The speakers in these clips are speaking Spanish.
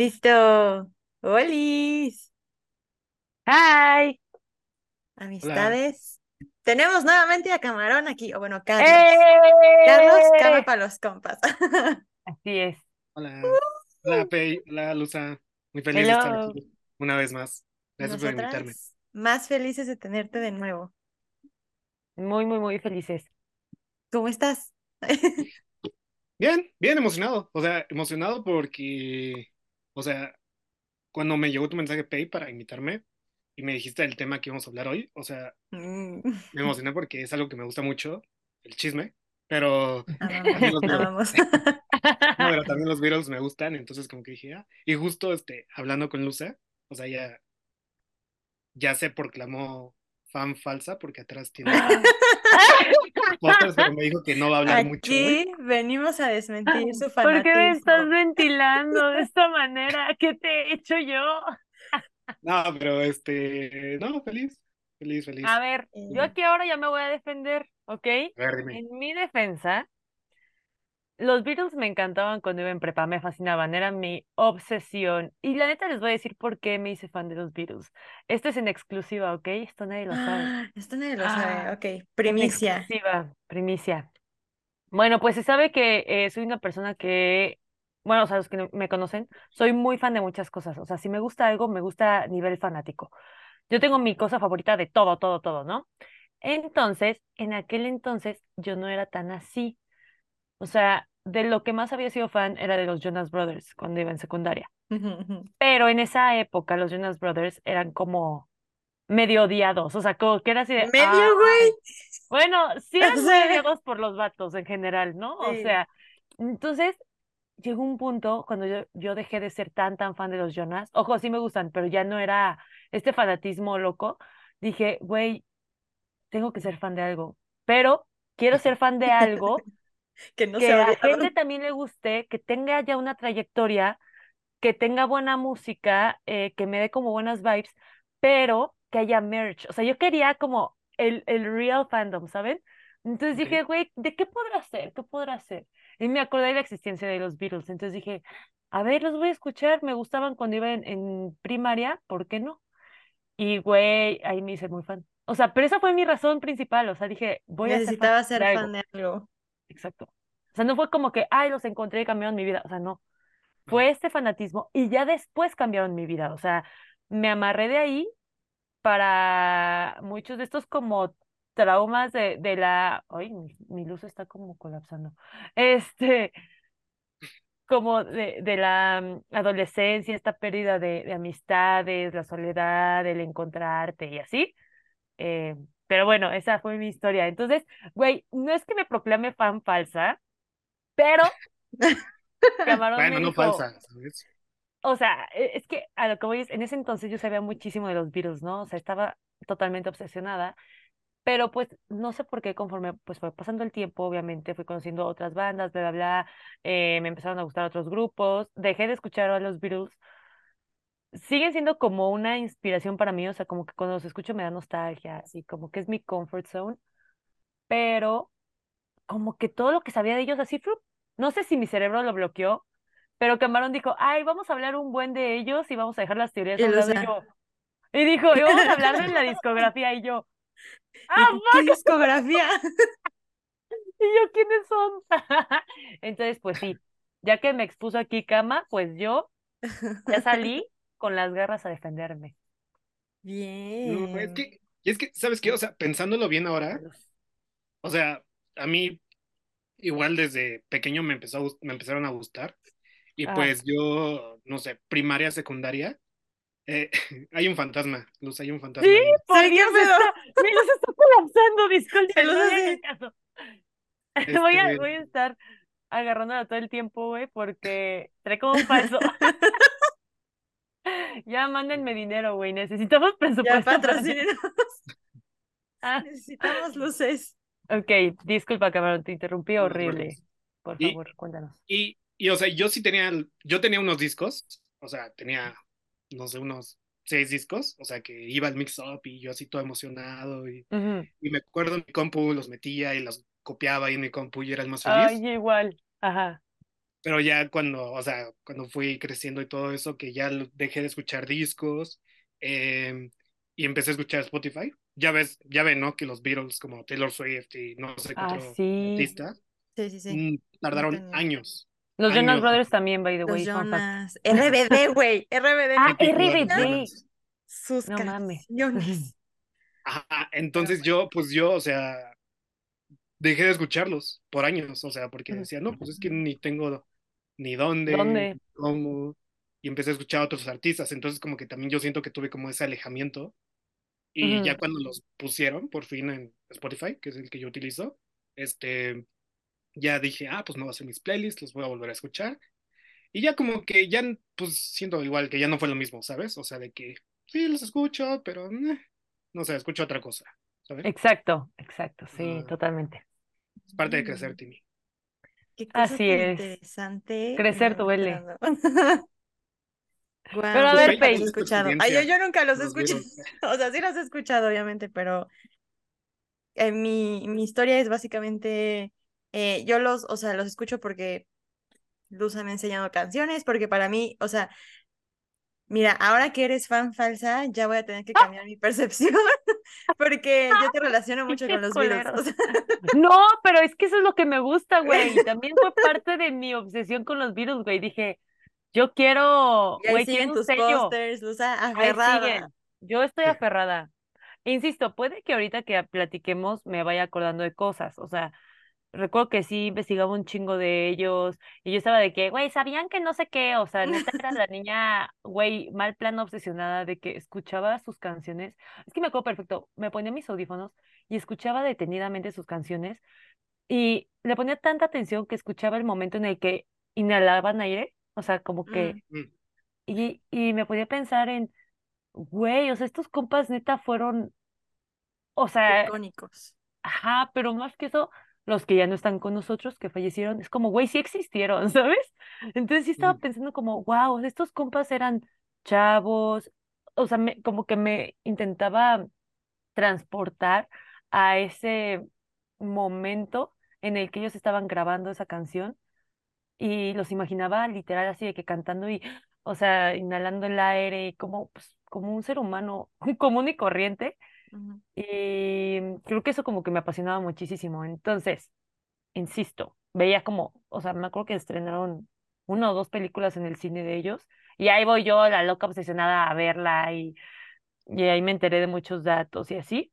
Listo. Olis. ¡Hi! Hola, Amistades. Tenemos nuevamente a Camarón aquí. O bueno, Carlos. ¡Eh! Carlos, cama para los compas. Así es. hola, hola, Pei, hola, Luza. Muy feliz de estar aquí una vez más. Gracias por invitarme. Más felices de tenerte de nuevo. Muy, muy, muy felices. ¿Cómo estás? Bien, bien emocionado. O sea, emocionado porque, o sea, cuando me llegó tu mensaje, Pei, para invitarme y me dijiste el tema que íbamos a hablar hoy, o sea, Mm, me emocioné porque es algo que me gusta mucho, el chisme, pero Amamos, los Beatles. amamos. No, pero también los Beatles me gustan, entonces como que dije, ah, y justo este, hablando con Luza, o sea, ya, ya se proclamó fan falsa porque atrás tiene pósters, pero me dijo que no va a hablar mucho hoy. Aquí venimos a desmentir su ¿Por qué me estás fanatismo. ventilando de esta manera? ¿Qué te he hecho yo? No, pero este, no, feliz, feliz, feliz. A ver, yo Eh, aquí ahora ya me voy a defender, ¿ok? A ver, dime. En mi defensa, los Beatles me encantaban cuando iba en prepa, me fascinaban, era mi obsesión. Y la neta les voy a decir por qué me hice fan de los Beatles. Esto es en exclusiva, ¿ok? Esto nadie lo sabe. ah, esto nadie lo sabe. Ah, Ok, primicia. exclusiva, primicia. Bueno, pues se sabe que eh, soy una persona que, bueno, o sea, los que me conocen, soy muy fan de muchas cosas. O sea, si me gusta algo, me gusta a nivel fanático. Yo tengo mi cosa favorita de todo, todo, todo, ¿no? Entonces, en aquel entonces, yo no era tan así. O sea, de lo que más había sido fan era de los Jonas Brothers cuando iba en secundaria. Pero en esa época, los Jonas Brothers eran como medio odiados. O sea, como que era así de, Medio, güey. Bueno, sí eran muy odiados por los vatos en general, ¿no? O sea, entonces llegó un punto cuando yo, yo dejé de ser tan, tan fan de los Jonas. Ojo, sí me gustan, pero ya no era este fanatismo loco. Dije, güey, tengo que ser fan de algo. Pero quiero ser fan de algo Que no que se a odiaban. gente también le guste, que tenga ya una trayectoria, que tenga buena música, eh, que me dé como buenas vibes, pero que haya merch. O sea, yo quería como el, el real fandom, ¿saben? Entonces Ok. dije, güey, ¿de qué podrá ser? ¿Qué podrá ser? Y me acordé de la existencia de los Beatles. Entonces dije, a ver, los voy a escuchar. Me gustaban cuando iba en, en primaria, ¿por qué no? Y, güey, ahí me hice muy fan. O sea, pero esa fue mi razón principal. O sea, dije, voy a ser fan Necesitaba de ser algo. fan de algo. Exacto. O sea, no fue como que, ay, los encontré y cambiaron mi vida. O sea, no. Fue este fanatismo y ya después cambiaron mi vida. O sea, me amarré de ahí para muchos de estos como traumas de, de la... Ay, mi, mi luz está como colapsando. Este, como de, de la mm, adolescencia, esta pérdida de, de amistades, la soledad, el encontrarte y así. Eh, pero bueno, esa fue mi historia. Entonces, güey, no es que me proclame fan falsa, pero Camarón me no dijo, falsa, ¿sabes? o sea, e- es que a lo que voy es, en ese entonces yo sabía muchísimo de los Beatles, ¿no? O sea, estaba totalmente obsesionada, pero pues no sé por qué conforme pues fue pasando el tiempo, obviamente fui conociendo otras bandas, bla, bla, bla, eh, me empezaron a gustar otros grupos, dejé de escuchar a los Beatles, siguen siendo como una inspiración para mí, o sea, como que cuando los escucho me da nostalgia, así como que es mi comfort zone, pero como que todo lo que sabía de ellos así, no sé si mi cerebro lo bloqueó, pero Camarón dijo, ay, vamos a hablar un buen de ellos y vamos a dejar las teorías Y a un lo lado y yo, y dijo, y vamos a hablar de la discografía y yo, ¿Y ah, qué discografía? y yo, ¿quiénes son? Entonces, pues sí, ya que me expuso aquí Cama, pues yo ya salí con las garras a defenderme. No, es Bien. que, y es que, ¿sabes qué? O sea, pensándolo bien ahora, o sea, a mí igual desde pequeño me empezó a me empezaron a gustar y Ah, pues yo, no sé, primaria, secundaria, eh, hay un fantasma, Luz, hay un fantasma sí, por Dios, pedo. está, mi luz está colapsando, disculpen, Se los no caso. Voy a, Este, voy a estar agarrándola todo el tiempo, güey, porque trae como un falso. Ya mándenme dinero, güey. Necesitamos Ya presupuesto para hacer. patrocínenos. Ah, Necesitamos luces. ok, disculpa, cabrón, te interrumpí horrible. Por Y, favor, cuéntanos. y, y, o sea, yo sí tenía, yo tenía unos discos, o sea, tenía, no sé, unos seis discos, o sea, que iba al mix-up y yo así todo emocionado y, y me acuerdo en mi compu los metía y los copiaba ahí en mi compu y era el más feliz. Ay, igual. Ajá. Pero ya cuando, o sea, cuando fui creciendo y todo eso, que ya dejé de escuchar discos eh, y empecé a escuchar Spotify, ya ves, ya ven, ¿no? Que los Beatles como Taylor Swift y no sé qué Ah, otro sí. artista Sí, sí, sí. mm, tardaron años. Los Jonas años. Brothers también, by the Los way. Jonas. RBD, güey. RBD. Ah, los RBD. Jonas. Sus No mames. canciones. Ajá, entonces yo, pues yo, o sea, dejé de escucharlos por años, o sea, porque decía, no, pues es que ni tengo ni dónde, ¿Dónde? ni cómo, y empecé a escuchar a otros artistas, entonces como que también yo siento que tuve como ese alejamiento, y Ujú. ya cuando los pusieron por fin en Spotify, que es el que yo utilizo, este, ya dije, ah, pues me voy a hacer mis playlists, los voy a volver a escuchar, y ya como que ya, pues siento igual que ya no fue lo mismo, ¿sabes? O sea, de que sí, los escucho, pero eh, no sé, escucho otra cosa, ¿sabes? Exacto, exacto, sí, Ah. totalmente. Es parte de crecer, Timmy. Qué cosa Así tan es. interesante. Crecer duele. Guau, Pero a yo ver, Pei. escuchado. Ay, yo, yo nunca los he escuchado. O sea, sí los he escuchado, obviamente, pero eh, mi, mi historia es básicamente, eh, yo los, o sea, los escucho porque Luza me ha enseñado canciones, porque para mí, o sea, mira, ahora que eres fan falsa, ya voy a tener que cambiar mi percepción, porque yo te relaciono mucho con los sea, No, pero es que eso es lo que me gusta, güey. También fue parte de mi obsesión con los virus, güey. Dije, yo quiero, güey, quiero un tus sello. pósters, Luza Ahí aferrada. Yo estoy aferrada. Insisto, puede que ahorita que platiquemos me vaya acordando de cosas. O sea, recuerdo que sí investigaba un chingo de ellos y yo estaba de que, güey, ¿sabían que no sé qué? O sea, neta era la niña, güey, mal plan obsesionada de que escuchaba sus canciones. Es que me acuerdo perfecto, me ponía mis audífonos y escuchaba detenidamente sus canciones y le ponía tanta atención que escuchaba el momento en el que inhalaban aire. O sea, como que, Mm, Mm, y, y me podía pensar en, güey, o sea, estos compas neta fueron, o sea, icónicos. Ajá, pero más que eso, los que ya no están con nosotros, que fallecieron, es como, güey, sí existieron, ¿sabes? Entonces sí estaba mm, pensando como, wow, estos compas eran chavos, o sea, me, como que me intentaba transportar a ese momento en el que ellos estaban grabando esa canción y los imaginaba literal así de que cantando y, o sea, inhalando el aire, como, pues, como un ser humano común y corriente. Y creo que eso como que me apasionaba muchísimo. Entonces, insisto, veía como, o sea, me acuerdo que estrenaron una o dos películas en el cine de ellos y ahí voy yo, la loca obsesionada a verla y, y ahí me enteré de muchos datos y así.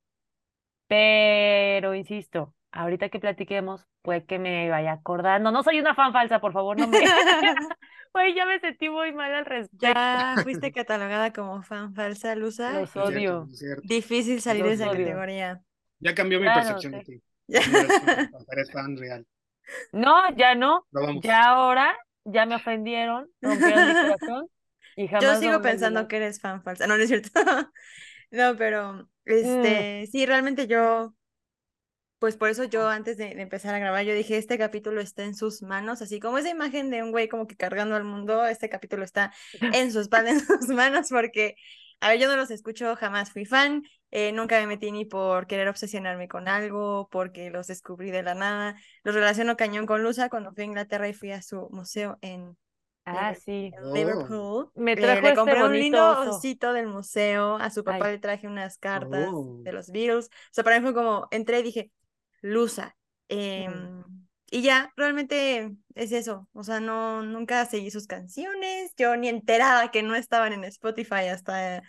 Pero, insisto, ahorita que platiquemos, puede que me vaya acordando. No soy una fan falsa, por favor, no me... Güey, ya me sentí muy mal al respecto. Ya fuiste catalogada como fan falsa, Luza. Los odio. Difícil salir de Los esa odio. categoría. Ya cambió mi Claro, percepción de ti. Ya no eres fan, eres fan real. No, ya no. Vamos. Ya ahora, ya me ofendieron, rompieron mi corazón y jamás Yo sigo pensando que eres fan falsa. No, no es cierto. No, pero este, sí, realmente yo, pues por eso yo antes de, de empezar a grabar, yo dije, este capítulo está en sus manos, así como esa imagen de un güey como que cargando al mundo, este capítulo está en sus manos, porque, a ver, yo no los escucho, jamás fui fan, eh, nunca me metí ni por querer obsesionarme con algo, porque los descubrí de la nada, los relaciono cañón con Luza cuando fui a Inglaterra y fui a su museo en Ah, Liverpool. sí. en Oh. Liverpool. Me Eh, trajo le este compré un lindo oso. osito del museo. A su papá Ay. le traje unas cartas Oh. de los Beatles. O sea, para mí fue como, entré y dije, Lusa. Em, y ya, realmente es eso. O sea, no, nunca seguí sus canciones. Yo ni enteraba que no estaban en Spotify hasta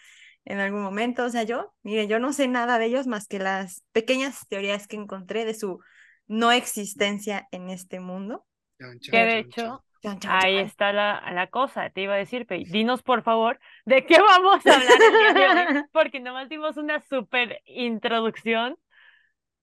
en algún momento. O sea, yo, mire, yo no sé nada de ellos más que las pequeñas teorías que encontré de su no existencia en este mundo. Que de hecho, ahí está la, la cosa. Te iba a decir, Pei, dinos por favor de qué vamos a hablar el día de hoy, porque nomás dimos una súper introducción.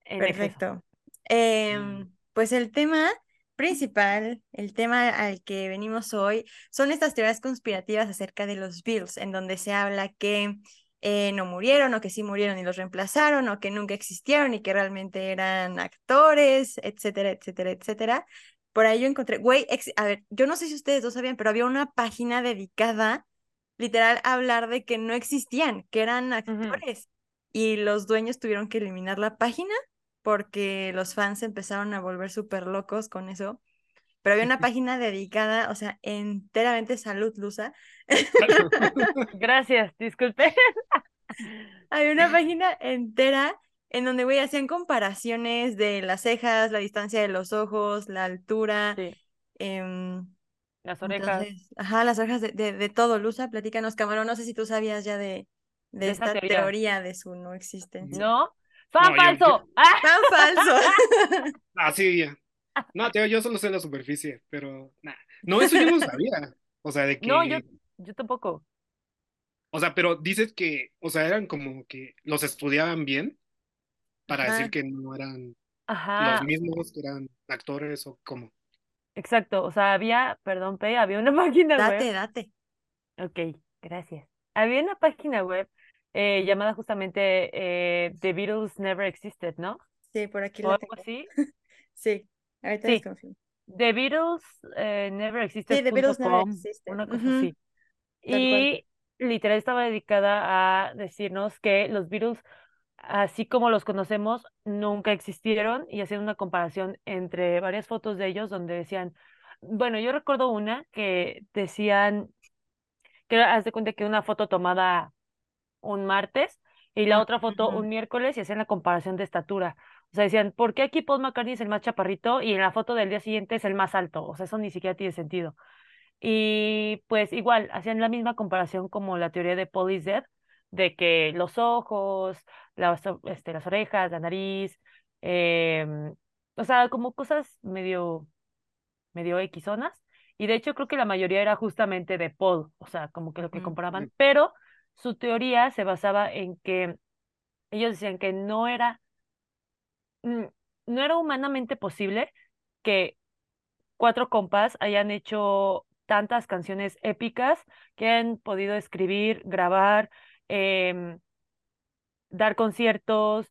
Perfecto. Em, pues el tema principal, el tema al que venimos hoy, son estas teorías conspirativas acerca de los Beatles, en donde se habla que eh, no murieron o que sí murieron y los reemplazaron o que nunca existieron y que realmente eran actores, etcétera, etcétera, etcétera. Por ahí yo encontré, güey, a ver, yo no sé si ustedes lo sabían, pero había una página dedicada literal a hablar de que no existían, que eran actores y los dueños tuvieron que eliminar la página porque los fans empezaron a volver súper locos con eso. pero había una página dedicada, o sea, enteramente salud, Lusa. Gracias, disculpe. Había una página entera en donde, güey, hacían comparaciones de las cejas, la distancia de los ojos, la altura, Sí, em, las orejas. entonces, ajá, las orejas de, de, de todo. Lusa, platícanos, Camarón, no sé si tú sabías ya de, de esta teoría. teoría de su no existencia. ¿No? ¡Fan No, yo- falso! ¡Ah! ¡Tan falso! Ah, sí, ya. No, te digo, yo solo sé la superficie, pero nah. No, eso yo no sabía. O sea, de que, No, yo, yo tampoco. o sea, pero dices que, o sea, eran como que los estudiaban bien para Ajá. decir que no eran Ajá, los mismos, que eran actores o como. exacto. O sea, había, perdón, Pe, había una página Date, web. date. Ok, gracias. Había una página web eh, llamada justamente eh, The Beatles Never Existed, ¿no? Sí, por aquí O la algo tengo. así. Sí, ahorita Sí. les confirmo. The Beatles eh, Never Existed. Sí, The Beatles Never Existed. Una cosa Ujú, así. tal cual. Y literal estaba dedicada a decirnos que los Beatles, así como los conocemos, nunca existieron y hacían una comparación entre varias fotos de ellos donde decían, bueno, yo recuerdo una que decían, que haz de cuenta que una foto tomada un martes y la Mm, otra foto un miércoles y hacían la comparación de estatura. O sea, decían, ¿por qué aquí Paul McCartney es el más chaparrito y en la foto del día siguiente es el más alto? O sea, eso ni siquiera tiene sentido. Y pues igual, hacían la misma comparación como la teoría de Paul is Dead, de que los ojos, las, este, las orejas, la nariz, em, o sea, como cosas medio, medio equizonas. Y de hecho creo que la mayoría era justamente de Paul, o sea, como que lo que Ujú. comparaban, pero su teoría se basaba en que ellos decían que no era, mm, no era humanamente posible que cuatro compas hayan hecho tantas canciones épicas que han podido escribir, grabar, em, dar conciertos,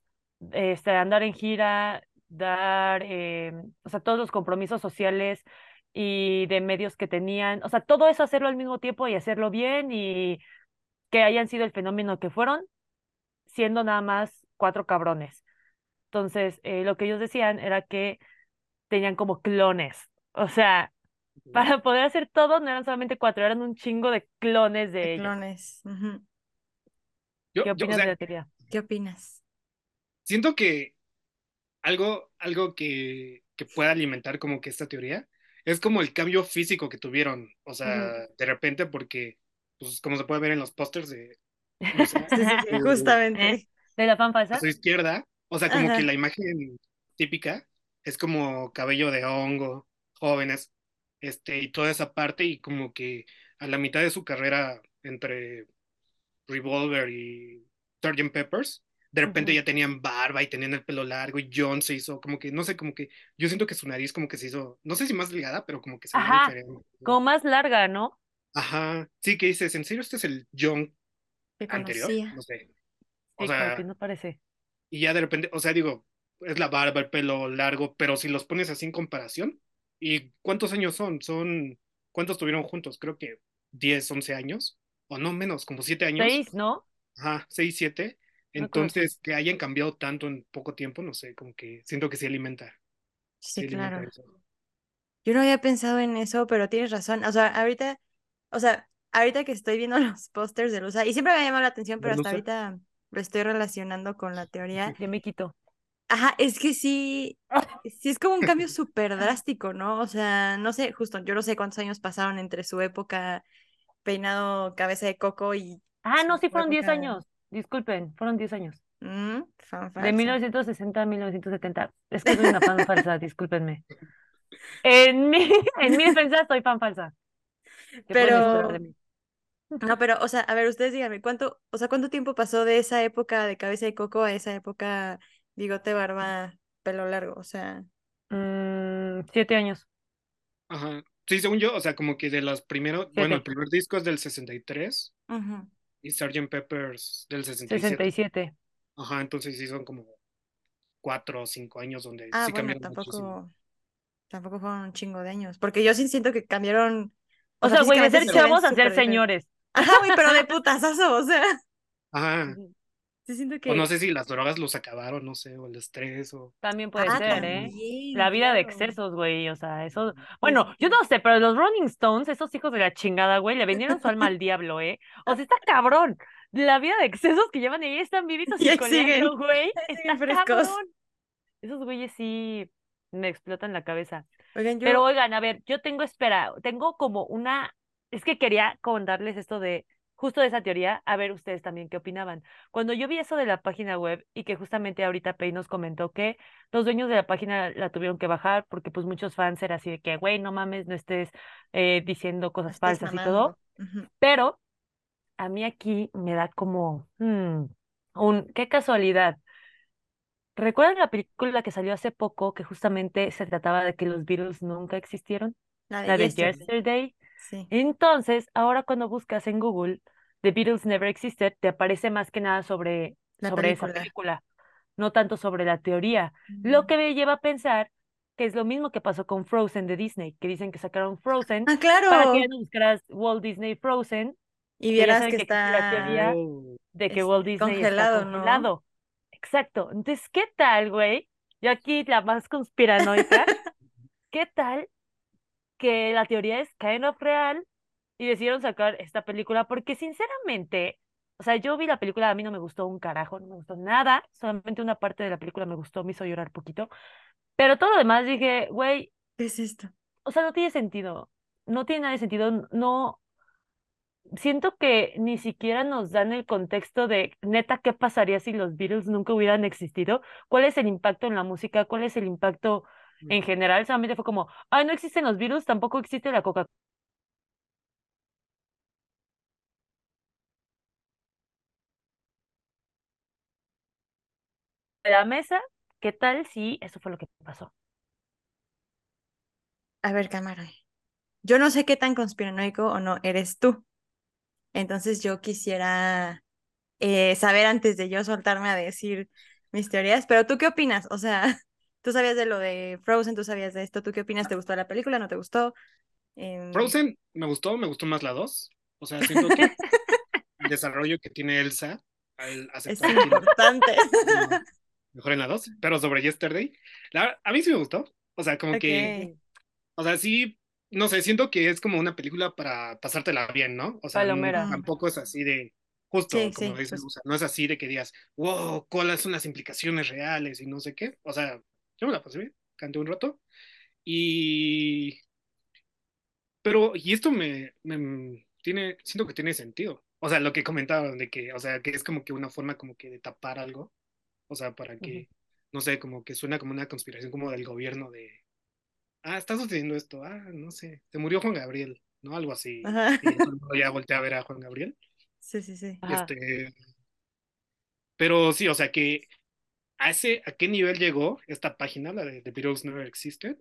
este, andar en gira, dar, em, o sea, todos los compromisos sociales y de medios que tenían, o sea, todo eso hacerlo al mismo tiempo y hacerlo bien y que hayan sido el fenómeno que fueron, siendo nada más cuatro cabrones. Entonces, eh, lo que ellos decían era que tenían como clones, o sea, para poder hacer todo no eran solamente cuatro, eran un chingo de clones de De ellos. clones. Yo, ¿Qué yo, o opinas sea, de la teoría? ¿Qué opinas? siento que algo, algo que, que pueda alimentar como que esta teoría es como el cambio físico que tuvieron. O sea, de repente, porque, pues, como se puede ver en los pósters de Luisa, Sí, sí, sí, eh, justamente. ¿De la fan a falsa? su izquierda, o sea, como Ajá. que la imagen típica es como cabello de hongo, jóvenes, este, y toda esa parte, y como que a la mitad de su carrera entre Revolver y Sgt. Peppers, de repente ya tenían barba y tenían el pelo largo, y John se hizo como que, no sé, como que, yo siento que su nariz como que se hizo, no sé si más delgada, pero como que se Ajá, diferente. como más larga, ¿no? Ajá, sí, que dices, ¿en serio este es el John Que anterior? conocía. No sé. O Sí, sea, que no parece. y ya de repente, o sea, digo, es la barba, el pelo largo, pero si los pones así en comparación, ¿y cuántos años son? Son, ¿cuántos tuvieron juntos? Creo que 10, 11 años, o no menos, como 7 años, Seis, ¿no? ajá, 6, 7. Una cosa así. Entonces, que hayan cambiado tanto en poco tiempo, no sé, como que siento que sí alimenta, sí claro. eso. Yo no había pensado en eso, pero tienes razón. O sea, ahorita, o sea, ahorita que estoy viendo los pósters de Lusa, y siempre me ha llamado la atención, pero ¿De hasta ahorita lo estoy relacionando con la teoría. Yo me quito. Ajá, es que sí, sí es como un cambio súper drástico, ¿no? O sea, no sé, justo, yo no sé cuántos años pasaron entre su época peinado cabeza de coco y Ah, no, sí fueron 10 época años. Disculpen, fueron 10 años. mm, fan De falsa. 1960 a 1970. Es que soy una fan falsa, discúlpenme. En mi, en mi defensa soy fan falsa. ¿Qué pueden esperar de Pero, mí? no, pero, o sea, a ver, ustedes díganme, ¿cuánto, o sea, cuánto tiempo pasó de esa época de cabeza de coco a esa época bigote, barba, pelo largo? O sea, Mm, siete años. Ajá, sí, según yo, o sea, como que de los primeros, bueno, el primer disco es del 63 ujú. y Sgt. Peppers del 67. 67. Ajá, entonces sí son como cuatro o cinco años donde Ah, sí bueno, cambiaron muchísimo. tampoco, tampoco fueron un chingo de años, porque yo sí siento que cambiaron, o O sea, güey, de ser chavos a ser señores. Ajá, güey, pero de putazazo, o sea. Ajá, siento que... O no sé si las drogas los acabaron, no sé, o el estrés, o... También puede Ah, ser, ¿eh? La vida de excesos, güey, o sea, eso... Bueno, yo no sé, pero los Rolling Stones, esos hijos de la chingada, güey, le vendieron su alma al diablo, ¿eh? O sea, está cabrón. La vida de excesos que llevan ahí están vivitos Y y coleando, güey. Está frescos. cabrón. Esos güeyes sí me explotan la cabeza. Oigan, yo... Pero oigan, a ver, yo tengo espera, tengo como una, es que quería contarles esto de justo de esa teoría, a ver ustedes también qué opinaban. Cuando yo vi eso de la página web y que justamente ahorita Pei nos comentó que los dueños de la página la tuvieron que bajar porque pues muchos fans eran así de que, güey, no mames, no estés eh, diciendo cosas falsas y todo, pero a mí aquí me da como, hmm, un, qué casualidad. ¿Recuerdan la película que salió hace poco que justamente se trataba de que los Beatles nunca existieron? La de La de Yesterday. Yesterday. Sí. Entonces, ahora cuando buscas en Google The Beatles Never Existed, te aparece más que nada sobre, La sobre esa película. película, no tanto sobre la teoría. Lo Mm. que me lleva a pensar que es lo mismo que pasó con Frozen de Disney, que dicen que sacaron Frozen Ah, para que claro. no buscaras Walt Disney Frozen, Y vieras que que existe la está teoría de que este, Walt Disney está congelado, ¿no? Exacto. Entonces, ¿qué tal, güey? Yo aquí la más conspiranoica, ¿qué tal que la teoría es kind of real y decidieron sacar esta película? Porque sinceramente, o sea, yo vi la película, a mí no me gustó un carajo, no me gustó nada, solamente una parte de la película me gustó, me hizo llorar poquito, pero todo lo demás dije, güey, ¿Qué es esto? o sea, no tiene sentido, no tiene nada de sentido, no, siento que ni siquiera nos dan el contexto de neta qué pasaría si los Beatles nunca hubieran existido, cuál es el impacto en la música, cuál es el impacto en general, solamente fue como, ay, no existen los Beatles, tampoco existe la Coca-Cola. la mesa, ¿qué tal si eso fue lo que pasó? A ver, cámara. Yo no sé qué tan conspiranoico o no eres tú. Entonces yo quisiera eh, saber antes de yo soltarme a decir mis teorías, pero ¿tú qué opinas? O sea, tú sabías de lo de Frozen, tú sabías de esto, ¿tú qué opinas? ¿Te gustó la película? ¿No te gustó? Em, Frozen me gustó, me gustó más la 2. O sea, siento que el desarrollo que tiene Elsa al es que importante. mejor en la 2, pero sobre Yesterday, la- a mí sí me gustó. O sea, como que, o sea, sí, no sé, siento que es como una película para pasártela bien, ¿no? O sea, Palomera. Tampoco es así de, justo Sí, como sí, dice pues, Lusa, no es así de que digas, wow, ¿cuáles son las implicaciones reales y no sé qué? O sea, yo me la pasé bien, canté un rato y, pero, y esto me, me tiene, siento que tiene sentido. O sea, lo que comentaban de que, o sea, que es como que una forma como que de tapar algo, o sea, para que, no sé, como que suena como una conspiración como del gobierno de, ah, está sucediendo esto, ah, no sé, se murió Juan Gabriel, ¿no? Algo así. Ajá. Y todo el mundo ya voltea a ver a Juan Gabriel. Sí, sí, sí. Ajá. Este, pero sí, o sea, que a ese, a qué nivel llegó esta página, la de The Beatles Never Existed,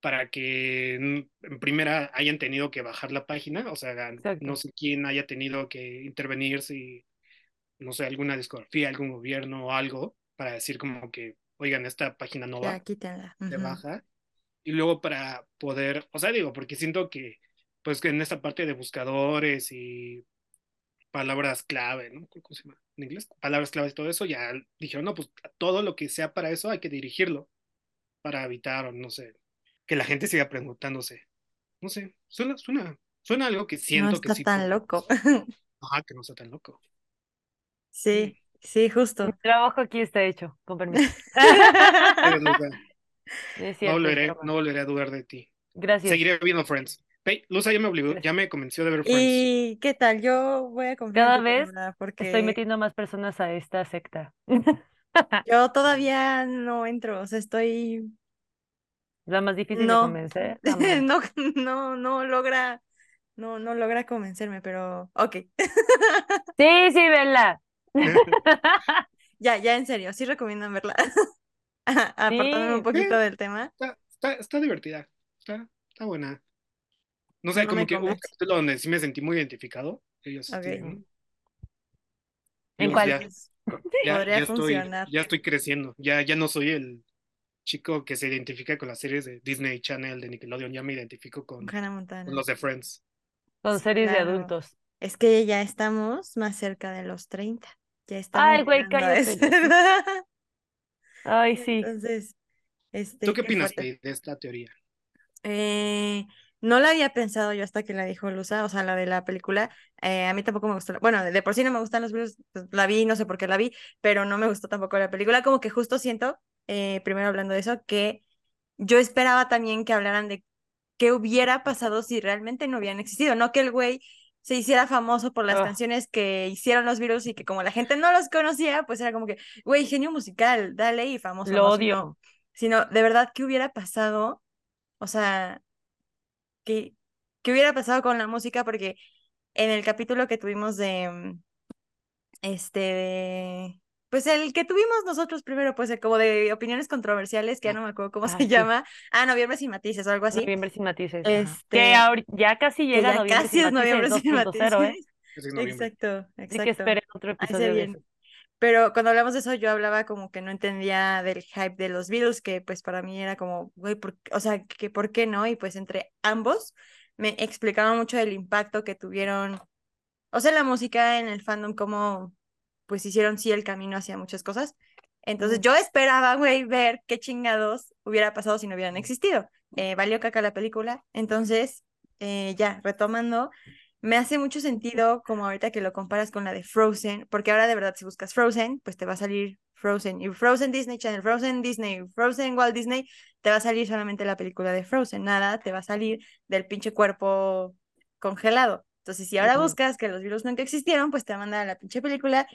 para que en en primera hayan tenido que bajar la página, o sea, Exacto. no sé quién haya tenido que intervenir, si, no sé, alguna discografía, algún gobierno o algo, para decir como que, oigan, esta página no Ya, va, quítenla. se Ujú. baja, y luego para poder, o sea, digo, porque siento que, pues que en esta parte de buscadores y palabras clave, ¿no? ¿Cómo se llama? En inglés, palabras claves y todo eso, ya dijeron, no, pues todo lo que sea para eso hay que dirigirlo, para evitar, o no sé, que la gente siga preguntándose. No sé, suena, suena, suena algo que No siento que está sí. tan loco. Ajá, que no está tan loco. Sí, sí, Mi justo. trabajo aquí está hecho, con permiso. No volveré, no volveré a dudar de ti. Gracias. Seguiré viendo Friends. Hey, Luza ya me obligó, ya me convenció de ver Friends. ¿Y qué tal? Yo voy a confiar Cada vez palabra Estoy porque metiendo más personas a esta secta. yo todavía no entro, o sea, estoy La más difícil de no, convencer. amor. no, no, no logra, no, no logra convencerme, pero ok. Sí, sí, Bella. Ya, ya en serio, sí recomiendo verla. Apartándome un poquito del tema. está, está, está divertida, está, está buena. No sé, No como que hubo un capítulo donde sí me sentí muy identificado. Ellos, Ok. este, ¿no? ¿En Digo, cuál? ya, podría ya estoy, funcionar. ya estoy creciendo. Ya, ya no soy el chico que se identifica con las series de Disney Channel, de Nickelodeon. Ya me identifico Con los de Friends. Con series de adultos. Es que ya estamos más cerca de los 30. Ya estamos Ay, güey, cállate. Ay, sí. Entonces, este, ¿Tú qué opinas de, de esta teoría? Eh, no la había pensado yo hasta que la dijo Lusa, o sea, la de la película. Eh, a mí tampoco me gustó. la- Bueno, de, de por sí no me gustan los Beatles, pues, la vi, no sé por qué la vi, pero no me gustó tampoco la película. Como que justo siento, eh, primero hablando de eso, que yo esperaba también que hablaran de qué hubiera pasado si realmente no hubieran existido, no que el güey se hiciera famoso por las Ah. canciones que hicieron los Beatles y que como la gente no los conocía, pues era como que, güey, genio musical, dale y famoso, Lo odio. sino de verdad, ¿qué hubiera pasado? O sea, ¿qué, qué hubiera pasado con la música? Porque en el capítulo que tuvimos de, mm, este, de- pues el que tuvimos nosotros primero, pues el como de opiniones controversiales, que ya no me acuerdo cómo Ah, se sí. llama, ah, Noviembre sin matices o algo así, Noviembre sin matices. Este, Que ya casi llega ya noviembre casi sin es Noviembre matices sin 2.0, ¿eh? matices. Noviembre. Exacto, Así que exacto. esperen otro episodio de eso. Pero cuando hablamos de eso, yo hablaba como que no entendía del hype de los Beatles, que pues para mí era como, güey, o sea, que por qué no? Y pues entre ambos me explicaban mucho del impacto que tuvieron, o sea, la música en el fandom, como pues hicieron sí el camino hacia muchas cosas. Entonces yo esperaba, güey, ver qué chingados hubiera pasado si no hubieran existido. Eh, valió caca la película. Entonces, eh, ya, retomando, me hace mucho sentido como ahorita que lo comparas con la de Frozen, porque ahora de verdad si buscas Frozen, pues te va a salir Frozen y Frozen Disney Channel, Frozen Disney, Frozen Walt Disney, te va a salir solamente la película de Frozen, nada, te va a salir del pinche cuerpo congelado. Entonces, si ahora Ujú. buscas que los virus nunca existieron, pues te va a mandar a la pinche película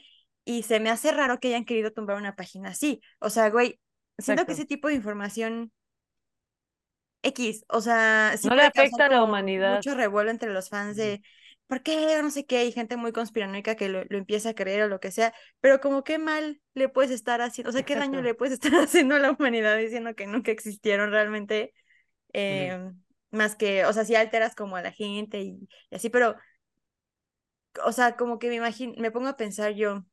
y se me hace raro que hayan querido tumbar una página así. O sea, güey, siento que ese tipo de información X, o sea, sí No le afecta a la humanidad. mucho revuelo entre los fans de ¿por qué? No sé qué, y gente muy conspiranoica que lo, lo empieza a creer o lo que sea, pero como qué mal le puedes estar haciendo, o sea, qué daño le puedes estar haciendo a la humanidad diciendo que nunca existieron realmente, eh, más que, o sea, si alteras como a la gente y, y así, pero, o sea, como que me imagino, me pongo a pensar yo,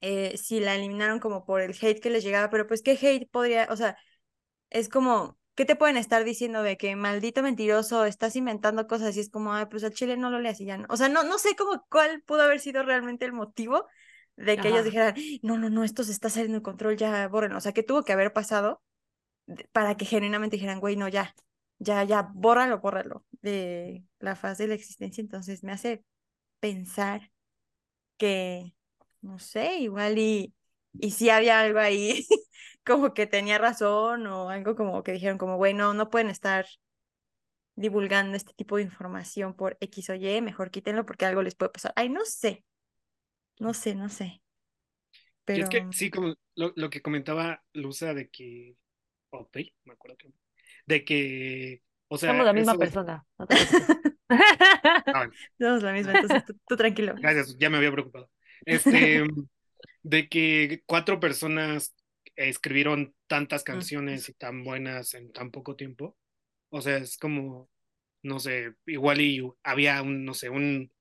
eh, si la eliminaron como por el hate que les llegaba, pero pues qué hate podría, o sea, es como, ¿qué te pueden estar diciendo de que maldito mentiroso, estás inventando cosas y es como, ay, pues al chile no lo leas y ya no. O sea, no, no sé cómo cuál pudo haber sido realmente el motivo de que ellos dijeran, no, no, no, esto se está saliendo de control, ya bórrenlo. O sea, que tuvo que haber pasado para que genuinamente dijeran, güey, no, ya, ya, ya, bórralo, bórralo de la faz de la existencia. Entonces me hace pensar que, no sé, igual y, y si había algo ahí como que tenía razón o algo como que dijeron como, güey, no, no pueden estar divulgando este tipo de información por X o Y, mejor quítenlo porque algo les puede pasar. Ay, no sé, no sé, no sé, Y es que sí, como lo, lo que comentaba Luza de que, o Pri, me acuerdo que, de que, o sea, Somos la misma eso, persona. No ah, somos la misma, entonces tú, tú tranquilo. gracias, ya me había preocupado. Este, de que cuatro personas escribieron tantas canciones y tan buenas en tan poco tiempo, o sea, es como, no sé, igual y había un, no sé, un,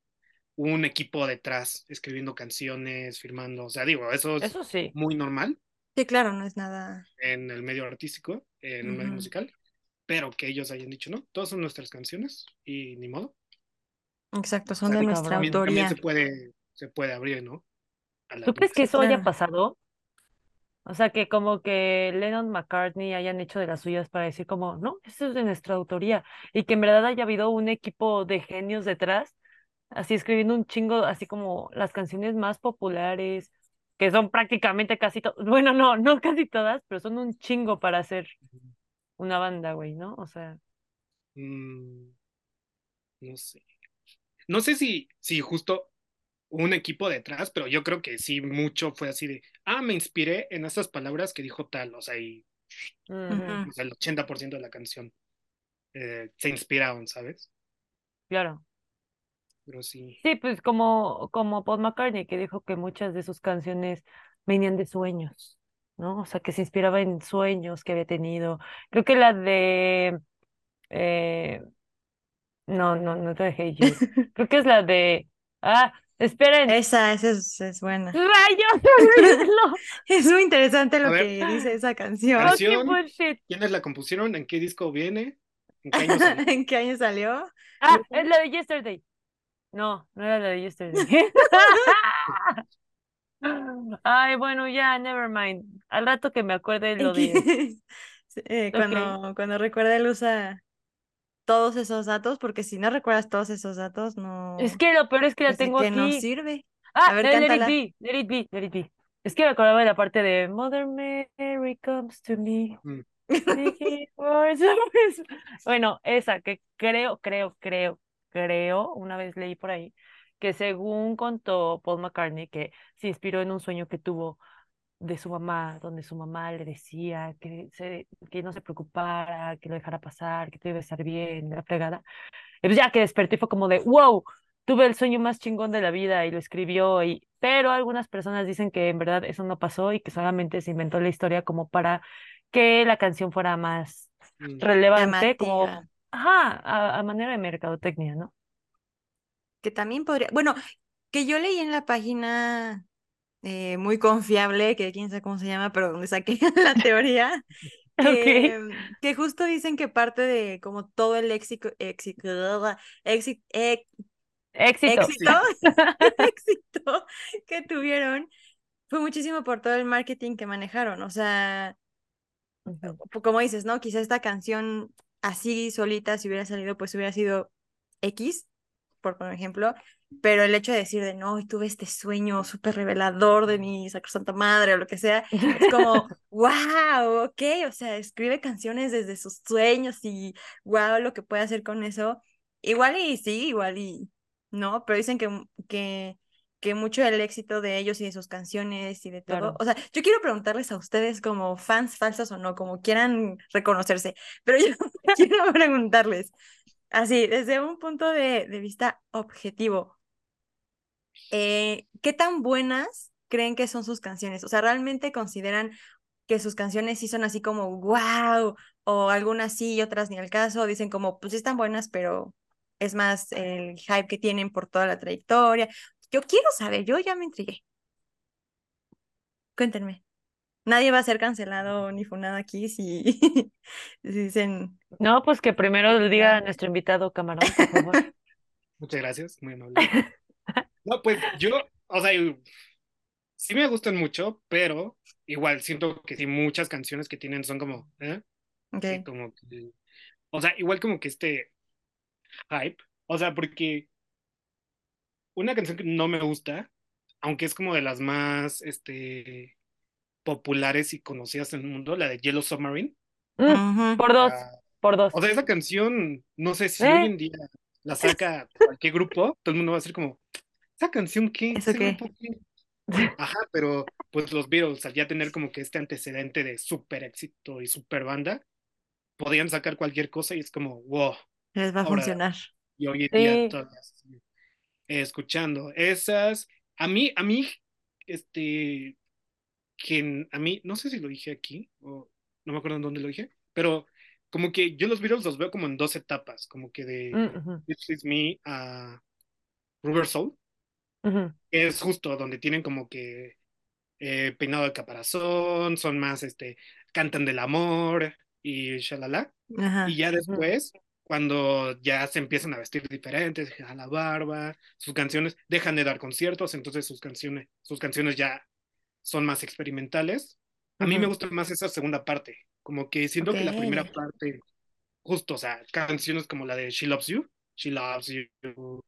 un equipo detrás escribiendo canciones, firmando, o sea, digo, eso es Eso sí. muy normal Sí, claro, no es nada. en el medio artístico, en el medio musical, pero que ellos hayan dicho, no, todas son nuestras canciones y ni modo. Exacto, O son sea, de nuestra también, también se puede, se puede abrir, ¿no? ¿Tú crees que eso haya Claro. pasado? O sea, que como que Lennon McCartney hayan hecho de las suyas para decir como, no, esto es de nuestra autoría. Y que en verdad haya habido un equipo de genios detrás, así escribiendo un chingo, así como las canciones más populares, que son prácticamente casi todas, bueno, no, no casi todas, pero son un chingo para hacer una banda, güey, ¿no? O sea, Mm, no sé. No sé si, si justo un equipo detrás, pero yo creo que sí, mucho fue así de, ah, me inspiré en estas palabras que dijo tal, o sea, y ujú, Ujú. o sea, el 80% de la canción eh, se inspiraron, ¿sabes? claro. Pero sí. Sí, pues como, como Paul McCartney, que dijo que muchas de sus canciones venían de sueños, ¿no? O sea, que se inspiraba en sueños que había tenido. Creo que la de... eh, no, no, no te dejé you. Creo que es la de... Ah, esperen. Esa, esa es, es buena. ¡Rayos! Es muy interesante lo ver. que dice esa canción. Canción. ¿Quiénes la compusieron? ¿En qué disco viene? ¿En qué año salió? ¿En qué año salió? Ah, es la de Yesterday. No, no era la de Yesterday. Ay, bueno, ya, never mind. Al rato que me acuerde lo de... X. Eh, Ok. cuando, cuando recuerda él usa todos esos datos, porque si no recuerdas todos esos datos, no, Es que lo peor es que la pues, ¿de tengo nos aquí. sirve? Ah, A ver, de Let It. Be, Let It Be, Let It Be. Es que me acordaba de la parte de Mother Mary comes to me. Mm. seeking for service". Bueno, esa que creo, creo, creo, creo, una vez leí por ahí, que según contó Paul McCartney, que se inspiró en un sueño que tuvo de su mamá, donde su mamá le decía que, se, que no se preocupara, que lo dejara pasar, que todo iba a estar bien, la fregada. Y pues ya que desperté fue como de, wow, tuve el sueño más chingón de la vida y lo escribió, y... pero algunas personas dicen que en verdad eso no pasó y que solamente se inventó la historia como para que la canción fuera más relevante, como, ajá, a, a manera de mercadotecnia, ¿no? Que también podría, bueno, que yo leí en la página eh, muy confiable, que quién sabe cómo se llama, pero donde saqué la teoría, Ok. que, que justo dicen que parte de como todo el éxito, éxito, éxito, Éxito. éxito, éxito que tuvieron fue muchísimo por todo el marketing que manejaron. O sea, como dices, ¿no? Quizá esta canción así solita, si hubiera salido, pues hubiera sido X, por por ejemplo. Pero el hecho de decir de no, y tuve este sueño súper revelador de mi sacrosanta madre o lo que sea, es como, wow, ok, o sea, escribe canciones desde sus sueños y wow, lo que puede hacer con eso. Igual y sí, igual y no, pero dicen que, que, que mucho del éxito de ellos y de sus canciones y de todo. Claro. O sea, yo quiero preguntarles a ustedes como fans falsos o no, como quieran reconocerse, pero yo quiero preguntarles, así, desde un punto de, de vista objetivo, eh, ¿qué tan buenas creen que son sus canciones? O sea, ¿realmente consideran que sus canciones sí son así como wow? O algunas sí y otras ni al caso. Dicen como, pues sí están buenas, pero es más el hype que tienen por toda la trayectoria. Yo quiero saber, yo ya me intrigué. Cuéntenme. Nadie va a ser cancelado ni funado aquí si, si dicen, No, pues que primero le diga a nuestro invitado Camarón, por favor. Muchas gracias, muy amable. No, pues yo, o sea, sí me gustan mucho, pero igual siento que sí, muchas canciones que tienen son como, ¿eh? Sí, como que- o sea, igual como que este hype, o sea, porque una canción que no me gusta, aunque es como de las más, este, populares y conocidas en el mundo, la de Yellow Submarine. Mm, por dos, Ah, por dos. o sea, esa canción, no sé si ¿Eh? hoy en día la saca cualquier grupo, todo el mundo va a decir como, ¿esa canción qué? ¿Eso ¿Ese qué? grupo qué?". Ajá, pero pues los Beatles, al ya tener como que este antecedente de súper éxito y súper banda, podían sacar cualquier cosa y es como, wow, Les va a Ahora- funcionar. y hoy en día eh, escuchando esas, a mí, a mí, este, que a mí, no sé si lo dije aquí, o no me acuerdo en dónde lo dije, pero como que yo los Beatles los veo como en dos etapas, como que de ujú, This Is Me a Rubber Soul, es justo donde tienen como que eh, peinado de caparazón, son más, este, cantan del amor y shalala. Ajá. Y ya después, cuando ya se empiezan a vestir diferentes, a la barba, sus canciones dejan de dar conciertos, entonces sus canciones, sus canciones ya son más experimentales. A mí me gusta más esa segunda parte, como que siento que la primera parte, justo, o sea, canciones como la de She Loves You, She Loves You,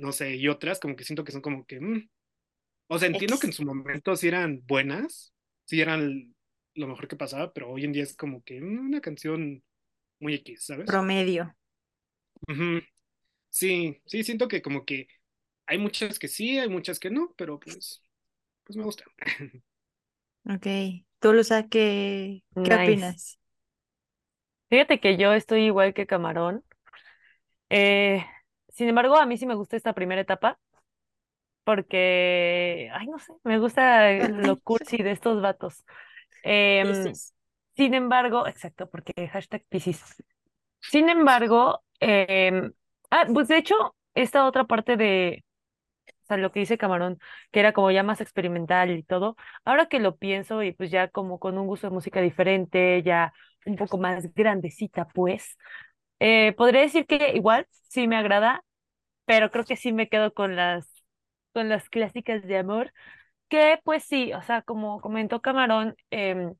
no sé, y otras, como que siento que son como que, mm. o sea, entiendo que en su momento sí eran buenas, sí eran lo mejor que pasaba, pero hoy en día es como que mm, una canción muy X, ¿sabes? Promedio. Sí, sí, siento que como que hay muchas que sí, hay muchas que no, pero pues, pues me gusta. Ok. Tú, Luza, ¿qué, qué Nice. opinas? Fíjate que yo estoy igual que Camarón. Eh, sin embargo, a mí sí me gusta esta primera etapa porque, ay, no sé, me gusta lo cursi de estos vatos. Em, sin embargo, exacto, porque hashtag Piscis. Sin embargo, em, ah, pues de hecho, esta otra parte de, o sea, lo que dice Camarón, que era como ya más experimental y todo, ahora que lo pienso y pues ya como con un gusto de música diferente, ya un poco más grandecita, pues, eh, podría decir que igual sí me agrada, pero creo que sí me quedo con las, con las clásicas de amor, Que pues sí, o sea, como comentó Camarón, eh,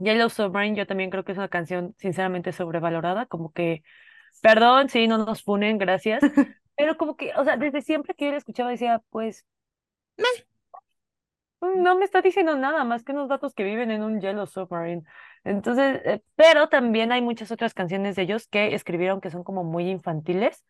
Yellow Submarine yo también creo que es una canción sinceramente sobrevalorada, como que, perdón, sí, no nos funen, gracias, pero como que, o sea, desde siempre que yo la escuchaba decía, pues, no me está diciendo nada más que unos datos que viven en un Yellow Submarine. Entonces, eh, pero también hay muchas otras canciones de ellos que escribieron que son como muy infantiles,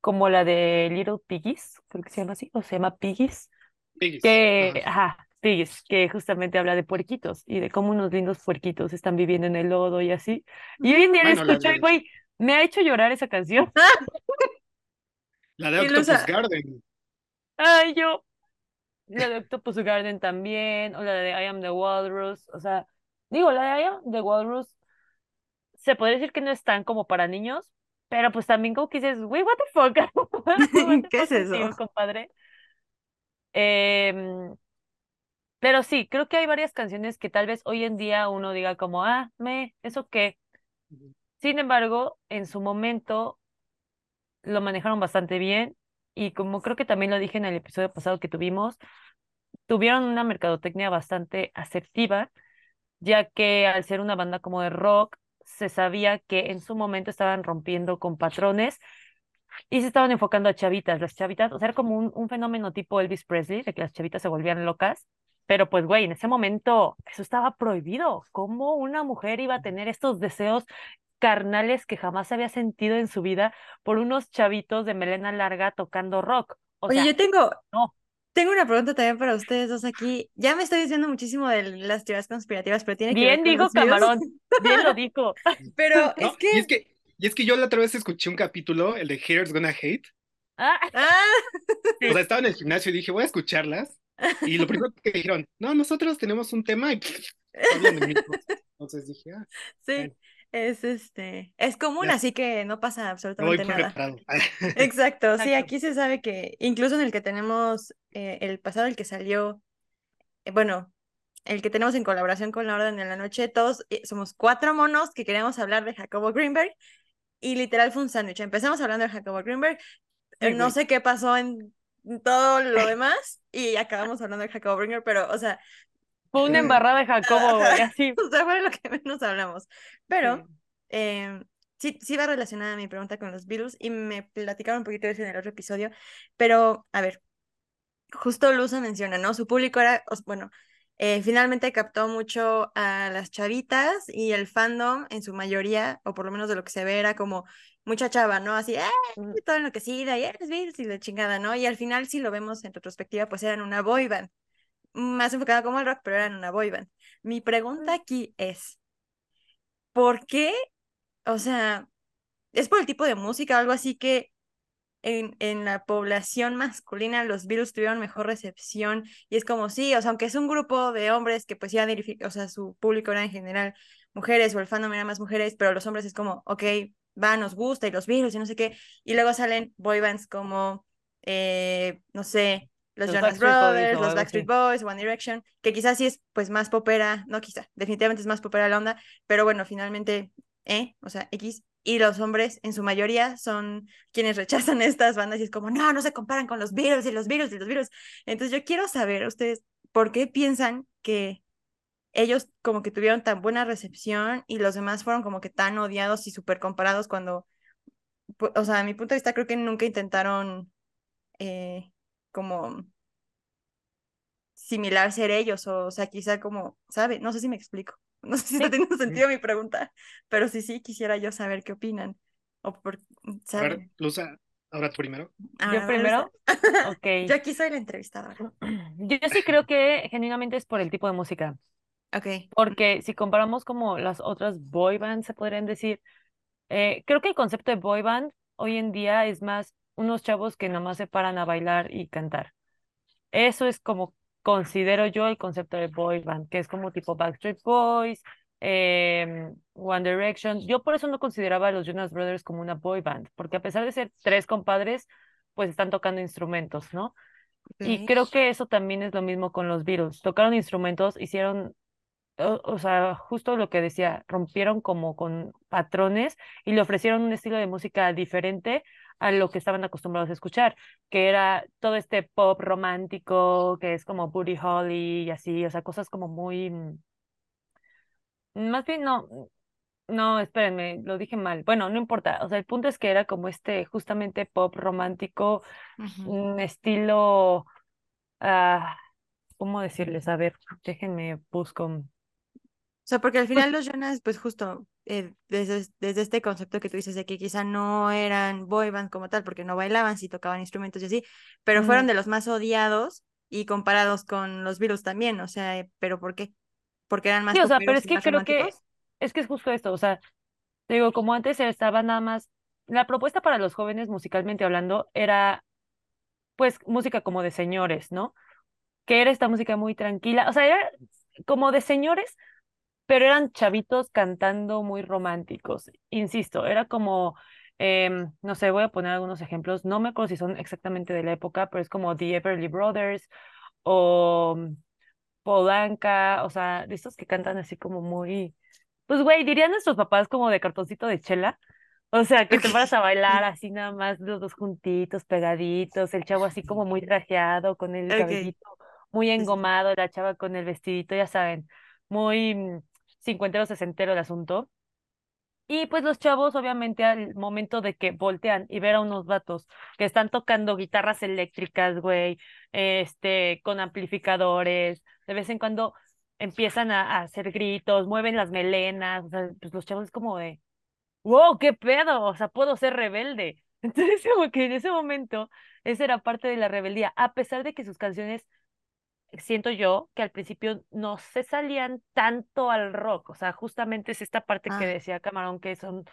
como la de Little Piggies, creo que se llama así, o se llama Piggies, Piggies. que, Ajá. ajá, Piggies, que justamente habla de puerquitos y de cómo unos lindos puerquitos están viviendo en el lodo y así. Y hoy en día Bueno, escucho de- güey, me ha hecho llorar esa canción. La de Octopus Garden. Ay, yo. La de Octopus Garden también, o la de I Am the Walrus, o sea, digo, la de Am the Walrus se podría decir que no es tan como para niños, pero pues también como que dices, güey, what the fuck, the ¿Qué es eso? compadre? Em, pero sí, creo que hay varias canciones que tal vez hoy en día uno diga como, ah, me, ¿eso qué? Sin embargo, en su momento lo manejaron bastante bien y como creo que también lo dije en el episodio pasado que tuvimos, tuvieron una mercadotecnia bastante asertiva, ya que al ser una banda como de rock, se sabía que en su momento estaban rompiendo con patrones y se estaban enfocando a chavitas. Las chavitas, o sea, era como un, un fenómeno tipo Elvis Presley, de que las chavitas se volvían locas. Pero pues, güey, en ese momento eso estaba prohibido. ¿Cómo una mujer iba a tener estos deseos carnales que jamás había sentido en su vida por unos chavitos de melena larga tocando rock? O Oye, sea, yo tengo, no. Tengo una pregunta también para ustedes dos aquí. Ya me estoy diciendo muchísimo de las teorías conspirativas, pero tiene que ver Bien con dijo. Camarón, bien lo dijo. Pero No, es y que... es que, y es que yo la otra vez escuché un capítulo, el de Haters Gonna Hate. Ah, Ah, O sea, estaba en el gimnasio y dije, voy a escucharlas. Y lo primero que dijeron, no, nosotros tenemos un tema y. Entonces dije, ah, sí, Bueno. Es este, es común, Ya. así que no pasa absolutamente nada. Exacto, sí, aquí se sabe que incluso en el que tenemos, eh, el pasado, el que salió, eh, bueno, el que tenemos en colaboración con La Orden de la Noche, todos eh, somos cuatro monos que queríamos hablar de Jacobo Greenberg y literal fue un sándwich. Empezamos hablando de Jacobo Greenberg, Sí, no sé qué pasó en todo lo demás y acabamos hablando de Jacobo Greenberg, pero, o sea, Fue una embarrada de Jacobo, güey, así. o sea, fue lo que menos hablamos. Pero Sí. eh, sí, sí va relacionada mi pregunta con los Beatles y me platicaron un poquito de eso en el otro episodio, pero a ver, justo Luza menciona, ¿no? Su público era, bueno, eh, finalmente captó mucho a las chavitas y el fandom en su mayoría, o por lo menos de lo que se ve, era como mucha chava, ¿no? Así, ¡eh! Todo enloquecida, y eres Beatles y la chingada, ¿no? Y al final, si lo vemos en retrospectiva, pues eran una boy band, más enfocada como el rock, pero eran una boy band. Mi pregunta aquí es, ¿por qué? O sea, ¿es por el tipo de música o algo así que en, en la población masculina los virus tuvieron mejor recepción y es como sí, o sea, aunque es un grupo de hombres que pues ya, o sea, su público era en general mujeres o el fandom era más mujeres, pero los hombres es como, ok, va, nos gusta y los virus y no sé qué, y luego salen boy bands como, eh, no sé, los Jonas Brothers, los Backstreet. Boys, One Direction, que quizás sí es pues más popera, no quizá, definitivamente es más popera la onda, pero bueno, finalmente, ¿eh? O sea, X. Y los hombres, en su mayoría, son quienes rechazan estas bandas y es como, no, no se comparan con los Beatles y los Beatles y los Beatles. Entonces yo quiero saber, ustedes, ¿por qué piensan que ellos como que tuvieron tan buena recepción y los demás fueron como que tan odiados y súper comparados cuando, o sea, a mi punto de vista creo que nunca intentaron eh, como similar ser ellos o, o sea, quizá como, ¿sabe? No sé si me explico. No sé si está teniendo sentido mi pregunta, pero sí, sí, quisiera yo saber qué opinan. O por, A ver, ¿saben? Luza, ahora tú primero. Ahora, ¿Yo primero? Ok. Yo aquí soy la entrevistadora. Yo sí creo que genuinamente es por el tipo de música, Ok. porque si comparamos como las otras boy bands, se podrían decir, eh, creo que el concepto de boy band hoy en día es más unos chavos que nomás se paran a bailar y cantar. Eso es como considero yo el concepto de boy band, que es como tipo Backstreet Boys, em, One Direction. Yo por eso no consideraba a los Jonas Brothers como una boy band, porque a pesar de ser tres compadres, pues están tocando instrumentos, ¿no? Y creo que eso también es lo mismo con los Beatles. Tocaron instrumentos, hicieron, o, o sea, justo lo que decía, rompieron como con patrones y le ofrecieron un estilo de música diferente a lo que estaban acostumbrados a escuchar, que era todo este pop romántico, que es como Booty Holly y así, o sea, cosas como muy... mm, Más bien, no, no, espérenme, lo dije mal. Bueno, no importa, o sea, el punto es que era como este justamente pop romántico, un estilo, ah, ¿cómo decirles? A ver, déjenme busco. O sea, porque al Pues final los Jonas, pues justo eh, desde, desde este concepto que tú dices de que quizá no eran boy band como tal, porque no bailaban, sí tocaban instrumentos y así, pero fueron Ujú. de los más odiados y comparados con los Beatles también, o sea, ¿pero por qué? ¿Porque eran más Sí, o sea, pero es que creo que es que es justo esto, o sea, te digo, como antes estaba nada más, la propuesta para los jóvenes musicalmente hablando era pues música como de señores, ¿no? Que era esta música muy tranquila, o sea, era como de señores, pero eran chavitos cantando muy románticos, insisto, era como, em, no sé, voy a poner algunos ejemplos, no me acuerdo si son exactamente de la época, pero es como The Everly Brothers o Polanca, o sea, de estos que cantan así como muy, pues güey, dirían nuestros papás como de cartoncito de chela, o sea, que te paras a bailar sí, así nada más los dos juntitos, pegaditos, el chavo así como muy trajeado, con el ok, cabellito muy engomado, la chava con el vestidito, ya saben, muy mm, cincuentero, sesentero el asunto. Y pues los chavos, obviamente, al momento de que voltean y ver a unos vatos que están tocando guitarras eléctricas, güey, este, con amplificadores, de vez en cuando empiezan a, a hacer gritos, mueven las melenas, o sea, pues los chavos es como de, wow, qué pedo, o sea, puedo ser rebelde. Entonces, como que en ese momento, esa era parte de la rebeldía, a pesar de que sus canciones siento yo que al principio no se salían tanto al rock, o sea, justamente es esta parte que Ah, decía Camarón que son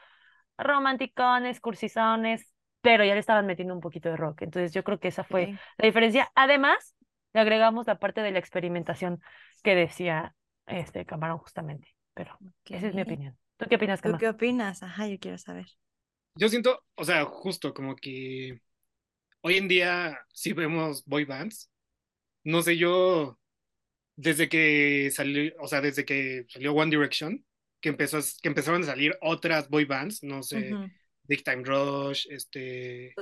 romanticones, cursizones, pero ya le estaban metiendo un poquito de rock. Entonces yo creo que esa fue la diferencia. Además, le agregamos la parte de la experimentación que decía este Camarón justamente, pero esa es mi opinión. ¿Tú qué opinas, ¿Tú Cama? qué opinas? Ajá, yo quiero saber. Yo siento, o sea, justo como que hoy en día sí vemos boy bands. No sé, yo desde que salió, o sea, desde que salió One Direction, que empezó, que empezaron a salir otras boy bands, no sé. Big Time Rush, este,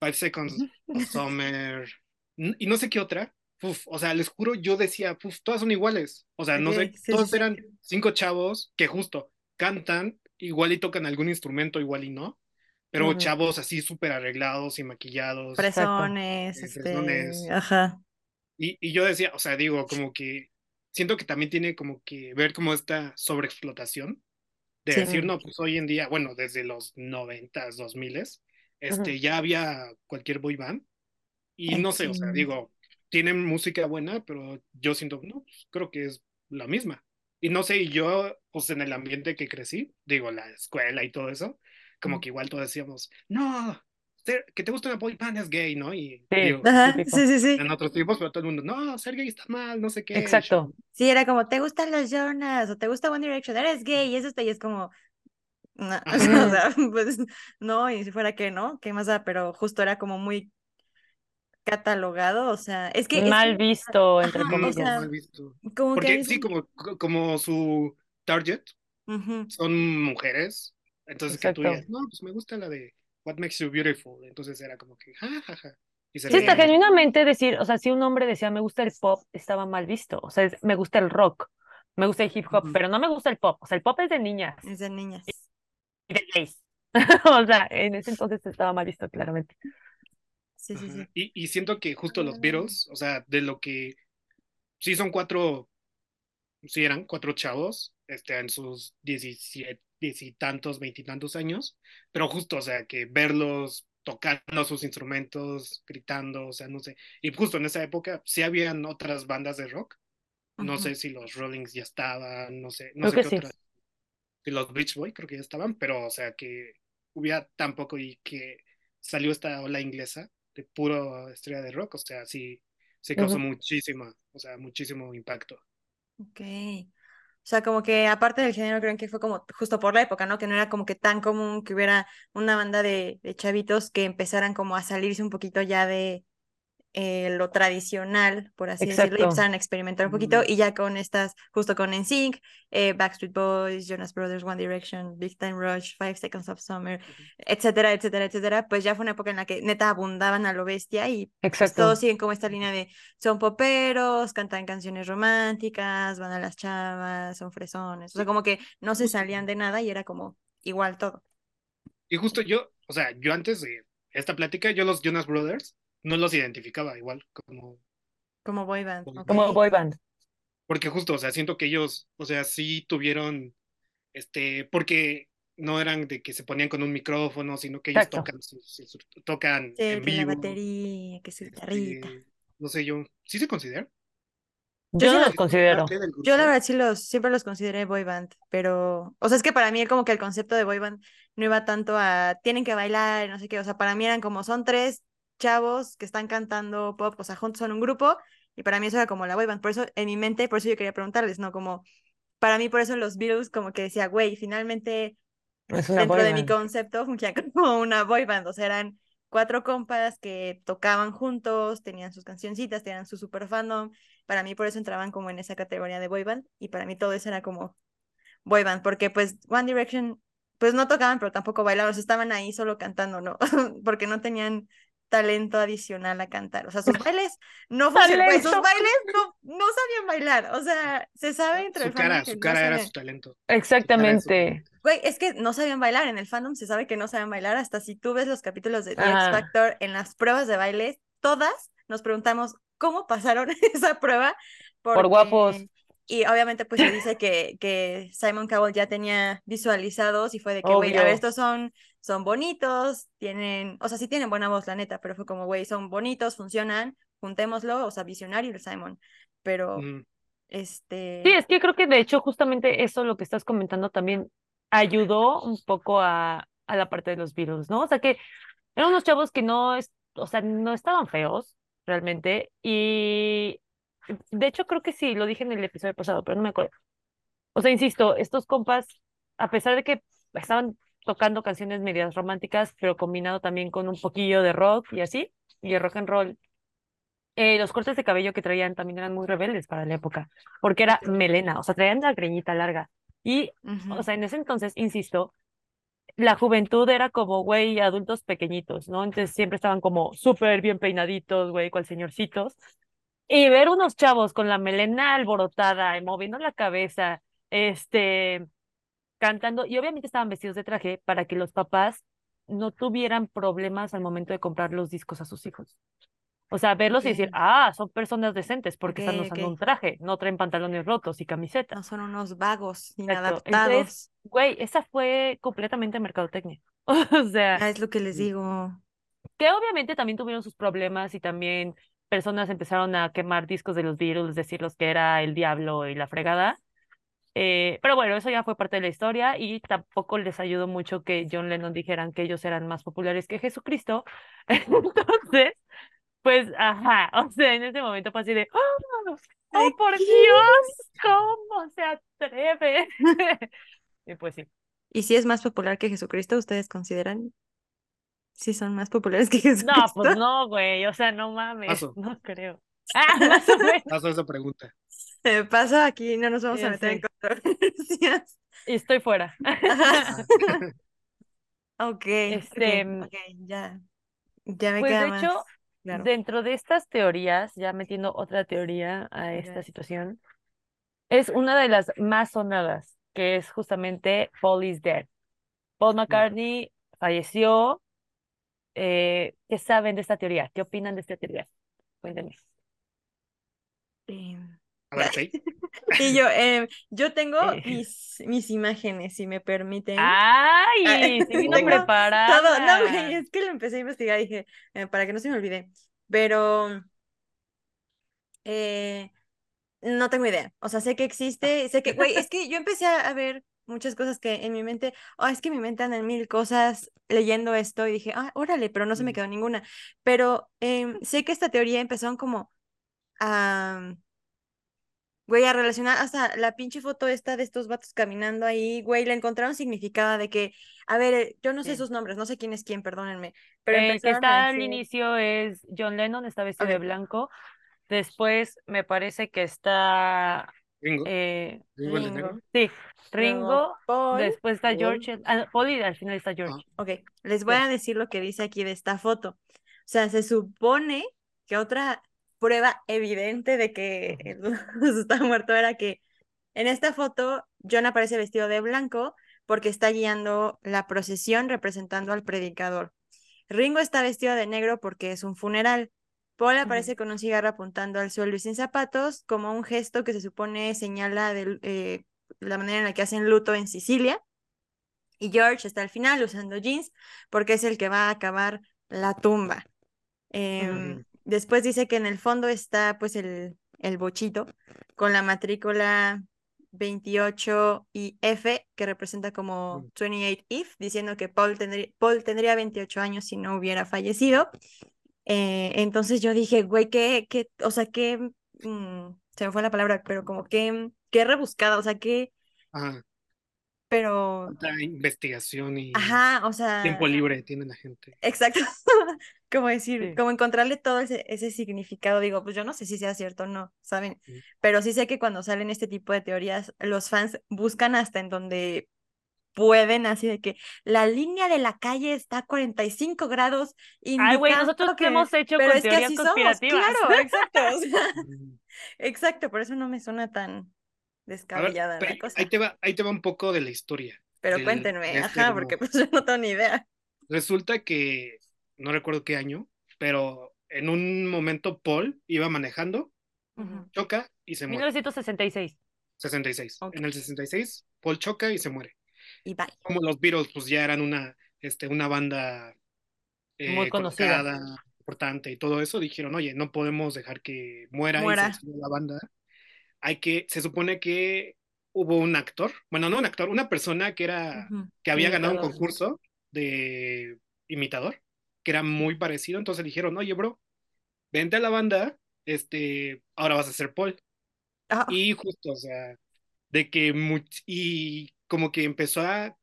Five Seconds of Summer, y no sé qué otra. Uf, o sea, les juro, yo decía, uf, todas son iguales. O sea, no sé, sí, todos sí. eran cinco chavos que justo cantan, igual y tocan algún instrumento, igual y no, pero Ujú, chavos así súper arreglados y maquillados, Exacto. Fresones, eh, este, fresones. ajá, Y, y yo decía, o sea, digo, como que siento que también tiene como que ver como esta sobreexplotación de sí, decir, no, pues hoy en día, bueno, desde los noventas, dos miles, este, ya había cualquier boy band. Y no sé, o sea, digo, tienen música buena, pero yo siento, no, pues, creo que es la misma. Y no sé, y yo, pues en el ambiente que crecí, digo, la escuela y todo eso, como que igual todos decíamos, no, ser- que te gusta una boy band es gay, ¿no? Y Sí, digo, Ajá, típico. sí, sí, sí. en otros tiempos, pero todo el mundo, no, ser gay está mal, no sé qué. Exacto. Sí, era como, ¿te gustan los Jonas? ¿O te gusta One Direction? Eres gay, y eso está, y es como, no, o sea, pues, no, y si fuera que no, ¿qué más da? Pero justo era como muy catalogado, o sea, es que, es que, Mal visto, entre ajá, o comillas. sea, mal visto. como que Porque hay sí, un, como, como su target ujú, son mujeres, entonces que tú Exacto. digas, no, pues me gusta la de What Makes You Beautiful, entonces era como que, ja, ja, ja, y se Sí, de genuinamente decir, o sea, si un hombre decía me gusta el pop, estaba mal visto. O sea, es- me gusta el rock, me gusta el hip hop, pero no me gusta el pop. O sea, el pop es de niñas es de niñas. y de gays. O sea, en ese entonces estaba mal visto, claramente. Sí, sí, sí. Y, y siento que justo los Beatles, o sea, de lo que sí son cuatro, sí eran cuatro chavos, este, en sus diecisiete, diez y tantos, veintitantos años, pero justo, o sea, que verlos tocando sus instrumentos, gritando, o sea, no sé, y justo en esa época sí habían otras bandas de rock, no ujú, sé si los Rollings ya estaban, no sé, no Creo sé qué sí. otras, si los Beach Boy creo que ya estaban, pero o sea, que hubiera tan poco y que salió esta ola inglesa de puro estrella de rock, o sea, sí, sí causó Ujú. muchísima, o sea, muchísimo impacto. Ok. O sea, como que aparte del género, creo que fue como justo por la época, ¿no? Que no era como que tan común que hubiera una banda de, de chavitos que empezaran como a salirse un poquito ya de, eh, lo tradicional, por así decirlo, y empezaron a experimentar un poquito, Mm. y ya con estas, justo con NSYNC, eh, Backstreet Boys, Jonas Brothers, One Direction, Big Time Rush, Five Seconds of Summer, etcétera, etcétera, etcétera, pues ya fue una época en la que neta abundaban a lo bestia y pues todos siguen como esta línea de son poperos, cantan canciones románticas, van a las chavas, son fresones, o sea, como que no se salían de nada y era como igual todo. Y justo yo, o sea, yo antes de esta plática, yo los Jonas Brothers no los identificaba igual, como, Como boy band. Boy ok. Como boy band. porque justo, o sea, siento que ellos, o sea, sí tuvieron, este, porque no eran de que se ponían con un micrófono, sino que ellos Exacto. tocan, tocan Sí, en que la vivo. batería, que su guitarrita. este, no sé, yo, ¿sí se considera? Yo Yo sí no los considero. Yo la verdad sí los, siempre los consideré boy band, pero, o sea, es que para mí como que el concepto de boy band no iba tanto a, tienen que bailar, no sé qué, o sea, para mí eran como, son tres chavos que están cantando pop, o sea, juntos son un grupo, y para mí eso era como la boy band, por eso en mi mente, por eso yo quería preguntarles, ¿no? Como, para mí por eso los Beatles como que decía, güey, finalmente Es una dentro de mi concepto fungía como una boy band, o sea, eran cuatro compas que tocaban juntos, tenían sus cancioncitas, tenían su super fandom, para mí por eso entraban como en esa categoría de boy band, y para mí todo eso era como boy band, porque pues One Direction, pues no tocaban, pero tampoco bailaban, o sea, estaban ahí solo cantando, ¿no? porque no tenían talento adicional a cantar, o sea, sus bailes no funcionaban, sus bailes no, no sabían bailar, o sea, se sabe entre Su el fandom cara, su no cara era sabían- su talento. Exactamente. Güey, es que no sabían bailar. En el fandom se sabe que no saben bailar. Hasta si tú ves los capítulos de The X. Factor en las pruebas de baile, todas nos preguntamos cómo pasaron esa prueba. Por guapos. porque- Y obviamente, pues se dice que, que Simon Cowell ya tenía visualizados y fue de que, güey, a ver, estos son, son bonitos, tienen, o sea, sí tienen buena voz, la neta, pero fue como, güey, son bonitos, funcionan, juntémoslo, o sea, visionario el Simon. Pero, Mm. este. Sí, es que creo que de hecho justamente eso lo que estás comentando también ayudó un poco a, a la parte de los Beatles, ¿no? O sea que eran unos chavos que no es, o sea, no estaban feos realmente y de hecho creo que sí, lo dije en el episodio pasado, pero no me acuerdo. O sea, insisto, estos compas, a pesar de que estaban tocando canciones medias románticas, pero combinado también con un poquillo de rock y así, y el rock and roll, eh, los cortes de cabello que traían también eran muy rebeldes para la época, porque era melena, o sea, traían la greñita larga. Y, ujú. o sea, en ese entonces, insisto, la juventud era como, güey, adultos pequeñitos, ¿no? Entonces siempre estaban como súper bien peinaditos, güey, cual señorcitos. Y ver unos chavos con la melena alborotada y moviendo la cabeza, este, cantando, y obviamente estaban vestidos de traje para que los papás no tuvieran problemas al momento de comprar los discos a sus hijos. O sea, verlos y decir, ah, son personas decentes porque están Ok, usando ok. un traje, no traen pantalones rotos y No camisetas. son unos vagos, inadaptados. Entonces, güey, esa fue completamente mercadotecnia. O sea, Ah, es lo que les digo. que obviamente también tuvieron sus problemas y también personas empezaron a quemar discos de los Beatles, decirlos que era el diablo y la fregada. Eh, pero bueno, eso ya fue parte de la historia y tampoco les ayudó mucho que John Lennon dijeran que ellos eran más populares que Jesucristo. Entonces, pues, ajá, o sea, en ese momento fue así de, ¡oh, oh, por ¿qué? Dios! ¿Cómo se atreve? Y pues sí. ¿Y si es más popular que Jesucristo, ustedes consideran? Si son más populares que No, Jesucristo. pues no, güey, o sea, no mames, Paso. no creo. Ah, más o menos. Paso esa pregunta. Eh, paso aquí, no nos vamos a meter en controversias. Y estoy fuera. Ok, Este, ya. Ya me Pues queda de más hecho, claro. dentro de estas teorías, ya metiendo otra teoría a esta situación, es una de las más sonadas, que es justamente Paul is Dead. Paul McCartney falleció. Eh, ¿qué saben de esta teoría? ¿Qué opinan de esta teoría? Cuéntenme. Eh, A ver. Y yo, eh, yo tengo Eh. mis, mis imágenes, si me permiten. ¡Ay! Se vino Tengo preparada. Todo, no, güey, es que lo empecé a investigar dije, eh, para que no se me olvide. Pero eh, no tengo idea. O sea, sé que existe, sé que, güey, es que yo empecé a, ver muchas cosas que en mi mente, oh, es que en mi mente andan mil cosas leyendo esto y dije, ah, órale, pero no se me Mm. quedó ninguna. Pero em, sé que esta teoría empezaron como a Güey, a relacionar hasta la pinche foto esta de estos vatos caminando ahí, güey, le encontraron significado de que, a ver, eh, yo no sé Sí. sus nombres, no sé quién es quién, perdónenme, pero El que empezaron a está al inicio es John Lennon, está vestido de blanco. Después me parece que está Ringo, eh, Ringo sí, Ringo. Paul. Después está Paul. George. Ah, Paul y al final está George. Ok, les voy Sí. a decir lo que dice aquí de esta foto. O sea, se supone que otra prueba evidente de que está muerto era que en esta foto John aparece vestido de blanco porque está guiando la procesión representando al predicador. Ringo está vestido de negro porque es un funeral. Paul aparece con un cigarro apuntando al suelo y sin zapatos, como un gesto que se supone señala del- eh, la manera en la que hacen luto en Sicilia. Y George está al final usando jeans porque es el que va a acabar la tumba. Em. Después dice que en el fondo está pues el, el bochito con la matrícula 28 y F que representa como Mm. 28 if, diciendo que Paul tendría, Paul tendría 28 años si no hubiera fallecido. Eh, entonces yo dije, güey, qué, qué, o sea, qué, mm, se me fue la palabra, pero como que, qué rebuscada, o sea, qué, Ajá. pero, Tanta investigación y ajá, o sea, tiempo libre tiene la gente. Exacto. Como decir, Sí. como encontrarle todo ese, ese significado. Digo, pues yo no sé si sea cierto o no, ¿saben? Sí. Pero sí sé que cuando salen este tipo de teorías, los fans buscan hasta en donde pueden, así de que la línea de la calle está a 45 grados, Ay, güey, nosotros que... hemos hecho Pero con es que teorías somos, conspirativas. claro, exacto. o sea, exacto, por eso no me suena tan ver, descabellada la cosa. ahí te va, ahí te va un poco de la historia. Pero del- cuéntenme, de este ajá, porque pues yo no tengo ni idea. Resulta que, no recuerdo qué año, pero en un momento Paul iba manejando, choca y se muere. 1966. 66. Ok. En el 66, Paul choca y se muere. Y bye. Como los Beatles, pues ya eran una, este, una banda eh, Muy conocida. importante y todo eso, dijeron, oye, no podemos dejar que muera, Muera. y se la banda. Hay que, se supone que hubo un actor, bueno, no un actor, una persona que era, que había ganado un concurso de imitador, que era muy parecido, entonces dijeron, oye, bro, vente a la banda, este, ahora vas a ser Paul. Ah, Y justo, o sea, de que much- y como que empezó a, a-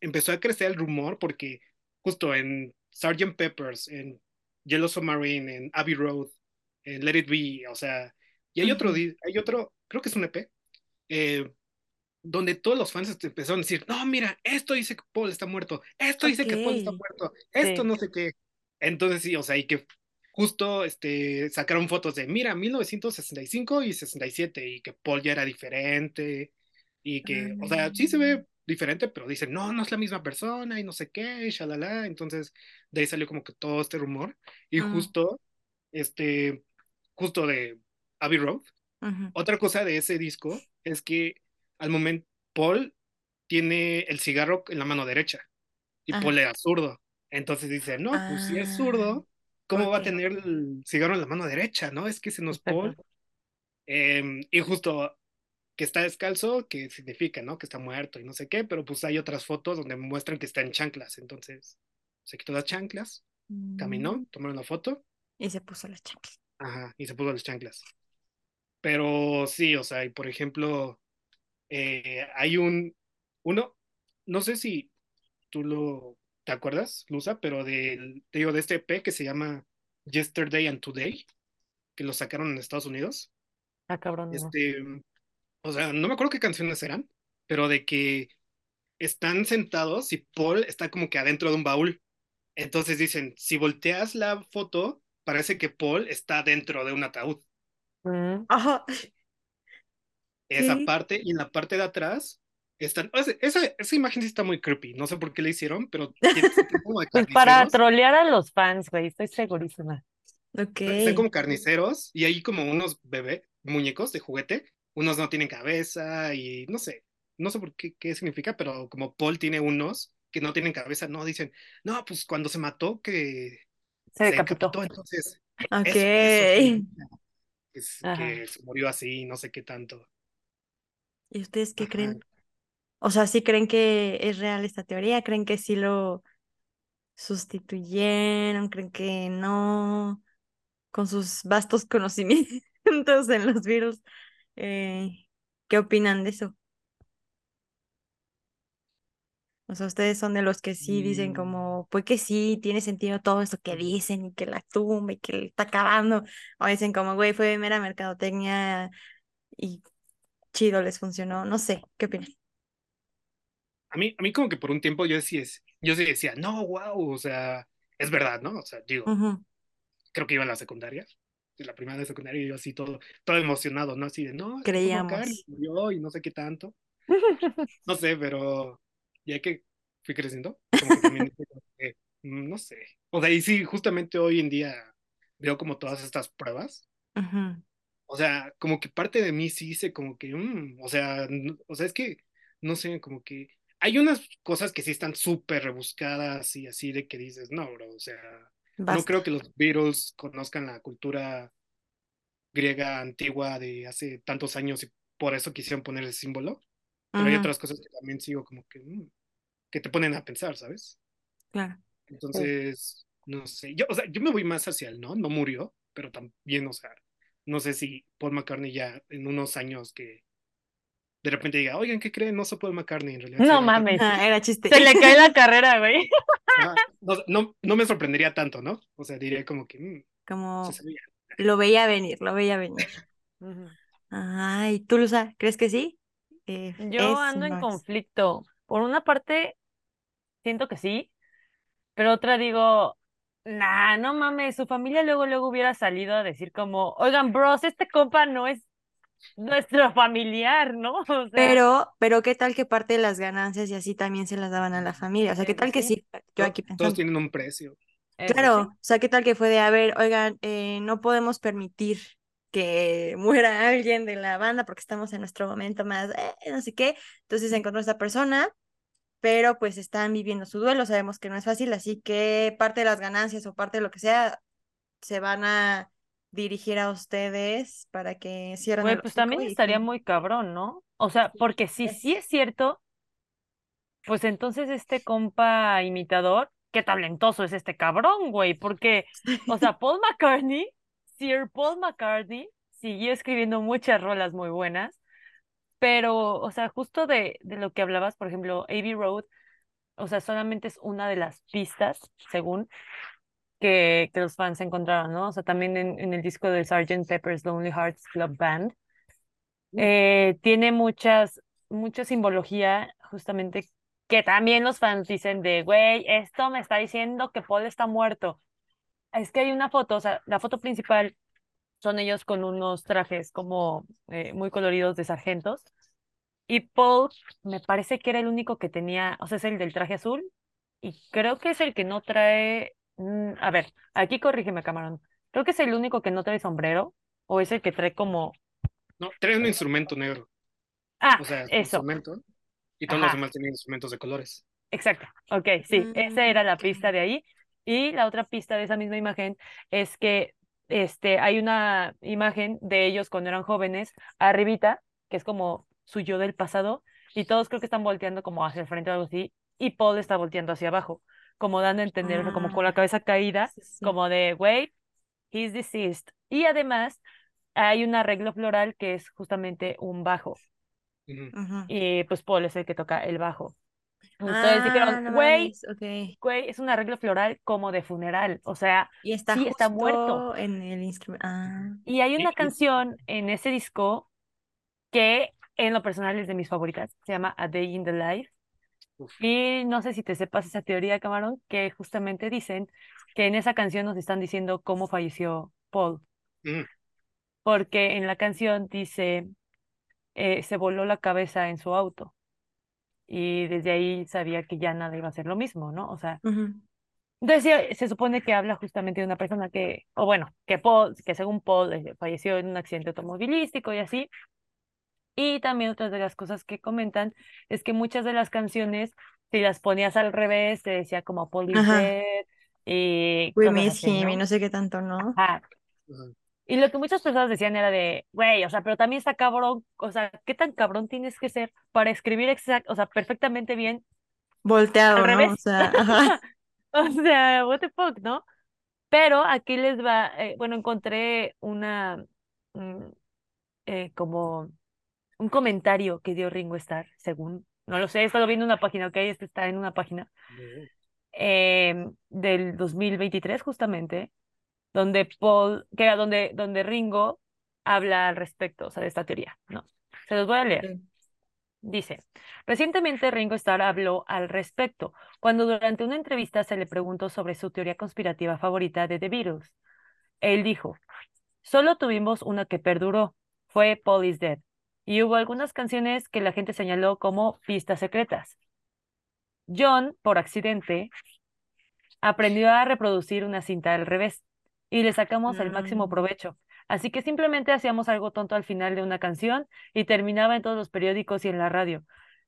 empezó a crecer el rumor porque justo en Sgt. Peppers, en Yellow Submarine, en Abbey Road, en Let It Be, o sea, y hay otro, hay otro, creo que es un EP, eh, donde todos los fans este, empezaron a decir, no, mira, esto dice que Paul está muerto, esto dice que Paul está muerto, esto Sí. no sé qué. Entonces sí, o sea, y que justo este, sacaron fotos de, mira, 1965 y 67, y que Paul ya era diferente, y que, o sea, sí se Ah. ve diferente, pero dicen, no, no es la misma persona, y no sé qué, y shalala. Entonces, de ahí salió como que todo este rumor, y Mm. justo, este, justo de Abbey Road, otra cosa de ese disco es que al momento Paul tiene el cigarro en la mano derecha y Ah. Paul era zurdo. Entonces dice, no, pues si es Ah, zurdo, ¿cómo va a tener el cigarro en la mano derecha? ¿No? Es que ese no es Paul. Em, y justo que está descalzo, que significa, ¿no? Que está muerto y no sé qué, pero pues hay otras fotos donde muestran que está en chanclas. Entonces se quitó las chanclas, caminó, Mm, tomaron la foto, Y se puso las chanclas. ajá, y se puso las chanclas. Pero sí, o sea, y por ejemplo, eh, hay un, uno, no sé si tú lo, ¿te acuerdas, Luza? Pero del, te digo, de este EP que se llama Yesterday and Today, que lo sacaron en Estados Unidos. Ah, cabrón, no. Este, o sea, no me acuerdo qué canciones eran, pero de que están sentados y Paul está como que adentro de un baúl. Entonces dicen, si volteas la foto, parece que Paul está dentro de un ataúd. Mm. Ajá. Esa Sí. parte y en la parte de atrás están o sea, esa, esa imagen sí está muy creepy no sé por qué la hicieron pero tiene como de Pues para trolear a los fans, güey, estoy segurísima. Ok. están como carniceros y hay como unos bebé muñecos de juguete unos no tienen cabeza y no sé no sé por qué qué significa pero como Paul tiene unos que no tienen cabeza no dicen no pues cuando se mató que Se se decapitó. decapitó entonces Ok. eso, eso significa, es Ajá. que se murió así no sé qué tanto ¿Y ustedes qué Ajá. creen? O sea, ¿sí creen que es real esta teoría? ¿Creen que sí lo sustituyeron? ¿Creen que no? Con sus vastos conocimientos en los virus, Eh, ¿qué opinan de eso? O sea, ustedes son de los que sí dicen Mm, como, pues que sí, tiene sentido todo esto que dicen y que la tumba y que está acabando. O dicen como, güey, fue mera mercadotecnia y chido les funcionó. No sé, ¿qué opinan? a mí, a mí como que por un tiempo yo sí, yo sí decía, no, wow, o sea, es verdad, ¿no? O sea, digo, creo que iba a la secundaria, en la primera de secundaria, y yo así todo, todo emocionado, ¿no? Así de, no, Creíamos. murió y no sé qué tanto. No sé, pero ya que fui creciendo, como que también mm, no sé. O sea, y sí, justamente hoy en día veo como todas estas pruebas. Ujú, O sea, como que parte de mí sí dice como que, mm, o sea, o sea, es que, no sé, como que hay unas cosas que sí están súper rebuscadas y así de que dices, no, bro, o sea, no creo que los Beatles conozcan la cultura griega antigua de hace tantos años y por eso quisieron poner ese símbolo, pero hay otras cosas que también sigo como que, mm, que te ponen a pensar, ¿sabes? claro. Sí. Entonces, no sé, yo, o sea, yo me voy más hacia el no, no murió, pero también, o sea, no sé si Paul McCartney ya en unos años que de repente diga, oigan, ¿qué creen? No soy Paul McCartney, en realidad No Aaron Carter". mames, Ajá, era chiste. se le cae la carrera, güey. No, no, no me sorprendería tanto, ¿no? O sea, diría como que mm, Como lo veía venir, lo veía venir. Ay, ¿tú, Luza, crees que sí? Eh, Yo ando en conflicto. Por una parte, siento que sí, pero otra digo, nah, no mames, su familia luego, luego hubiera salido a decir como, oigan, bros, este compa no es nuestro familiar, ¿no? O sea, Pero, pero ¿qué tal que parte de las ganancias y así también se las daban a la familia? O sea, ¿qué eso tal que sí? Yo aquí todos pensando. tienen un precio. Claro, sí. o sea, ¿qué tal que fue de, a ver, oigan, eh, no podemos permitir que muera alguien de la banda porque estamos en nuestro momento más, eh, no sé qué. Entonces encontró a esta persona, pero pues están viviendo su duelo, sabemos que no es fácil, así que parte de las ganancias o parte de lo que sea se van a dirigir a ustedes para que cierren Güey, pues también y estaría muy cabrón, ¿no? O sea, porque si sí Es- es cierto, pues entonces este compa imitador, qué talentoso es este cabrón, güey, porque, o sea, Paul McCartney, Sir Paul McCartney, siguió escribiendo muchas rolas muy buenas, pero, o sea, justo de, de lo que hablabas, por ejemplo, Abbey Road, o sea, solamente es una de las pistas, según, que, que los fans encontraron, ¿no? O sea, también en, en el disco de Sgt. Pepper's Lonely Hearts Club Band, eh, tiene muchas, mucha simbología, justamente, que también los fans dicen de, güey, esto me está diciendo que Paul está muerto. Es que hay una foto, o sea, la foto principal son ellos con unos trajes como eh, muy coloridos de sargentos. Y Paul me parece que era el único que tenía, o sea, es el del traje azul. Y creo que es el que no trae. mm, a ver, aquí corrígeme, camarón. Creo que es el único que no trae sombrero. O es el que trae como. No, trae un instrumento negro, Ah, o sea, su eso. instrumento, y todos los demás tienen instrumentos de colores. exacto. Ok, sí, esa era la pista de ahí. Y la otra pista de esa misma imagen es que este, hay una imagen de ellos cuando eran jóvenes, arribita, que es como su yo del pasado, y todos creo que están volteando como hacia el frente o algo así, y Paul está volteando hacia abajo, como dando a entender, o sea, como con la Ah, cabeza caída, sí, sí. como de, wait, he's deceased. Y además hay un arreglo floral que es justamente un bajo, y pues Paul es el que toca el bajo. Entonces Ah, dijeron, güey, es un arreglo floral como de funeral, o sea, Y está sí está muerto. en el instrumento. Ah, Y hay una canción en ese disco que en lo personal es de mis favoritas, se llama A Day in the Life. uf, Y no sé si te sepas esa teoría, Camarón, que justamente dicen que en esa canción nos están diciendo cómo falleció Paul, mm, porque en la canción dice, eh, se voló la cabeza en su auto. Y desde ahí sabía que ya nada iba a ser lo mismo, ¿no? O sea, ujú. Entonces sí, se supone que habla justamente de una persona que, o bueno, que Paul, que según Paul eh, falleció en un accidente automovilístico y así. Y también otras de las cosas que comentan es que muchas de las canciones, si las ponías al revés, te decía como Paul y We miss así, him y ¿no? no sé qué tanto, ¿no? Ajá. Y lo que muchas personas decían era de, güey, o sea, pero también está cabrón, o sea, ¿qué tan cabrón tienes que ser para escribir exact, o sea, perfectamente bien Volteado, al ¿no? O sea, ajá. O sea, what the fuck, ¿no? Pero aquí les va, eh, bueno, encontré una, mm, eh, como un comentario que dio Ringo Starr, según, no lo sé, he estado viendo una página, ok, este está en una página eh, del 2023 justamente, donde Paul, que donde, donde Ringo habla al respecto, o sea, de esta teoría, ¿no? Se los voy a leer. Dice, recientemente Ringo Starr habló al respecto, cuando durante una entrevista se le preguntó sobre su teoría conspirativa favorita de The Beatles. Él dijo, solo tuvimos una que perduró, fue Paul is Dead, y hubo algunas canciones que la gente señaló como pistas secretas. John, por accidente, aprendió a reproducir una cinta al revés y le sacamos el máximo Mm. provecho. Así que simplemente hacíamos algo tonto al final de una canción y terminaba en todos los periódicos y en la radio.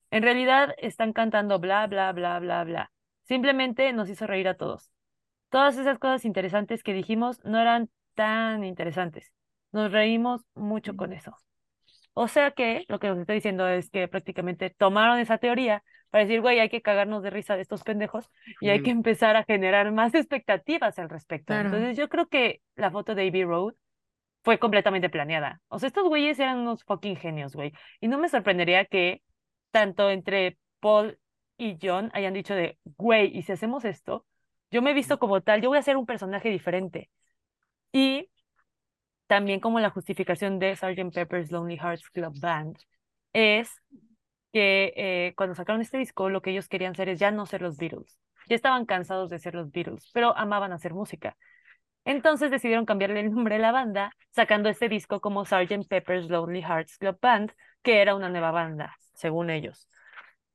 En realidad están cantando bla, bla, bla, bla, bla. Simplemente nos hizo reír a todos. Todas esas cosas interesantes que dijimos no eran tan interesantes. Nos reímos mucho con eso. O sea que lo que nos está diciendo es que prácticamente tomaron esa teoría para decir, güey, hay que cagarnos de risa de estos pendejos y hay que empezar a generar más expectativas al respecto. Claro. Entonces yo creo que la foto de Abbey Road fue completamente planeada. O sea, estos güeyes eran unos fucking genios, güey. Y no me sorprendería que tanto entre Paul y John hayan dicho de, güey, y si hacemos esto, yo me he visto como tal, yo voy a ser un personaje diferente. Y también como la justificación de Sgt. Pepper's Lonely Hearts Club Band es que eh, cuando sacaron este disco lo que ellos querían hacer es ya no ser los Beatles. Ya estaban cansados de ser los Beatles, pero amaban hacer música. Entonces decidieron cambiarle el nombre a la banda, sacando este disco como Sgt. Pepper's Lonely Hearts Club Band, que era una nueva banda, según ellos.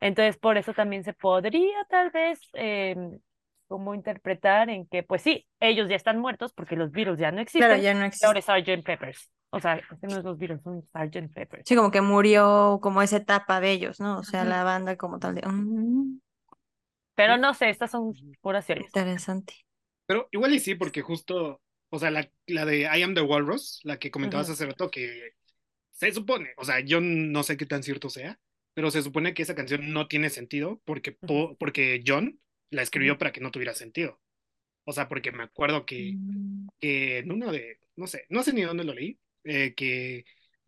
Entonces, por eso también se podría tal vez eh, como interpretar en que, pues sí, ellos ya están muertos porque los Beatles ya no existen, Claro, ya no y existe. ahora es Sgt. Peppers. O sea, este no es los Beatles, son Sgt. Peppers. Sí, como que murió como esa etapa de ellos, ¿no? O sea, la banda como tal de... "Mm, Pero no sé, estas son puras teorías. interesante. Pero igual y sí, porque justo, o sea, la, la de I Am the Walrus, la que comentabas hace rato, que se supone, o sea, yo no sé qué tan cierto sea, pero se supone que esa canción no tiene sentido porque, po- porque John la escribió para que no tuviera sentido. O sea, porque me acuerdo que, Mm, que en uno de, no sé, no sé ni dónde lo leí, eh, que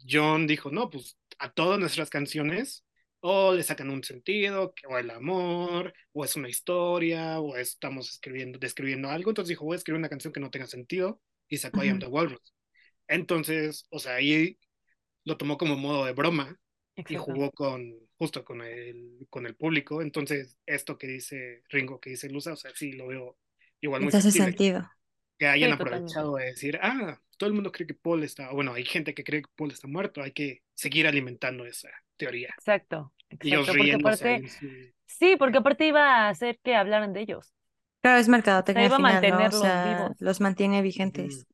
John dijo, no, pues a todas nuestras canciones o le sacan un sentido, que- o el amor, o es una historia, o estamos escribiendo, describiendo algo. Entonces dijo, voy a escribir una canción que no tenga sentido y sacó I Am the Walrus. Entonces, o sea, ahí lo tomó como modo de broma y Exacto. jugó con, justo con el, con el público. Entonces, esto que dice Ringo, que dice Lusa, o sea, sí lo veo igual muy factible sentido. Que hayan Sí, totalmente. aprovechado de decir, ah, todo el mundo cree que Paul está, bueno, hay gente que cree que Paul está muerto, hay que seguir alimentando esa teoría. Exacto, Y ellos exacto. Porque aparte, su... sí, porque aparte iba a hacer que hablaran de ellos. Claro, es O sea, mercadotecnia al iba a final, ¿no? O mantenerlos sea, vivos. los mantiene vigentes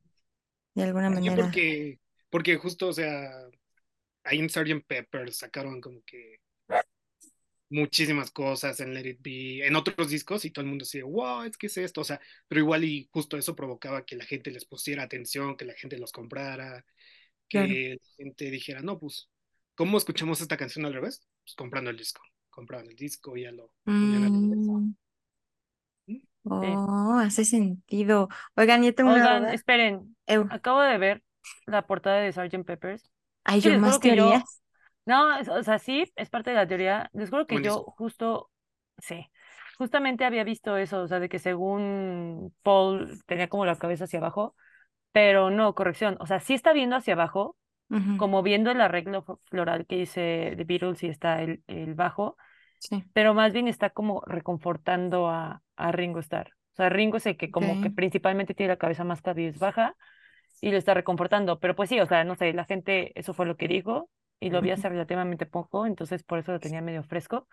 de alguna Sí, manera. porque, porque justo, o sea, ahí en Sgt. Pepper sacaron como que muchísimas cosas en Let It Be, en otros discos y todo el mundo decía, wow, es que es esto, o sea, pero igual y justo eso provocaba que la gente les pusiera atención, que la gente los comprara, Claro. que la gente dijera, no, pues, ¿cómo escuchamos esta canción al revés? Pues comprando el disco, compraban el disco y ya lo. Mm, ¿Mm? Sí. Oh, hace sentido. Oigan, yo tengo Oigan, esperen, Eu, acabo de ver la portada de Sgt. Peppers. ¿Hay Sí, yo más yo, teorías? No, es- o sea, sí, es parte de la teoría. Les juro que yo justo, sí, justamente había visto eso, o sea, de que según Paul tenía como la cabeza hacia abajo, pero no, corrección, o sea, sí está viendo hacia abajo, como viendo el arreglo floral que dice The Beatles y está el, el bajo, Sí, pero más bien está como reconfortando a, a Ringo Starr. O sea, Ringo es el que como que principalmente tiene la cabeza más cabizbaja y lo está reconfortando. Pero pues sí, o sea, no sé, la gente, eso fue lo que dijo y lo vi hace relativamente poco, entonces por eso lo tenía medio fresco.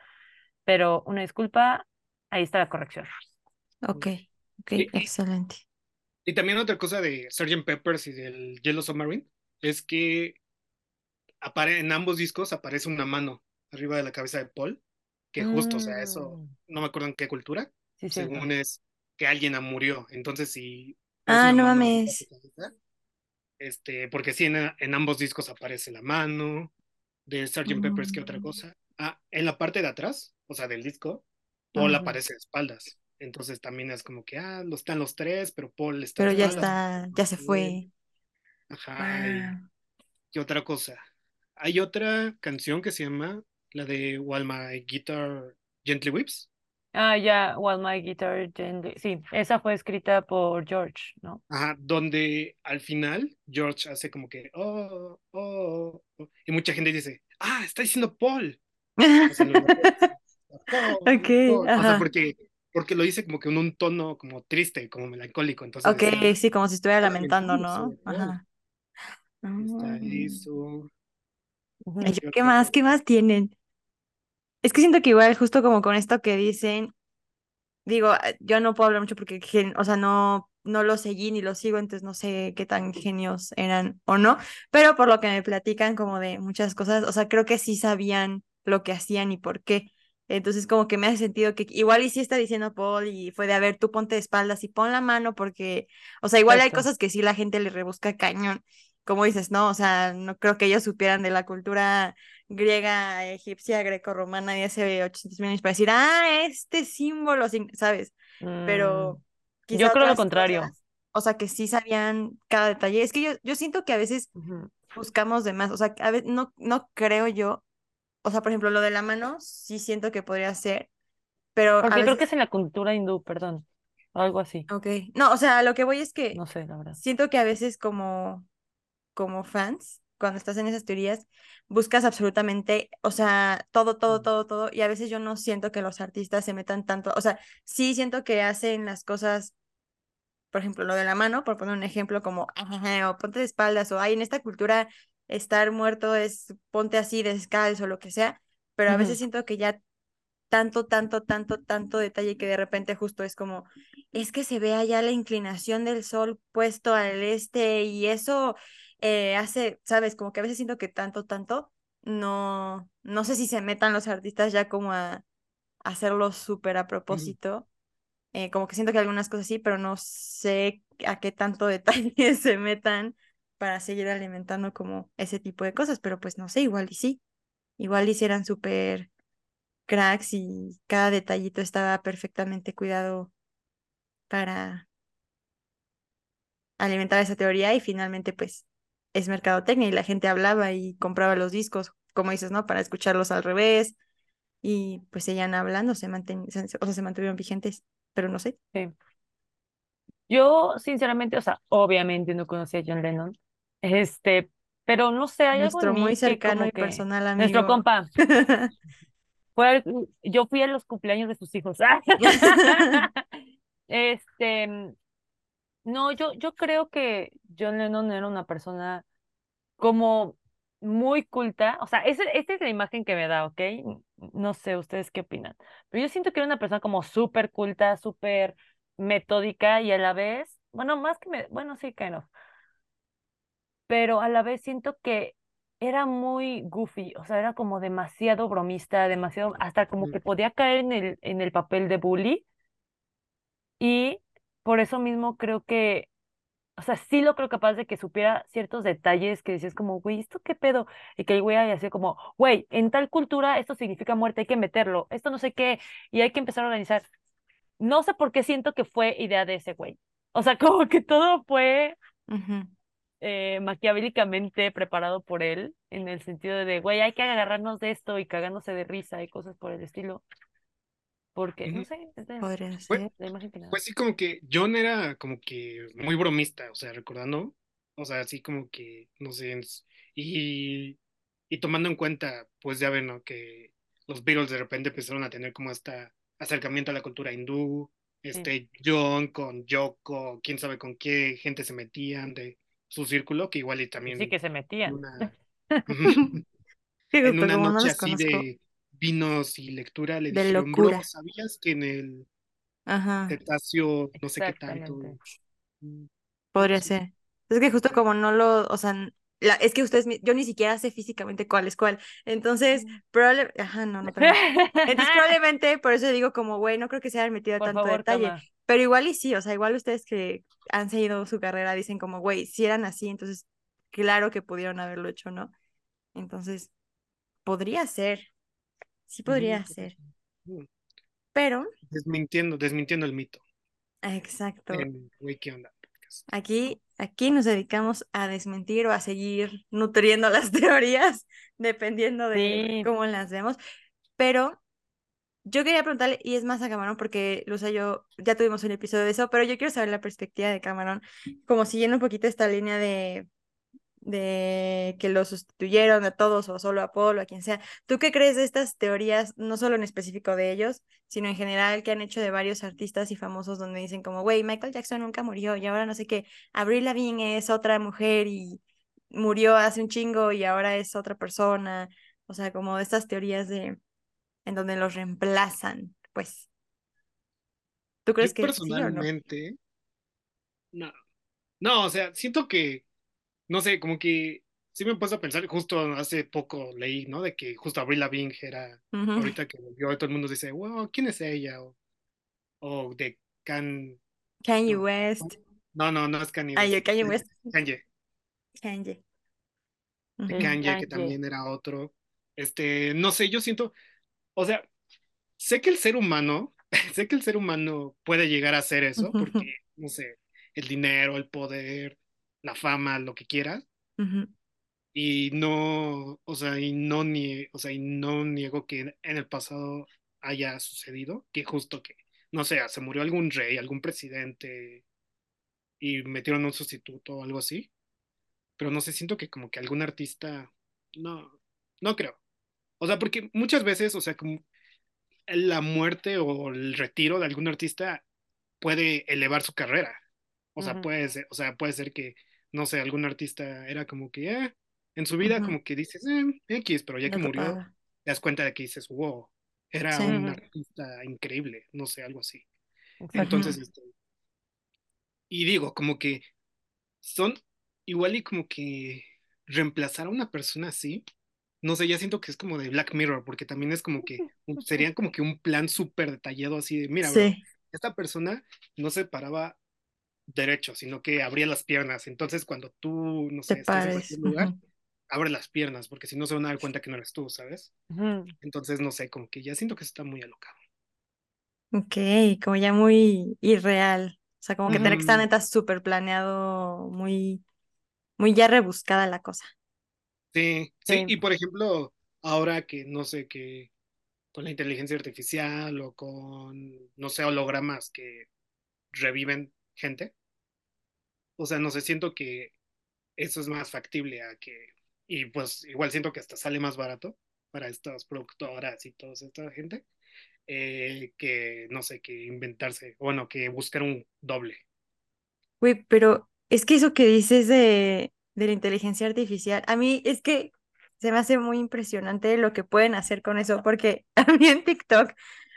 Pero una disculpa, ahí está la corrección. Ok, ok, Y, excelente. y también otra cosa de Sgt. Peppers y del Yellow Submarine es que apare en ambos discos aparece una mano arriba de la cabeza de Paul, que justo, o sea, eso, Mm, no me acuerdo en qué cultura, sí, según es que alguien murió. Entonces, si Ah, no mames. cabeza, este, porque sí, en, en ambos discos aparece la mano, de Sgt. Peppers, ¿qué otra Mm, cosa? Ah, en la parte de atrás, o sea, del disco, Paul aparece de espaldas. Entonces también es como que, ah, lo están los tres, pero Paul está Pero ya está, ya se fue. Ajá, y, Wow. ¿Qué otra cosa? Hay otra canción que se llama la de While My Guitar Gently Weeps. Ah, ya, While My Guitar Gently. Sí, esa fue escrita por George, ¿no? Ajá, donde al final George hace como que, oh, oh, oh", y mucha gente dice, ah, está diciendo Paul. O sea, Paul, sea, ajá. porque, porque lo dice como que en un tono como triste, como melancólico. Entonces Ok, sí, como si estuviera "Está lamentando, ¿no? Paul". Ajá. Está Mm. eso. ¿Qué ¿Qué otra más? ¿Qué más tienen? Es que siento que igual, justo como con esto que dicen, digo, yo no puedo hablar mucho porque, o sea, no, no lo seguí ni lo sigo, entonces no sé qué tan genios eran o no, pero por lo que me platican como de muchas cosas, o sea, creo que sí sabían lo que hacían y por qué. Entonces como que me hace sentido que igual y sí está diciendo Paul y fue de, a ver, tú ponte de espaldas y pon la mano porque, o sea, igual hay cosas que sí la gente le rebusca cañón, como dices, no, o sea, no creo que ellos supieran de la cultura griega, egipcia, greco-romana de hace 800 mil años para decir, ah, este símbolo, ¿sabes? Mm, Pero yo quizá creo lo contrario. cosas, o sea, que sí sabían cada detalle. Es que yo, yo siento que a veces buscamos de más, o sea, a veces no, no creo yo, o sea, por ejemplo, lo de la mano, sí siento que podría ser, pero Porque creo que es en la cultura hindú, perdón. Algo así. ok, no, o sea, lo que voy es que No sé, la verdad. siento que a veces como como fans, cuando estás en esas teorías, buscas absolutamente, o sea, todo, todo, todo, todo, y a veces yo no siento que los artistas se metan tanto, o sea, sí siento que hacen las cosas, por ejemplo, lo de la mano, por poner un ejemplo como, "Ajá, o ponte de espaldas, o hay en esta cultura estar muerto es ponte así descalzo, o lo que sea, pero a veces siento que ya tanto, tanto, tanto, tanto detalle que de repente justo es como, es que se ve allá la inclinación del sol puesto al este y eso eh, hace, sabes, como que a veces siento que tanto, tanto, no, no sé si se metan los artistas ya como a, a hacerlo súper a propósito, eh, como que siento que algunas cosas sí, pero no sé a qué tanto detalle se metan para seguir alimentando como ese tipo de cosas, pero pues no sé, igual y sí, igual hicieran súper cracks y cada detallito estaba perfectamente cuidado para alimentar esa teoría y finalmente pues es mercadotecnia y la gente hablaba y compraba los discos, como dices, ¿no? Para escucharlos al revés y pues seguían hablando, se manten, o sea, se mantuvieron vigentes, pero no sé. Sí. Yo, sinceramente, o sea, obviamente no conocía a John Lennon, este, pero no sé, hay algo en Nuestro muy mí que cercano y que, personal nuestro amigo. compa, fue yo fui a los cumpleaños de sus hijos. Este, no, yo, yo creo que John Lennon era una persona como muy culta, o sea, esa, esa es la imagen que me da, ¿ok? No sé, ustedes qué opinan, pero yo siento que era una persona como súper culta, súper metódica y a la vez, bueno, más que, me, bueno, sí, kind of, pero a la vez siento que era muy goofy, o sea, era como demasiado bromista, demasiado, hasta como que podía caer en el, en el papel de bully. Y por eso mismo creo que O sea, sí lo creo capaz de que supiera ciertos detalles que decías como, güey, ¿esto qué pedo? Y que el güey haya sido como, güey, en tal cultura esto significa muerte, hay que meterlo, esto no sé qué, y hay que empezar a organizar. No sé por qué siento que fue idea de ese güey. O sea, como que todo fue eh, maquiavélicamente preparado por él, en el sentido de, güey, hay que agarrarnos de esto y cagándose de risa y cosas por el estilo. Porque, no sé, es de Podría ser. la imagen que. Pues sí, como que John era como que muy bromista, o sea, recordando, o sea, así como que, no sé, y, y tomando en cuenta, pues ya ven, ¿no? Que los Beatles de repente empezaron a tener como este acercamiento a la cultura hindú, Sí, este John con Yoko, quién sabe con qué gente se metían de su círculo, que igual y y sí también que se metían. una, en una noche así conozco, de vinos y lectura le de dijeron, bro, locura. ¿sabías que en el Ajá. cetáceo no sé qué tanto? Mm, Podría sí. ser. Es que justo como no lo, o sea, la, es que ustedes, yo ni siquiera sé físicamente cuál es cuál. Entonces, probablemente, ajá, no, no también. Entonces, probablemente, por eso digo como, güey, no creo que se hayan metido a Por tanto favor, detalle. Pero igual y sí, o sea, igual ustedes que han seguido su carrera dicen como, güey, si eran así, entonces, claro que pudieron haberlo hecho, ¿no? Entonces, podría ser, sí podría ser. Pero, Desmintiendo, desmintiendo el mito exacto. en esto. Aquí, aquí nos dedicamos a desmentir o a seguir nutriendo las teorías, dependiendo de Sí. cómo las vemos. Pero yo quería preguntarle, y es más a Camarón, porque Luz y yo ya tuvimos un episodio de eso, pero yo quiero saber la perspectiva de Camarón, como siguiendo un poquito esta línea de, de que lo sustituyeron a todos o solo a Paul o a quien sea. ¿Tú qué crees de estas teorías, no solo en específico de ellos, sino en general que han hecho de varios artistas y famosos donde dicen como, güey, Michael Jackson nunca murió y ahora no sé qué, Avril Lavigne es otra mujer y murió hace un chingo y ahora es otra persona? O sea, como estas teorías de en donde los reemplazan, pues. ¿Tú crees Yo que sí o no? personalmente, no. No, o sea, siento que, no sé, como que sí me he puesto a pensar, justo hace poco leí, ¿no? De que justo Avril Lavigne era, ahorita que volvió, todo el mundo dice, wow, ¿quién es ella? O, o de Can... Kanye no, West. No, no, no es Kanye West. yo Kanye West. Kanye. Kanye. de. Kanye, que también era otro. Este, no sé, yo siento, o sea, sé que el ser humano, sé que el ser humano puede llegar a hacer eso, porque, no sé, el dinero, el poder, la fama, lo que quieras, Ujú. y no, o sea, y no nie, o sea, y no niego que en el pasado haya sucedido, que justo que, no sé, se murió algún rey, algún presidente, y metieron un sustituto o algo así, pero no sé, siento que como que algún artista, no, no creo. O sea, porque muchas veces, o sea, como la muerte o el retiro de algún artista puede elevar su carrera. O sea, Ujú. puede ser, o sea, puede ser que, no sé, algún artista era como que, eh, en su vida como que dices, eh, X, pero ya No que murió, te das cuenta de que dices, wow, era Sí. un artista increíble, no sé, algo así. Exacto. Entonces, este, y digo, como que son igual y como que reemplazar a una persona así, no sé, ya siento que es como de Black Mirror, porque también es como que sería como que un plan súper detallado así de, mira, bro, esta persona no se paraba derecho, sino que abría las piernas. Entonces, cuando tú, no sé, estés en cualquier lugar, abre las piernas, porque si no se van a dar cuenta que no eres tú, ¿sabes? Entonces, no sé, como que ya siento que está muy alocado. Ok, como ya muy irreal. O sea, como que tener que estar neta súper planeado, muy, muy ya rebuscada la cosa. Sí, sí, Sí. y por ejemplo, ahora que no sé, que con la inteligencia artificial o con, no sé, hologramas que reviven gente, o sea, no sé, siento que eso es más factible a que, y pues igual siento que hasta sale más barato para estas productoras y toda esta gente, eh, que, no sé, que inventarse, bueno, que buscar un doble. Güey, pero es que eso que dices de, de la inteligencia artificial, a mí es que se me hace muy impresionante lo que pueden hacer con eso, porque a mí en TikTok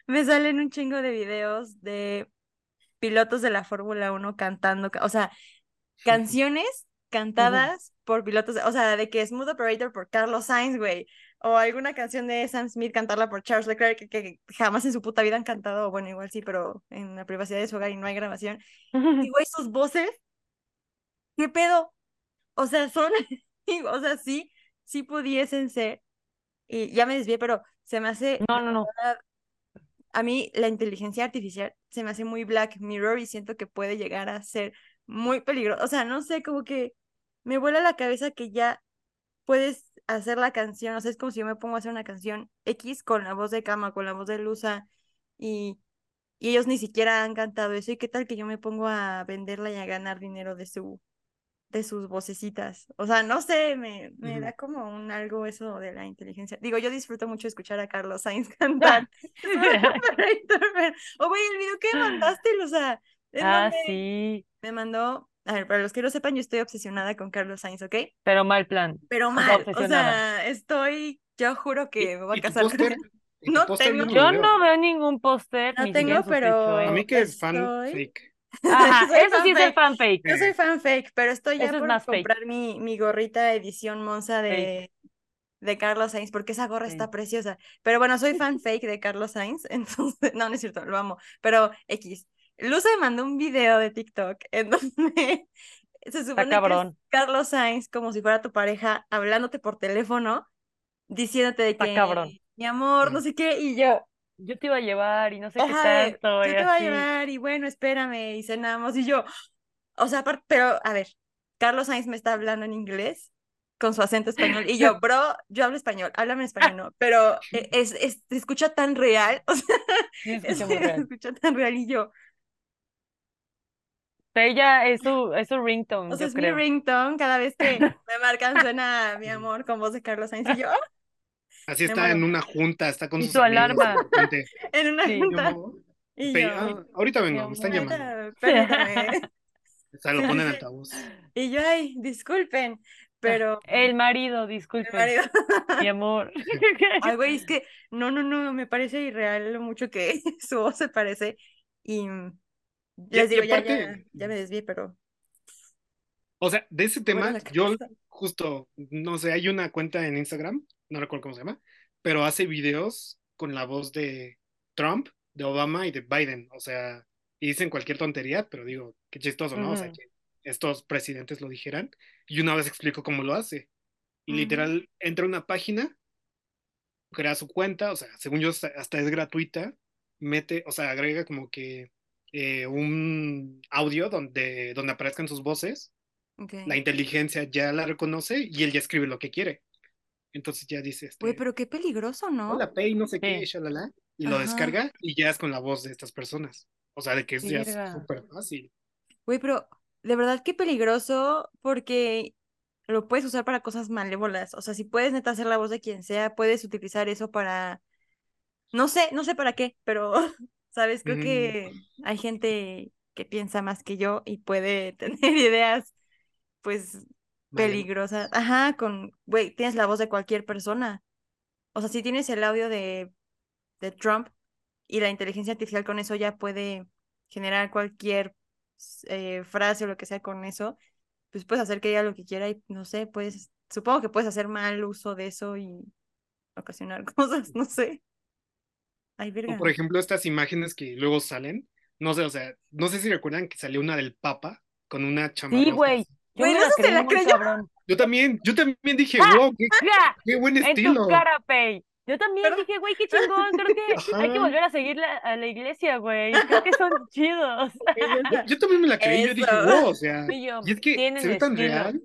me salen un chingo de videos de pilotos de la Fórmula 1 cantando, ca- o sea, canciones cantadas por pilotos, de- o sea, de que Smooth Operator por Carlos Sainz, güey, o alguna canción de Sam Smith cantarla por Charles Leclerc, que, que jamás en su puta vida han cantado, o bueno, igual sí, pero en la privacidad de su hogar y no hay grabación. Y güey, sus voces, ¿qué pedo? O sea, son, o sea, sí, sí pudiesen ser, y ya me desvié, pero se me hace, No, no, no. a mí la inteligencia artificial se me hace muy Black Mirror y siento que puede llegar a ser muy peligroso. O sea, no sé, como que me vuela la cabeza que ya puedes hacer la canción, o sea, es como si yo me pongo a hacer una canción X con la voz de Kama, con la voz de Lusa, y, y ellos ni siquiera han cantado eso, y qué tal que yo me pongo a venderla y a ganar dinero de su de sus vocecitas. O sea, no sé, me, me da como un algo eso de la inteligencia. Digo, yo disfruto mucho escuchar a Carlos Sainz cantar. O güey, el video que mandaste, o sea, Ah, donde sí, me mandó, a ver, para los que no sepan, yo estoy obsesionada con Carlos Sainz, ¿ok? pero mal plan. Pero O sea, mal, o sea, estoy, yo juro Y, que me voy a casar con él. y tu No tengo, Yo no veo ningún póster no tengo, en su techo, A ¿eh? mí pero que es fan estoy... fake. Ajá, eso sí es el fan fake. Yo soy Eh, fan fake, pero estoy ya Eso es por comprar mi, mi gorrita edición Monza Fake. de, de Carlos Sainz, porque esa gorra Sí. está preciosa. Pero bueno, soy fan fake de Carlos Sainz, entonces, no, no es cierto, lo amo. Pero X. Luz me mandó un video de TikTok en donde se supone que. Carlos Sainz como si fuera tu pareja hablándote por teléfono, diciéndote de Está que, cabrón. mi amor, no eh, sé qué, y yo, Yo te iba a llevar y no sé qué ajá, de, tanto y yo te voy a llevar y bueno, espérame, y cenamos, y yo, o sea, pero a ver, Carlos Sainz me está hablando en inglés con su acento español y yo, bro, yo hablo español, háblame en español, ¿no? Pero e- es, es, se escucha tan real, o sea, Sí, es- escucha se escucha tan real y yo, ella es su, es su ringtone, o sea, yo es mi creo. ringtone, cada vez que me marcan suena mi amor con voz de Carlos Sainz y yo, ¡ah! Así Me está en una junta, está con Y sus su amigos, alarma. en una Sí. junta. "Yo, Y pe- yo, ah, ahorita Mi vengo, me están amor. llamando. "Ahorita, permítame. O sea, lo ponen altavoz. Y yo, ay, disculpen, pero El marido, mi disculpe, marido. mi amor. Ay, güey, es que no, no, no, me parece irreal lo mucho que su voz se parece. Y Y- les y ya, ya, aparte- ya me desvié, pero O sea, de ese tema, yo justo, no sé, hay una cuenta en Instagram, no recuerdo cómo se llama, pero hace videos con la voz de Trump, de Obama y de Biden. O sea, y dicen cualquier tontería, pero digo, qué chistoso, ¿no? O sea, que estos presidentes lo dijeran. Y una vez explico cómo lo hace. Y Ujú. literal, entra a una página, crea su cuenta, o sea, según yo, hasta es gratuita, mete, o sea, agrega como que eh, un audio donde, donde aparezcan sus voces la inteligencia ya la reconoce y él ya escribe lo que quiere. Entonces ya dice, Güey, este, pero qué peligroso, ¿no? hola Pei, no sé qué, Sí. shalala, y lo Ajá. descarga y ya es con la voz de estas personas. O sea, de que es ya es Verga. súper fácil. Güey, pero de verdad qué peligroso porque lo puedes usar para cosas malévolas. O sea, si puedes neta hacer la voz de quien sea, puedes utilizar eso para... No sé, no sé para qué, pero, ¿sabes? Creo Mm. que hay gente que piensa más que yo y puede tener ideas, pues, Vale. peligrosas. Ajá, con, güey, tienes la voz de cualquier persona. O sea, si tienes el audio de, de Trump y la inteligencia artificial con eso ya puede generar cualquier eh, frase o lo que sea con eso, pues puedes hacer que diga lo que quiera y no sé, pues supongo que puedes hacer mal uso de eso y ocasionar cosas, no sé. Ay, O por ejemplo, estas imágenes que luego salen, no sé, o sea, no sé si recuerdan que salió una del Papa con una chamarra. Sí, güey. Yo también, yo también dije, ¡Ah! wow, qué, ¡Ya! qué buen En estilo. tu cara, Pei. Yo también Pero- dije, güey, qué chingón. Creo que hay que volver a seguir la- a la iglesia, güey. Creo que son chidos. Yo, yo también me la creí, yo dije, wow, o sea, Y yo, y es que se ve tan estilo. real.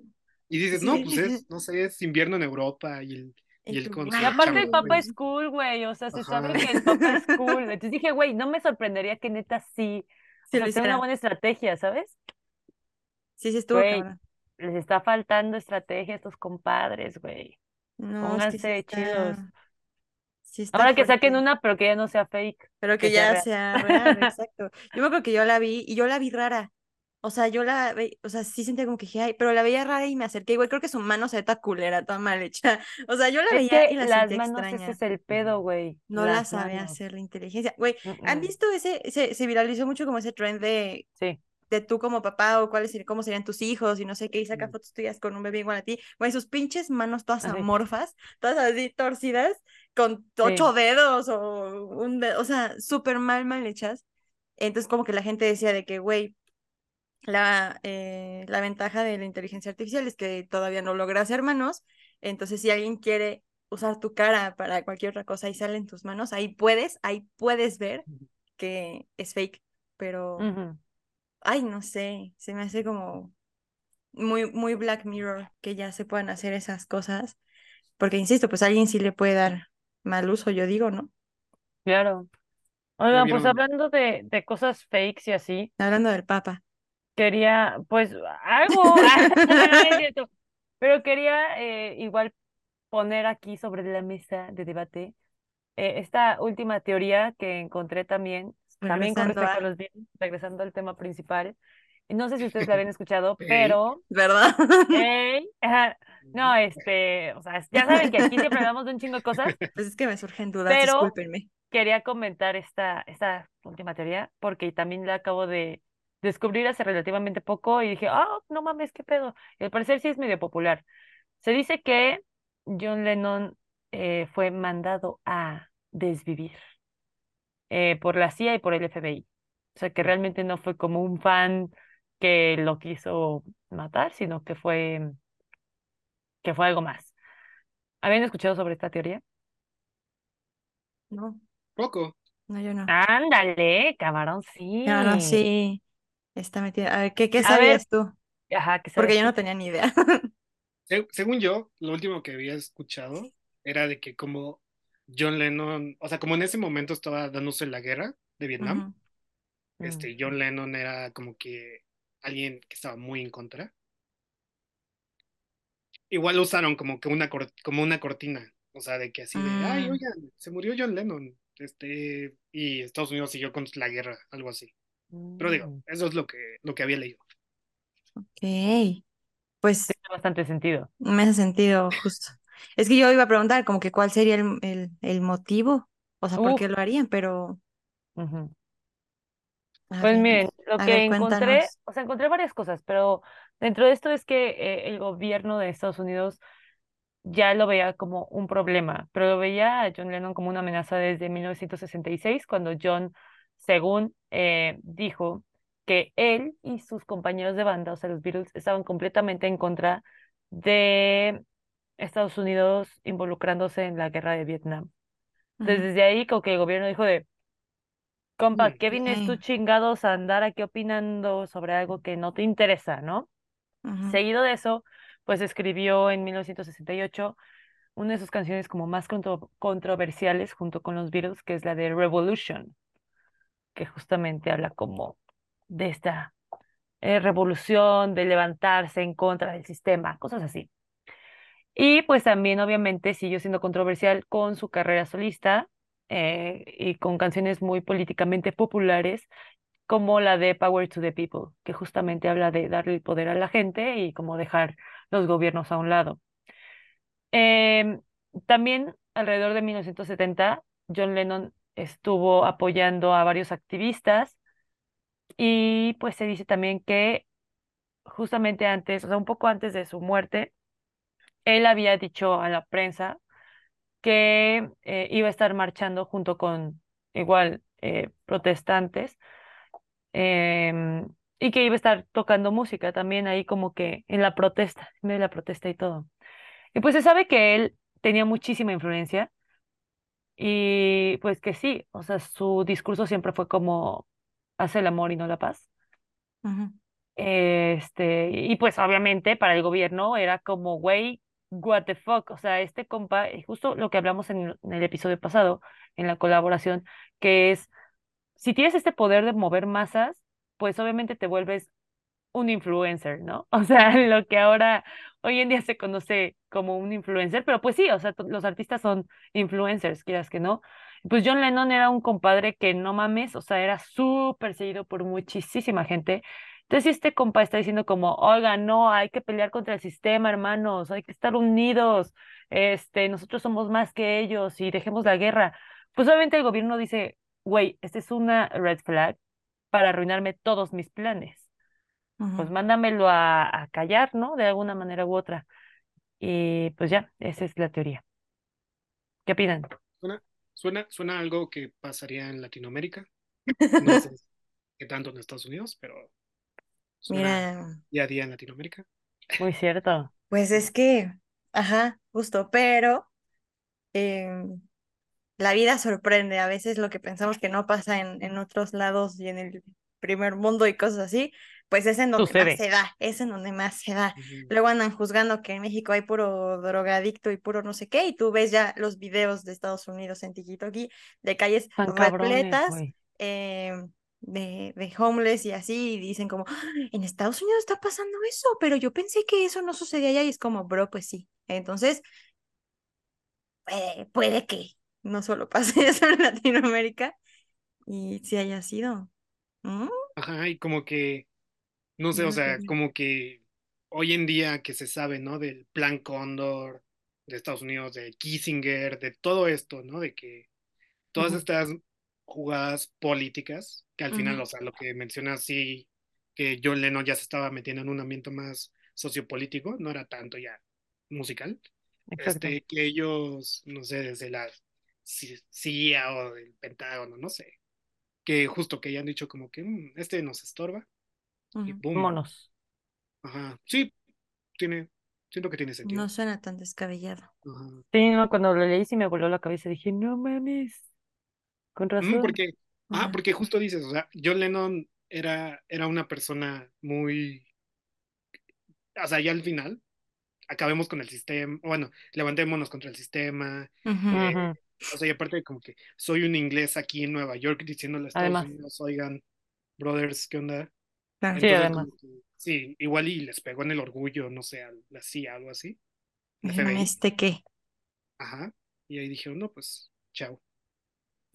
Y dices, no, pues es, no sé, es invierno en Europa y el, y aparte el papá güey. es cool, güey. O sea, se sabe Ajá. que el papá es cool. Entonces dije, güey, no me sorprendería que neta sí. Sí sea, una buena estrategia, ¿sabes? Sí, sí estuvo Güey, les está faltando estrategia a estos compadres, güey. No, es que sí Pónganse chidos. sí está Ahora que saquen una, pero que ya no sea fake. Pero que que sea ya real. sea real, exacto. Yo me acuerdo que yo la vi y yo la vi rara. O sea, yo la ve, o sea, sí sentía como que dije, ay, pero la veía rara y me acerqué. Igual creo que su mano se ve toda culera, toda mal hecha. O sea, yo la Es veía que y la las sentía manos, extraña. ese es el pedo, güey. No la Las sabe manos. hacer la inteligencia. Güey, ¿han visto ese, se, se viralizó mucho como ese trend de, Sí. de tú como papá o cuáles cómo serían tus hijos y no sé qué, y saca fotos tuyas con un bebé igual a ti? Güey, sus pinches manos todas Así. amorfas, todas así torcidas, con ocho dedos o un dedo, o sea, súper mal, mal hechas. Entonces como que la gente decía de que, güey, la, eh, la ventaja de la inteligencia artificial es que todavía no logra hacer manos, entonces si alguien quiere usar tu cara para cualquier otra cosa y sale en tus manos, ahí puedes, ahí puedes ver que es fake, pero, ay, no sé, se me hace como muy, muy Black Mirror que ya se puedan hacer esas cosas, porque insisto, pues a alguien sí le puede dar mal uso, yo digo, ¿no? Claro. ¿Ya Oigan, pues hablando de, de cosas fakes y así, Hablando del Papa. Quería, pues, algo, pero quería eh, igual poner aquí sobre la mesa de debate eh, esta última teoría que encontré también, también con Regresando respecto a a- los bienes, regresando al tema principal. No sé si ustedes la habían escuchado, pero, ¿Verdad? no, este, o sea, ya saben que aquí siempre hablamos de un chingo de cosas, Pues es que me surgen dudas, Pero- discúlpenme. quería comentar esta, esta última teoría porque también la acabo de descubrir hace relativamente poco y dije, ah, no mames, qué pedo. Y al parecer sí es medio popular. Se dice que John Lennon eh, fue mandado a desvivir eh, por la CIA y por el FBI. O sea, que realmente no fue como un fan que lo quiso matar, sino que fue, que fue algo más. ¿Habían escuchado sobre esta teoría? No, Poco. no, yo no. Ándale, camarón, sí. No, no, sí. Está metida. A ver, ¿qué, qué sabías tú? ajá, que Porque sabes yo no tenía ni idea. Se- según yo, lo último que había escuchado era de que como John Lennon, o sea, como en ese momento estaba dándose la guerra de Vietnam, Mm. este, John Lennon era como que alguien que estaba muy en contra. Igual lo usaron como que una, cor- como una cortina, o sea, de que así de, ay, mm, oigan, se murió John Lennon, este, y Estados Unidos siguió con la guerra, algo así. Pero digo, Mm. eso es lo que, lo que había leído. ok. Pues Tiene bastante sentido. me hace sentido justo. Es que yo iba a preguntar como que cuál sería el, el, el motivo, o sea, por qué lo harían, pero Pues ver, miren, lo que ver, encontré, cuéntanos. o sea, encontré varias cosas, pero dentro de esto es que eh, el gobierno de Estados Unidos ya lo veía como un problema, pero lo veía a John Lennon como una amenaza desde 1966, cuando John, según eh, dijo, que él y sus compañeros de banda, o sea, los Beatles, estaban completamente en contra de Estados Unidos involucrándose en la guerra de Vietnam. Entonces, desde ahí, como que el gobierno dijo de, compa, ¿qué vienes tú chingados a andar aquí opinando sobre algo que no te interesa, ¿no? Seguido de eso, pues escribió en 1968 una de sus canciones como más contro- controversiales junto con los Beatles, que es la de Revolution, que justamente habla como de esta eh, revolución, de levantarse en contra del sistema, cosas así. Y pues también obviamente siguió siendo controversial con su carrera solista eh, y con canciones muy políticamente populares como la de Power to the People, que justamente habla de darle el poder a la gente y como dejar los gobiernos a un lado. Em, también alrededor de 1970, John Lennon estuvo apoyando a varios activistas y pues se dice también que justamente antes, o sea, un poco antes de su muerte, él había dicho a la prensa que eh, iba a estar marchando junto con igual eh, protestantes em, y que iba a estar tocando música también ahí como que en la protesta, en medio de la protesta y todo. Y pues se sabe que él tenía muchísima influencia y pues que sí, o sea, su discurso siempre fue como hace el amor y no la paz. Este, y pues obviamente para el gobierno era como, güey, what the fuck, o sea, este compa, y justo lo que hablamos en el episodio pasado, en la colaboración, que es, si tienes este poder de mover masas, pues obviamente te vuelves un influencer, ¿no? O sea, lo que ahora, hoy en día se conoce como un influencer, pero pues sí, o sea, los artistas son influencers, quieras que no. Pues John Lennon era un compadre que no mames, o sea, era súper seguido por muchísima gente. Entonces, este compa está diciendo como, oiga, no, hay que pelear contra el sistema, hermanos, hay que estar unidos, este, nosotros somos más que ellos y dejemos la guerra. Pues obviamente el gobierno dice, güey, esta es una red flag para arruinarme todos mis planes pues mándamelo a, a callar, ¿no? De alguna manera u otra. Y pues ya, esa es la teoría. ¿Qué opinan? Suena, suena, suena algo que pasaría en Latinoamérica. No sé qué tanto en Estados Unidos, pero suena Mira, día a día en Latinoamérica. Muy cierto. pues es que, ajá, justo, pero em, la vida sorprende. A veces lo que pensamos que no pasa en, en otros lados y en el primer mundo y cosas así, pues es en donde más se da, es en donde más se da. Luego andan juzgando que en México hay puro drogadicto y puro no sé qué, y tú ves ya los videos de Estados Unidos en TikTok de calles Tan repletas em, de, de homeless y así, y dicen como, "Ah, en Estados Unidos está pasando eso, pero yo pensé que eso no sucedía allá, y es como, bro, pues sí. Entonces, eh, puede que no solo pase eso en Latinoamérica y si haya sido. ¿Mm? Ajá, y como que, no sé, o sea, como que hoy en día que se sabe, ¿no? Del Plan Cóndor de Estados Unidos, de Kissinger, de todo esto, ¿no? De que todas estas jugadas políticas, que al final, o sea, lo que mencionas, sí, que John Lennon ya se estaba metiendo en un ambiente más sociopolítico, no era tanto ya musical, Exacto. este, que ellos, no sé, desde la CIA o del Pentágono, no sé, que justo que hayan dicho como que "Mm, este nos estorba y boom, Monos. ajá, sí, tiene, siento que tiene sentido. No suena tan descabellado. Ajá. Sí, no, cuando lo leí sí me voló la cabeza. Dije, no mames, con Mm, razón. porque, ah, porque justo dices, o sea, John Lennon era, era una persona muy, o sea, ya al final, acabemos con el sistema, bueno, levantémonos contra el sistema, eh, o sea, y aparte como que soy un inglés aquí en Nueva York diciéndole a Estados Además. Unidos, oigan, brothers, ¿qué onda? Claro. Sí, Entonces, además. como que, sí, igual y les pegó en el orgullo, no sé, la CIA, algo así, Dijeron, ¿este qué? ajá, y ahí dijeron, no, pues, chao.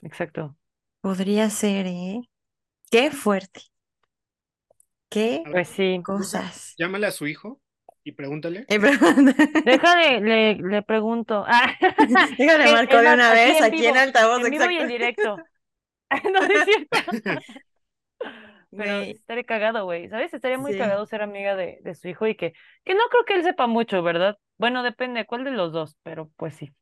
Exacto. Podría ser, ¿eh? Qué fuerte. Qué Pues sí. cosas. llámale a su hijo y pregúntale. Eh, Déjale, le, le pregunto. Ah, Déjale marco de una vez en aquí en vivo, altavoz, en vivo y en directo. No, no es cierto. Pero Güey, estaría cagado, güey. ¿Sabes? Estaría muy Sí. cagado ser amiga de, de su hijo y que, que no creo que él sepa mucho, ¿verdad? Bueno, depende cuál de los dos, pero pues sí.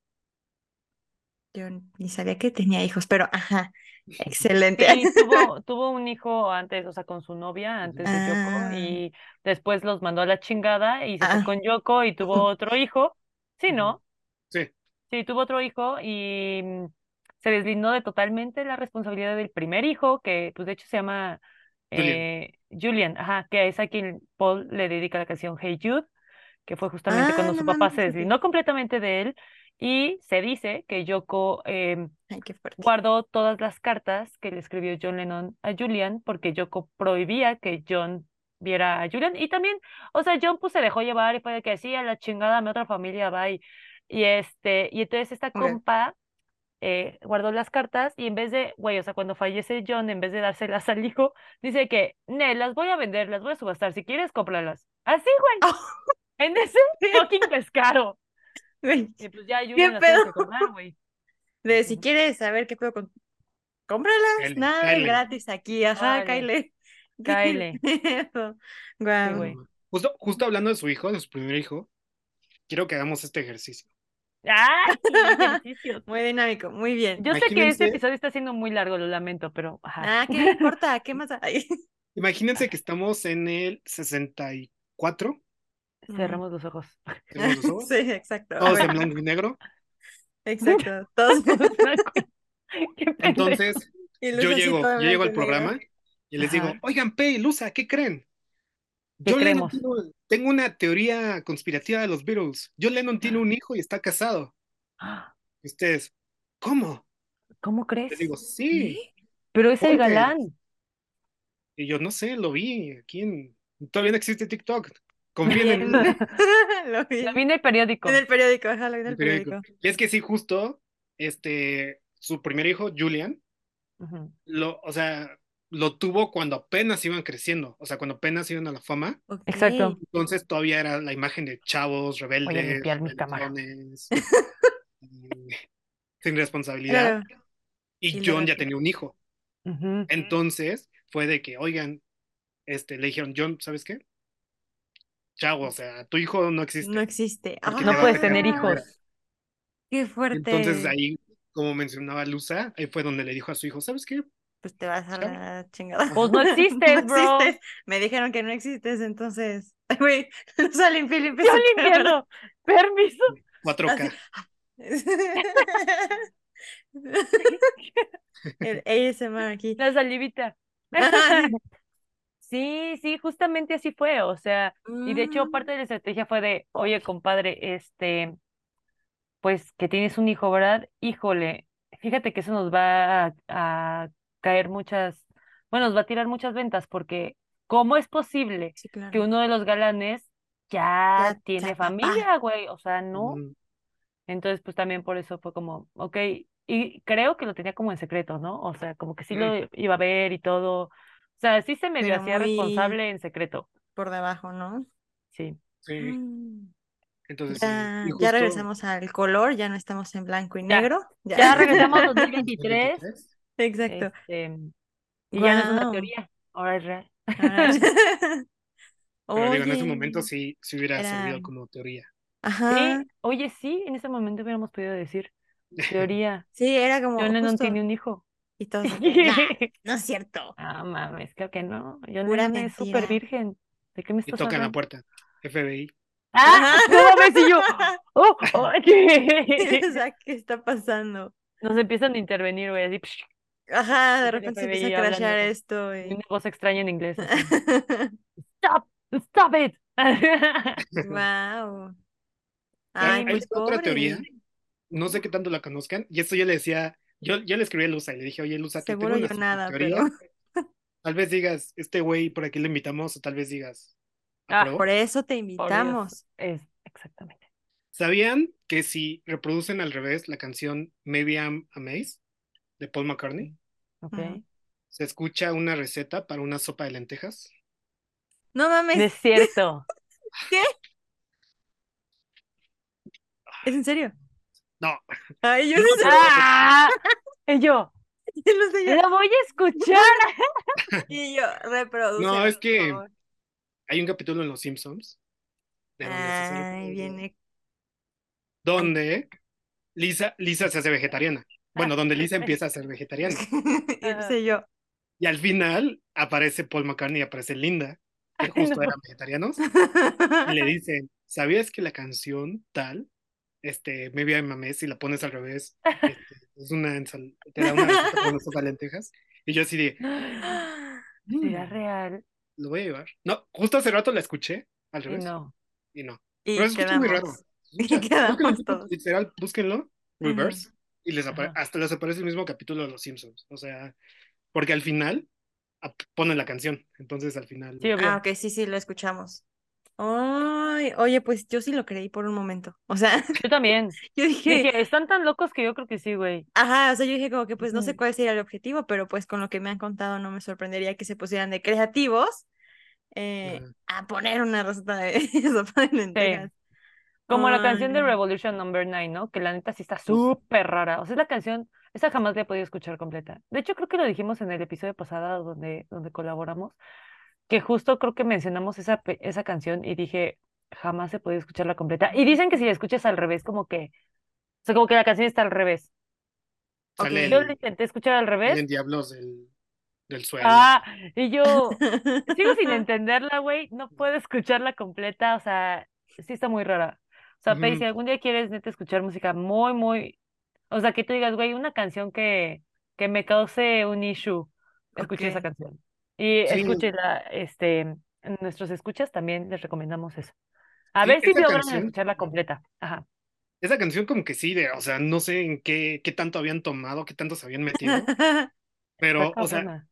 yo ni sabía que tenía hijos, pero ajá, excelente. Sí, tuvo, tuvo un hijo antes, o sea, con su novia, antes de Yoko, Ah. y después los mandó a la chingada y se fue Ah. con Yoko y tuvo otro hijo. Sí, ¿no? Sí, Sí, tuvo otro hijo y mm, se deslindó de totalmente la responsabilidad del primer hijo, que pues de hecho se llama Julian. eh, Julian, ajá, que es a quien Paul le dedica la canción Hey Jude, que fue justamente Ah, cuando no su papá se ok. deslindó completamente de él y se dice que Yoko em, Ay, guardó todas las cartas que le escribió John Lennon a Julian porque Yoko prohibía que John viera a Julian y también, o sea, John pues se dejó llevar y fue de que sí, a la chingada, mi otra familia va y, y este, y entonces esta compa eh, guardó las cartas y en vez de, güey, o sea, cuando fallece John, en vez de dárselas al hijo, dice que, ne, las voy a vender, las voy a subastar, si quieres, cómpralas. Así, güey, Oh, en ese fucking descaro. güey, Y pues ya tiene que comprar, güey. De si quieres saber qué puedo con... Cómpralas, nada gratis aquí, ajá. Sí, Guau. güey. Justo, justo hablando de su hijo, de su primer hijo, quiero que hagamos este ejercicio. Ejercicios. Muy dinámico, muy bien. Yo sé que este episodio está siendo muy largo, lo lamento, pero ajá. Ah, ¿qué importa? ¿Qué más hay? Imagínense que estamos en el 64, Cerremos los ojos. tenemos los ojos, Sí, exacto. Todos en blanco y negro. exacto. Todos. Entonces, Y yo llego, yo llego al programa y les digo, oigan, Pe y Luza, ¿qué creen? ¿Qué John Lennon creemos? tiene- tengo una teoría conspirativa de los Beatles. John Lennon tiene un hijo y está casado. Y ustedes, ¿cómo? ¿Cómo Les crees? digo, sí. Pero es el galán. Y yo, no sé, lo vi aquí en... Todavía no existe TikTok. Confíen en mí. Lo vi. Lo vi en el periódico. En el periódico, ajá, lo vi en el el periódico. periódico. Y es que sí, justo, este, su primer hijo, Julian, Ujú. lo, o sea, lo tuvo cuando apenas iban creciendo, o sea, cuando apenas iban a la fama. Exacto. Entonces todavía era la imagen de chavos, rebeldes, limpiar mi cámara. rebeldones, eh, sin responsabilidad. Claro. Y Y John ya tenía un hijo. Entonces fue de que, oigan, este, le dijeron, John, ¿sabes qué? Chavo, o sea, tu hijo no existe. No existe. Porque No a puedes tener hijos. Qué fuerte. Entonces ahí, como mencionaba Luza, ahí fue donde le dijo a su hijo, ¿sabes qué? Pues te vas a la chingada. Pues no existes, No bro. existes. Me dijeron que no existes, entonces. Ay, Güey, o sea, limpié, limpié Yo su cámara. limpiando. Permiso. 4K. El ASMR aquí. La salivita. Sí, sí, justamente así fue. O sea, y de hecho Mm, parte de la estrategia fue de, oye, compadre, este, pues que tienes un hijo, ¿verdad? Híjole, fíjate que eso nos va a, a caer muchas, bueno, nos va a tirar muchas ventas porque ¿cómo es posible Sí, que uno de los galanes ya Ya tiene familia, güey? O sea, no. Mm, Entonces, pues también por eso fue como, ok, y creo que lo tenía como en secreto, ¿no? O sea, como que sí lo iba a ver y todo. O sea, sí se medio Pero hacía muy- responsable en secreto, Por debajo, ¿no? sí. Sí, Mm. entonces sí. Ya, ya regresamos al color, ya no estamos en blanco y Ya. negro. Ya regresamos a 2023, 2023. Exacto. este, y ya no es una teoría, ahora es real. Ahora- Pero digo, en ese Oye, momento sí, sí hubiera era- servido como teoría. Ajá. Sí, oye, sí, en ese momento hubiéramos podido decir, teoría, Sí, era como John Lennon justo, tiene un hijo. y todos que, "Nah, no es cierto. Ah, mames, creo que no. Pura Lennon es súper mentira. virgen. ¿De qué me Y estás tocan la hablando? puerta. FBI. ¡Ah! Ajá. No mames, y yo. ¡Oh! oh, O ¿qué está pasando? Nos empiezan a intervenir, güey, así. psh, Ajá, de repente se empieza a crashear esto Y una voz extraña en inglés. Stop, stop it. Wow. Hay, Ay, hay otra teoría, no sé qué tanto la conozcan, y esto yo le decía, yo, yo le escribí a Lusa y le dije, oye Lusa, te Seguro yo nada, teoría, pero tal vez digas, este güey por aquí le invitamos, o tal vez digas, Ah, por eso te invitamos. es exactamente. ¿Sabían que si reproducen al revés la canción Maybe I'm Amazed de Paul McCartney, Ok. Ujú. se escucha una receta para una sopa de lentejas? No mames, No es cierto. ¿es en serio? No, Ay, yo No, no sé, ¡Ah! Y yo, yo no sé yo. la voy a escuchar. Y yo, reproduce. No, es que- favor. hay un capítulo en Los Simpsons de donde, Ay, viene. donde Lisa, Lisa se hace vegetariana. Bueno, donde Lisa empieza a ser vegetariana. Y empecé yo. Y al final aparece Paul McCartney y aparece Linda, que justo no. eran vegetarianos, y le dicen, ¿sabías que la canción tal, este, Maybe I'm a Mess, si la pones al revés, este, es una te da una sopa de lentejas? Y yo así de, ¿Será "Mm, real? lo voy a llevar. No, justo hace rato la escuché al Y revés, no. y no. Y Pero escucha muy raro. escucha- Y quedamos búsquenlo, todos. Literal, búsquenlo, reverse, y les hasta les aparece el mismo capítulo de Los Simpsons. O sea, porque al final ponen la canción, entonces al final... Sí. Ah, ok, sí, sí, lo escuchamos. Ay, oye, pues yo sí lo creí por un momento. O sea, Yo también. yo dije, Dije, están tan locos que yo creo que sí, güey. ajá, o sea, yo dije como que pues no sé cuál sería el objetivo, pero pues con lo que me han contado no me sorprendería que se pusieran de creativos eh, a poner una receta de sopa de lentejas. Como la canción de. Revolution Number 9, ¿no? Que la neta sí está súper rara. O sea, es la canción, esa jamás la he podido escuchar completa. De hecho, creo que lo dijimos en el episodio pasado donde, donde colaboramos, que justo creo que mencionamos esa, esa canción y dije, jamás he podido escucharla completa. Y dicen que si la escuchas al revés, como que, o sea, como que la canción está al revés. Sale Ok. Yo lo intenté escuchar al revés. Salen diablos del, del suelo. Ah, y yo sigo sin entenderla, güey. No puedo escucharla completa. O sea, sí está muy rara. O sea, Pei, Ujú. si algún día quieres neta escuchar música muy, muy. O sea, que tú digas, güey, una canción que, que me cause un issue. Escuché esa canción. Y Sí. escúchela, este, en nuestros escuchas también les recomendamos eso. A Sí, ver si logran canción- escucharla completa. Ajá. Esa canción como que sí, de, o sea, no sé en qué, qué tanto habían tomado, qué tanto se habían metido, pero, o sea,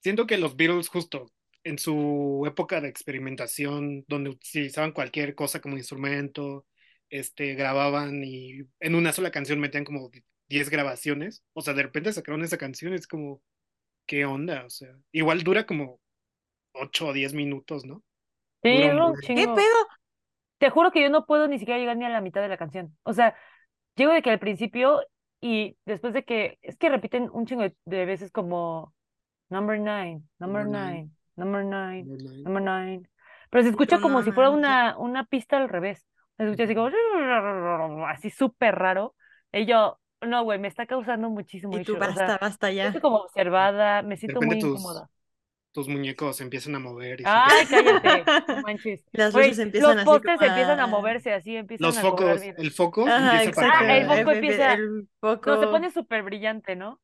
siento que los Beatles justo en su época de experimentación, donde utilizaban cualquier cosa como instrumento, este, grababan y en una sola canción metían como 10 grabaciones, o sea, de repente sacaron esa canción, es como, ¿qué onda? O sea, igual dura como 8 o 10 minutos, ¿no? Sí, buen. ¿Qué pedo? Te juro que yo no puedo ni siquiera llegar ni a la mitad de la canción. O sea, llego de que al principio y después de que, es que repiten un chingo de, veces como number nine, number Number nine. nine, number nine, Number nine. number nine. Pero se escucha como no si fuera una, una pista al revés. Se escucha así como así súper raro. Y yo, no, güey, me está causando muchísimo Y tú, issue. O sea, basta, basta ya. estoy como observada, me siento muy tus- incómoda. Tus muñecos se empiezan a mover y se- Ay, cállate, no manches. Las luces empiezan los postes como empiezan a a- moverse así, empiezan los a focos, el foco Ajá, empieza a exacto. Ah, el foco empieza- el foco No, se pone súper brillante, ¿no?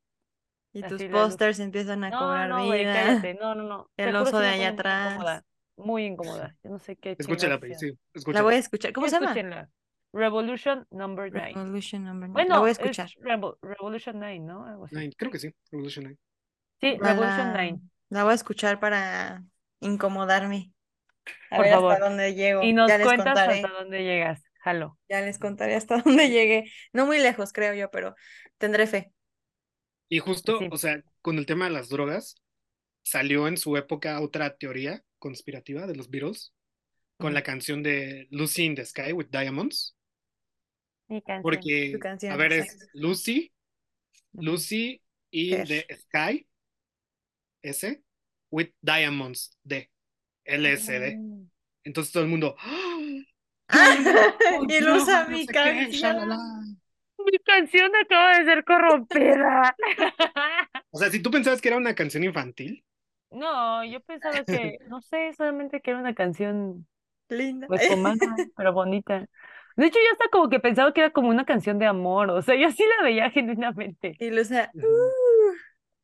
y así tus pósters empiezan a No, cobrar no, vida. cállate. No, no, no. El oso de me allá atrás. incómoda, Muy incómoda. Yo no sé qué sea. sí, La voy a escuchar. ¿Cómo se llama? Escúchenla. Revolution Number 9. Revolution Number Nine. Bueno, La voy a es escuchar. Revo- Revolution 9, ¿no? Algo así. Nine, creo que sí, Revolution Nine. Sí, La- Revolution 9. La voy a escuchar para incomodarme. A Por ver favor. hasta dónde llego. Y nos ya cuentas contaré. hasta dónde llegas. Jalo. Ya les contaré hasta dónde llegué. No muy lejos, creo yo, pero tendré fe. Y justo, Sí. o sea, con el tema de las drogas, salió en su época otra teoría conspirativa de los Beatles, con la canción de Lucy in the Sky with Diamonds, Mi canción. porque, canción, a ver, es. Lucy. Lucy in the Sky, S, with Diamonds, D, LSD. Mm. Entonces todo el mundo, ¡Ah! y usa no mi canción. Mi canción acaba de ser corrompida. O sea, si tú pensabas que era una canción infantil, No, yo pensaba que, no sé, solamente que era una canción Linda. pues humana, pero bonita. De hecho, yo hasta como que pensaba que era como una canción de amor, o sea, yo sí la veía genuinamente. Y. Ujú. "Uh".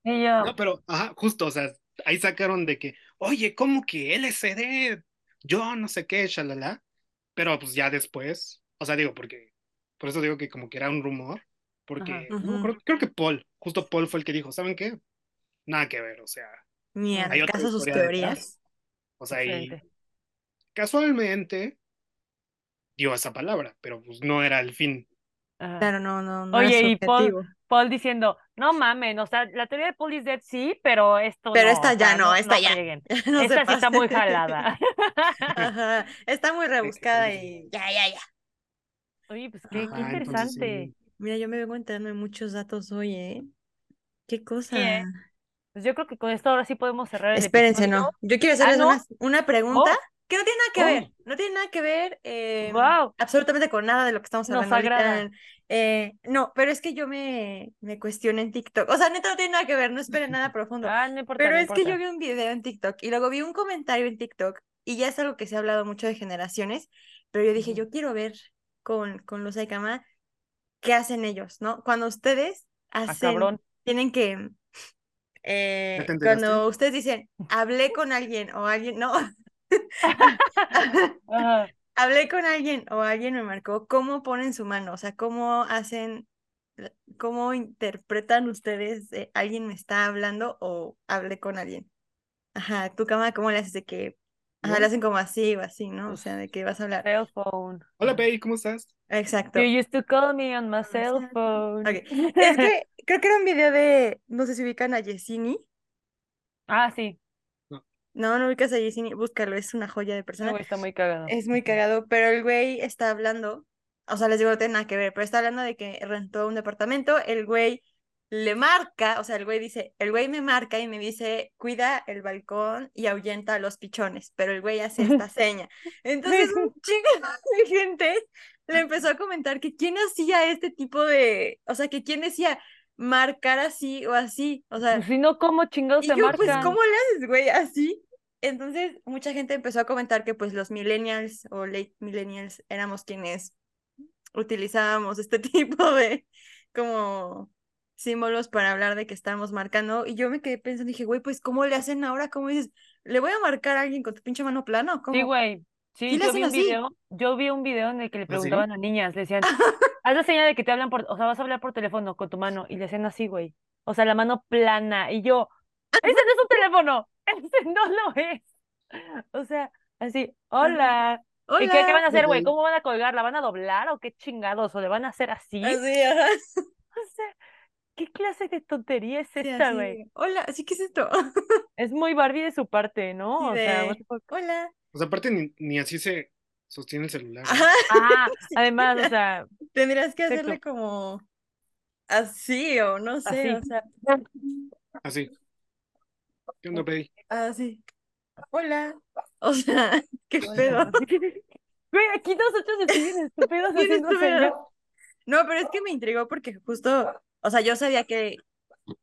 Y yo, No, pero, ajá, justo, o sea, ahí sacaron de que, oye, ¿cómo que LCD? Yo no sé qué, shalala. Pero pues ya después, o sea, digo, porque, por eso digo que como que era un rumor, porque, Ajá. no acuerdo, creo que Paul, justo Paul fue el que dijo, ¿saben qué? Nada que ver, o sea, Ni Hay al caso sus detrás. teorías. o sea, y casualmente dio esa palabra, pero pues no era el fin. Ajá. Claro, no, no, no Oye, y Paul, diciendo, no mamen, o sea, la teoría de Paul is dead sí, pero esto Pero no, esta o ya sea, no, esta ya. No se esta sí está muy jalada. Ajá, Está muy rebuscada y ya, ya, ya. Oye, pues qué, qué entonces interesante. sí. Mira, yo me vengo enterando de muchos datos hoy, ¿eh? Qué cosa. ¿eh? Pues yo creo que con esto ahora sí podemos cerrar el Espérense, episodio. no. Yo quiero hacerles ¿no? una, una pregunta Oh. que no tiene nada que Oh. ver. No tiene nada que ver eh, Guau. absolutamente con nada de lo que estamos Nos hablando agrada. Eh, no, pero es que yo me, me cuestioné en TikTok. O sea, neta, no tiene nada que ver, no esperen nada profundo. Ah, no importa, Pero no es que yo vi un video en TikTok y luego vi un comentario en TikTok y ya es algo que se ha hablado mucho de generaciones, pero yo dije, yo quiero ver con, con los Aikama qué hacen ellos, ¿no? Cuando ustedes Ah, hacen, tienen que, eh, cuando ustedes dicen, hablé con alguien o alguien, no, hablé con alguien o alguien me marcó, ¿cómo ponen su mano? O sea, ¿cómo hacen, cómo interpretan ustedes, eh, alguien me está hablando o hablé con alguien? Ajá, tu cama, ¿cómo le haces de que, ajá, le hacen como así o así, ¿no? O sea, de que vas a hablar. Cell phone. Hola, Pei, ¿cómo estás? Exacto. You used to call me on my cell phone. Ok, Es que creo que era un video de, no sé si ubican a Yesini. Ah, sí. No, no ubicas a Yesini, búscalo, es una joya de persona. güey está muy cagado. Es muy cagado, pero el güey está hablando, o sea, les digo, no tiene nada que ver, pero está hablando de que rentó un departamento, el güey le marca, o sea, el güey dice, el güey me marca y me dice, cuida el balcón y ahuyenta a los pichones, pero el güey hace esta seña. Entonces un chingo de gente le empezó a comentar que quién hacía este tipo de, o sea, que quién decía marcar así o así, o sea, Pues si no, ¿cómo chingados y te yo, pues, marcan? ¿cómo le haces, güey? Así. Entonces, mucha gente empezó a comentar que, pues, los millennials o late millennials éramos quienes utilizábamos este tipo de, como, símbolos para hablar de que estábamos marcando. Y yo me quedé pensando, dije, güey, pues, ¿cómo le hacen ahora? ¿Cómo dices? ¿Le voy a marcar a alguien con tu pinche mano plana Sí, güey. Sí yo vi un así. video, yo vi un video en el que le ¿Ah, sí? preguntaban a niñas, le decían, haz la señal de que te hablan por, o sea, vas a hablar por teléfono con tu mano, y le hacían así, güey. O sea, la mano plana, y yo, ese no es un teléfono, ese no lo es. O sea, así, hola. ¿Y qué, qué van a hacer, güey? ¿Cómo van a colgar? ¿La van a doblar o qué chingados? ¿O le van a hacer así? Así, ajá. O sea, ¿qué clase de tontería es Sí, esta, güey? Hola, ¿así qué es esto? Es muy Barbie de su parte, ¿no? Sí, O sea, de, fuck. hola. O sea, aparte ni, ni así se sostiene el celular. ¿no? Ajá. Ah, Sí, además, o sea, Tendrías que hacerle como así o no sé, Así. o sea, Así. ¿Qué onda, Pei? así. Hola. O sea, qué Hola. pedo. Güey, aquí nosotros bien estúpidos haciendo señas. No, pero es que me intrigó porque justo, o sea, yo sabía que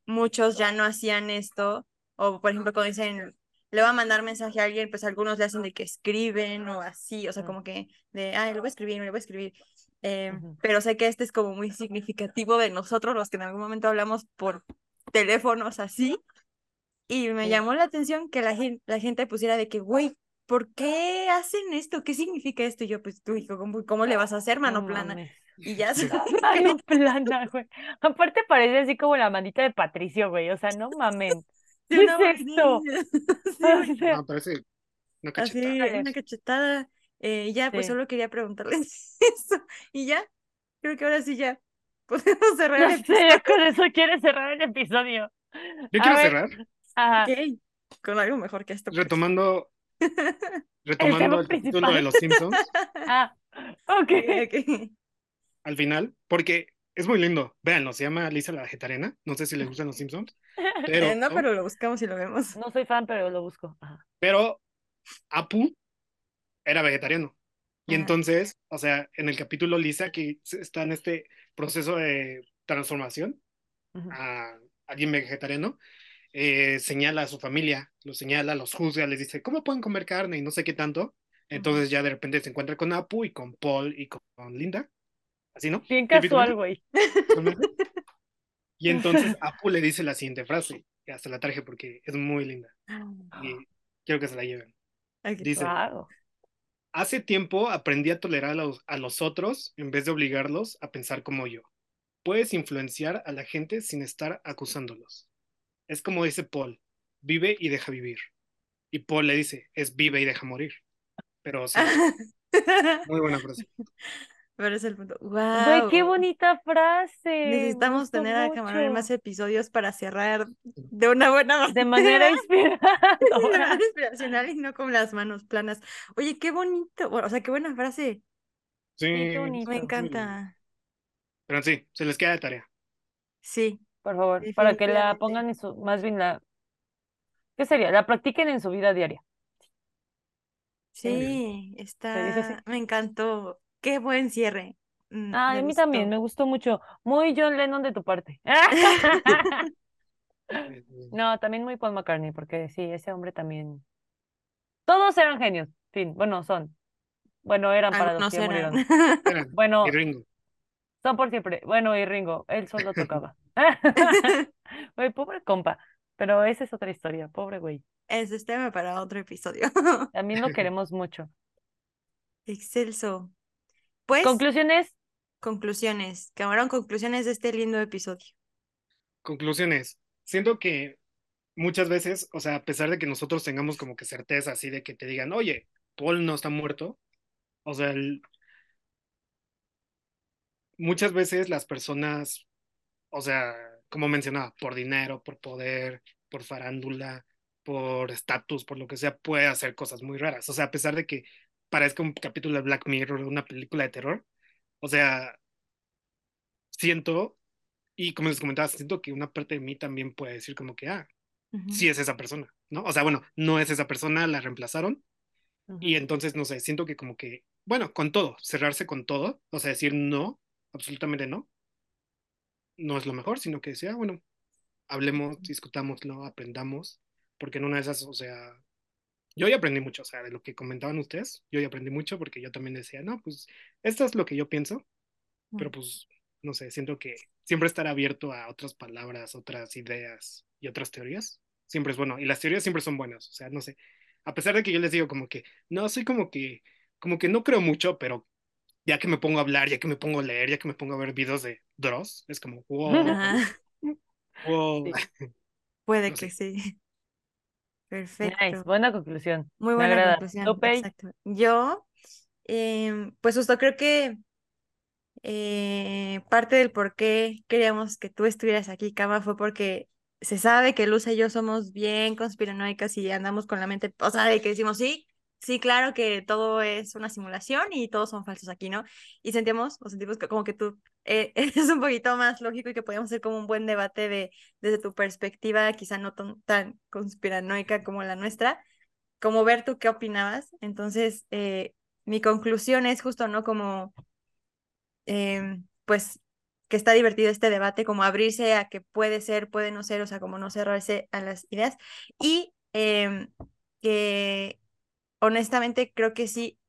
muchos ya no hacían esto, o por ejemplo, cuando dicen, le va a mandar mensaje a alguien, pues algunos le hacen de que escriben o así, o sea, como que de, ay, le voy a escribir, le voy a escribir. Eh. Pero sé que este es como muy significativo de nosotros, los que en algún momento hablamos por teléfonos así, y me Sí. llamó la atención que la gente, la gente pusiera de que, güey, ¿por qué hacen esto? ¿Qué significa esto? Y yo, pues tú, hijo, ¿cómo, cómo le vas a hacer, mano No plana? mames. Y ya se Mano plana, güey. Aparte parece así como la manita de Patricio, güey. O sea, no mamen. Sí, ¿Qué una es esto? Sí, O güey. sea, No, parece una Así, cachetada. Órale. una cachetada. Eh, y ya, pues Sí. solo quería preguntarles eso. Y ya, creo que ahora sí ya podemos cerrar no el sé, ya con eso quieres cerrar el episodio. Yo quiero cerrar Ajá. Ok, con algo mejor que esto. pues. retomando, retomando el, capítulo principal. de los Simpsons Ah, ok. Ok, ok. Al final, porque es muy lindo. Véanlo, se llama Lisa la vegetariana. No sé si les gustan los Simpsons, pero, Eh, no, pero lo buscamos y lo vemos. No soy fan, pero lo busco. Ajá. pero Apu era vegetariano. Y Ah. entonces, o sea, en el capítulo Lisa, que está en este proceso de transformación Ujú. a alguien vegetariano, eh, señala a su familia, los señala, los juzga, les dice, ¿cómo pueden comer carne? Y no sé qué tanto. Entonces ya de repente se encuentra con Apu y con Paul y con, con Linda. Así, ¿no? Bien casual, güey. Y entonces Apu le dice la siguiente frase. que hasta la traje porque es muy linda y quiero que se la lleven. Dice, hace tiempo aprendí a tolerar a los, a los otros en vez de obligarlos a pensar como yo. Puedes influenciar a la gente sin estar acusándolos. Es como dice Paul, vive y deja vivir. Y Paul le dice, es vive y deja morir. Pero sí, muy buena frase. Pero es el punto. Güey, qué ¡Wow! bonita frase. Necesitamos tener a Camarón en más mucho. episodios para cerrar de una buena De manera De inspiradora. manera inspiracional y no con las manos planas. Oye, qué bonito. Bueno, o sea, qué buena frase. Sí. Me encanta. Pero sí, se les queda de tarea. Sí, Por favor, para que la pongan en su, más bien la, ¿qué sería? La practiquen en su vida diaria. Sí, está. Me encantó. Qué buen cierre. Mm, me a mí también, me gustó mucho. Muy John Lennon de tu parte. No, también muy Paul McCartney, porque sí, ese hombre también. Todos eran genios. Fin, bueno, son. Bueno, eran para los Algunos que murieron. Eran, Bueno, y Ringo. son por siempre. Bueno, y Ringo, él solo tocaba. Güey, pobre compa. Pero esa es otra historia, pobre güey. Ese es tema para otro episodio. También lo queremos mucho. Excelso. Pues, Conclusiones, conclusiones. Camarón, conclusiones de este lindo episodio. Conclusiones. Siento que muchas veces, o sea, a pesar de que nosotros tengamos como que certeza así de que te digan, oye, Paul no está muerto, o sea, el- muchas veces las personas, o sea, como mencionaba, por dinero, por poder, por farándula, por estatus, por lo que sea, puede hacer cosas muy raras. O sea, a pesar de que parezca un capítulo de Black Mirror una película de terror, o sea, siento, y como les comentaba, siento que una parte de mí también puede decir como que, ah, Ujú. sí es esa persona, ¿no? O sea, bueno, no es esa persona, la reemplazaron Ujú. y entonces, no sé, siento que como que, bueno, con todo, cerrarse con todo, o sea, decir no, absolutamente no, no es lo mejor, sino que sea, bueno, hablemos, discutámoslo, aprendamos, porque en una de esas, o sea, yo ya aprendí mucho, o sea, de lo que comentaban ustedes, yo ya aprendí mucho porque yo también decía, no, pues esto es lo que yo pienso, pero pues, no sé, siento que siempre estar abierto a otras palabras, otras ideas y otras teorías, siempre es bueno, y las teorías siempre son buenas, o sea, no sé, a pesar de que yo les digo como que, no, soy como que, como que no creo mucho, pero ya que me pongo a hablar, ya que me pongo a leer, ya que me pongo a ver videos de Dross, es como, wow, wow, Sí. Puede no que sé. sí. Nice, Perfecto. buena conclusión. Muy buena conclusión. Exacto. Yo, em, pues justo creo que eh, parte del por qué queríamos que tú estuvieras aquí, Cama, fue porque se sabe que Luz y yo somos bien conspiranoicas y andamos con la mente, o sea, de que decimos, sí, sí, claro que todo es una simulación y todos son falsos aquí, ¿no? Y sentimos, o sentimos que como que tú eh, eres un poquito más lógico y que podíamos hacer como un buen debate de, desde tu perspectiva, quizá no tan conspiranoica como la nuestra, como ver tú qué opinabas. Entonces, eh, mi conclusión es justo, ¿no? Como em, pues que está divertido este debate, como abrirse a que puede ser, puede no ser, o sea, como no cerrarse a las ideas. Y em, que honestamente creo que sí,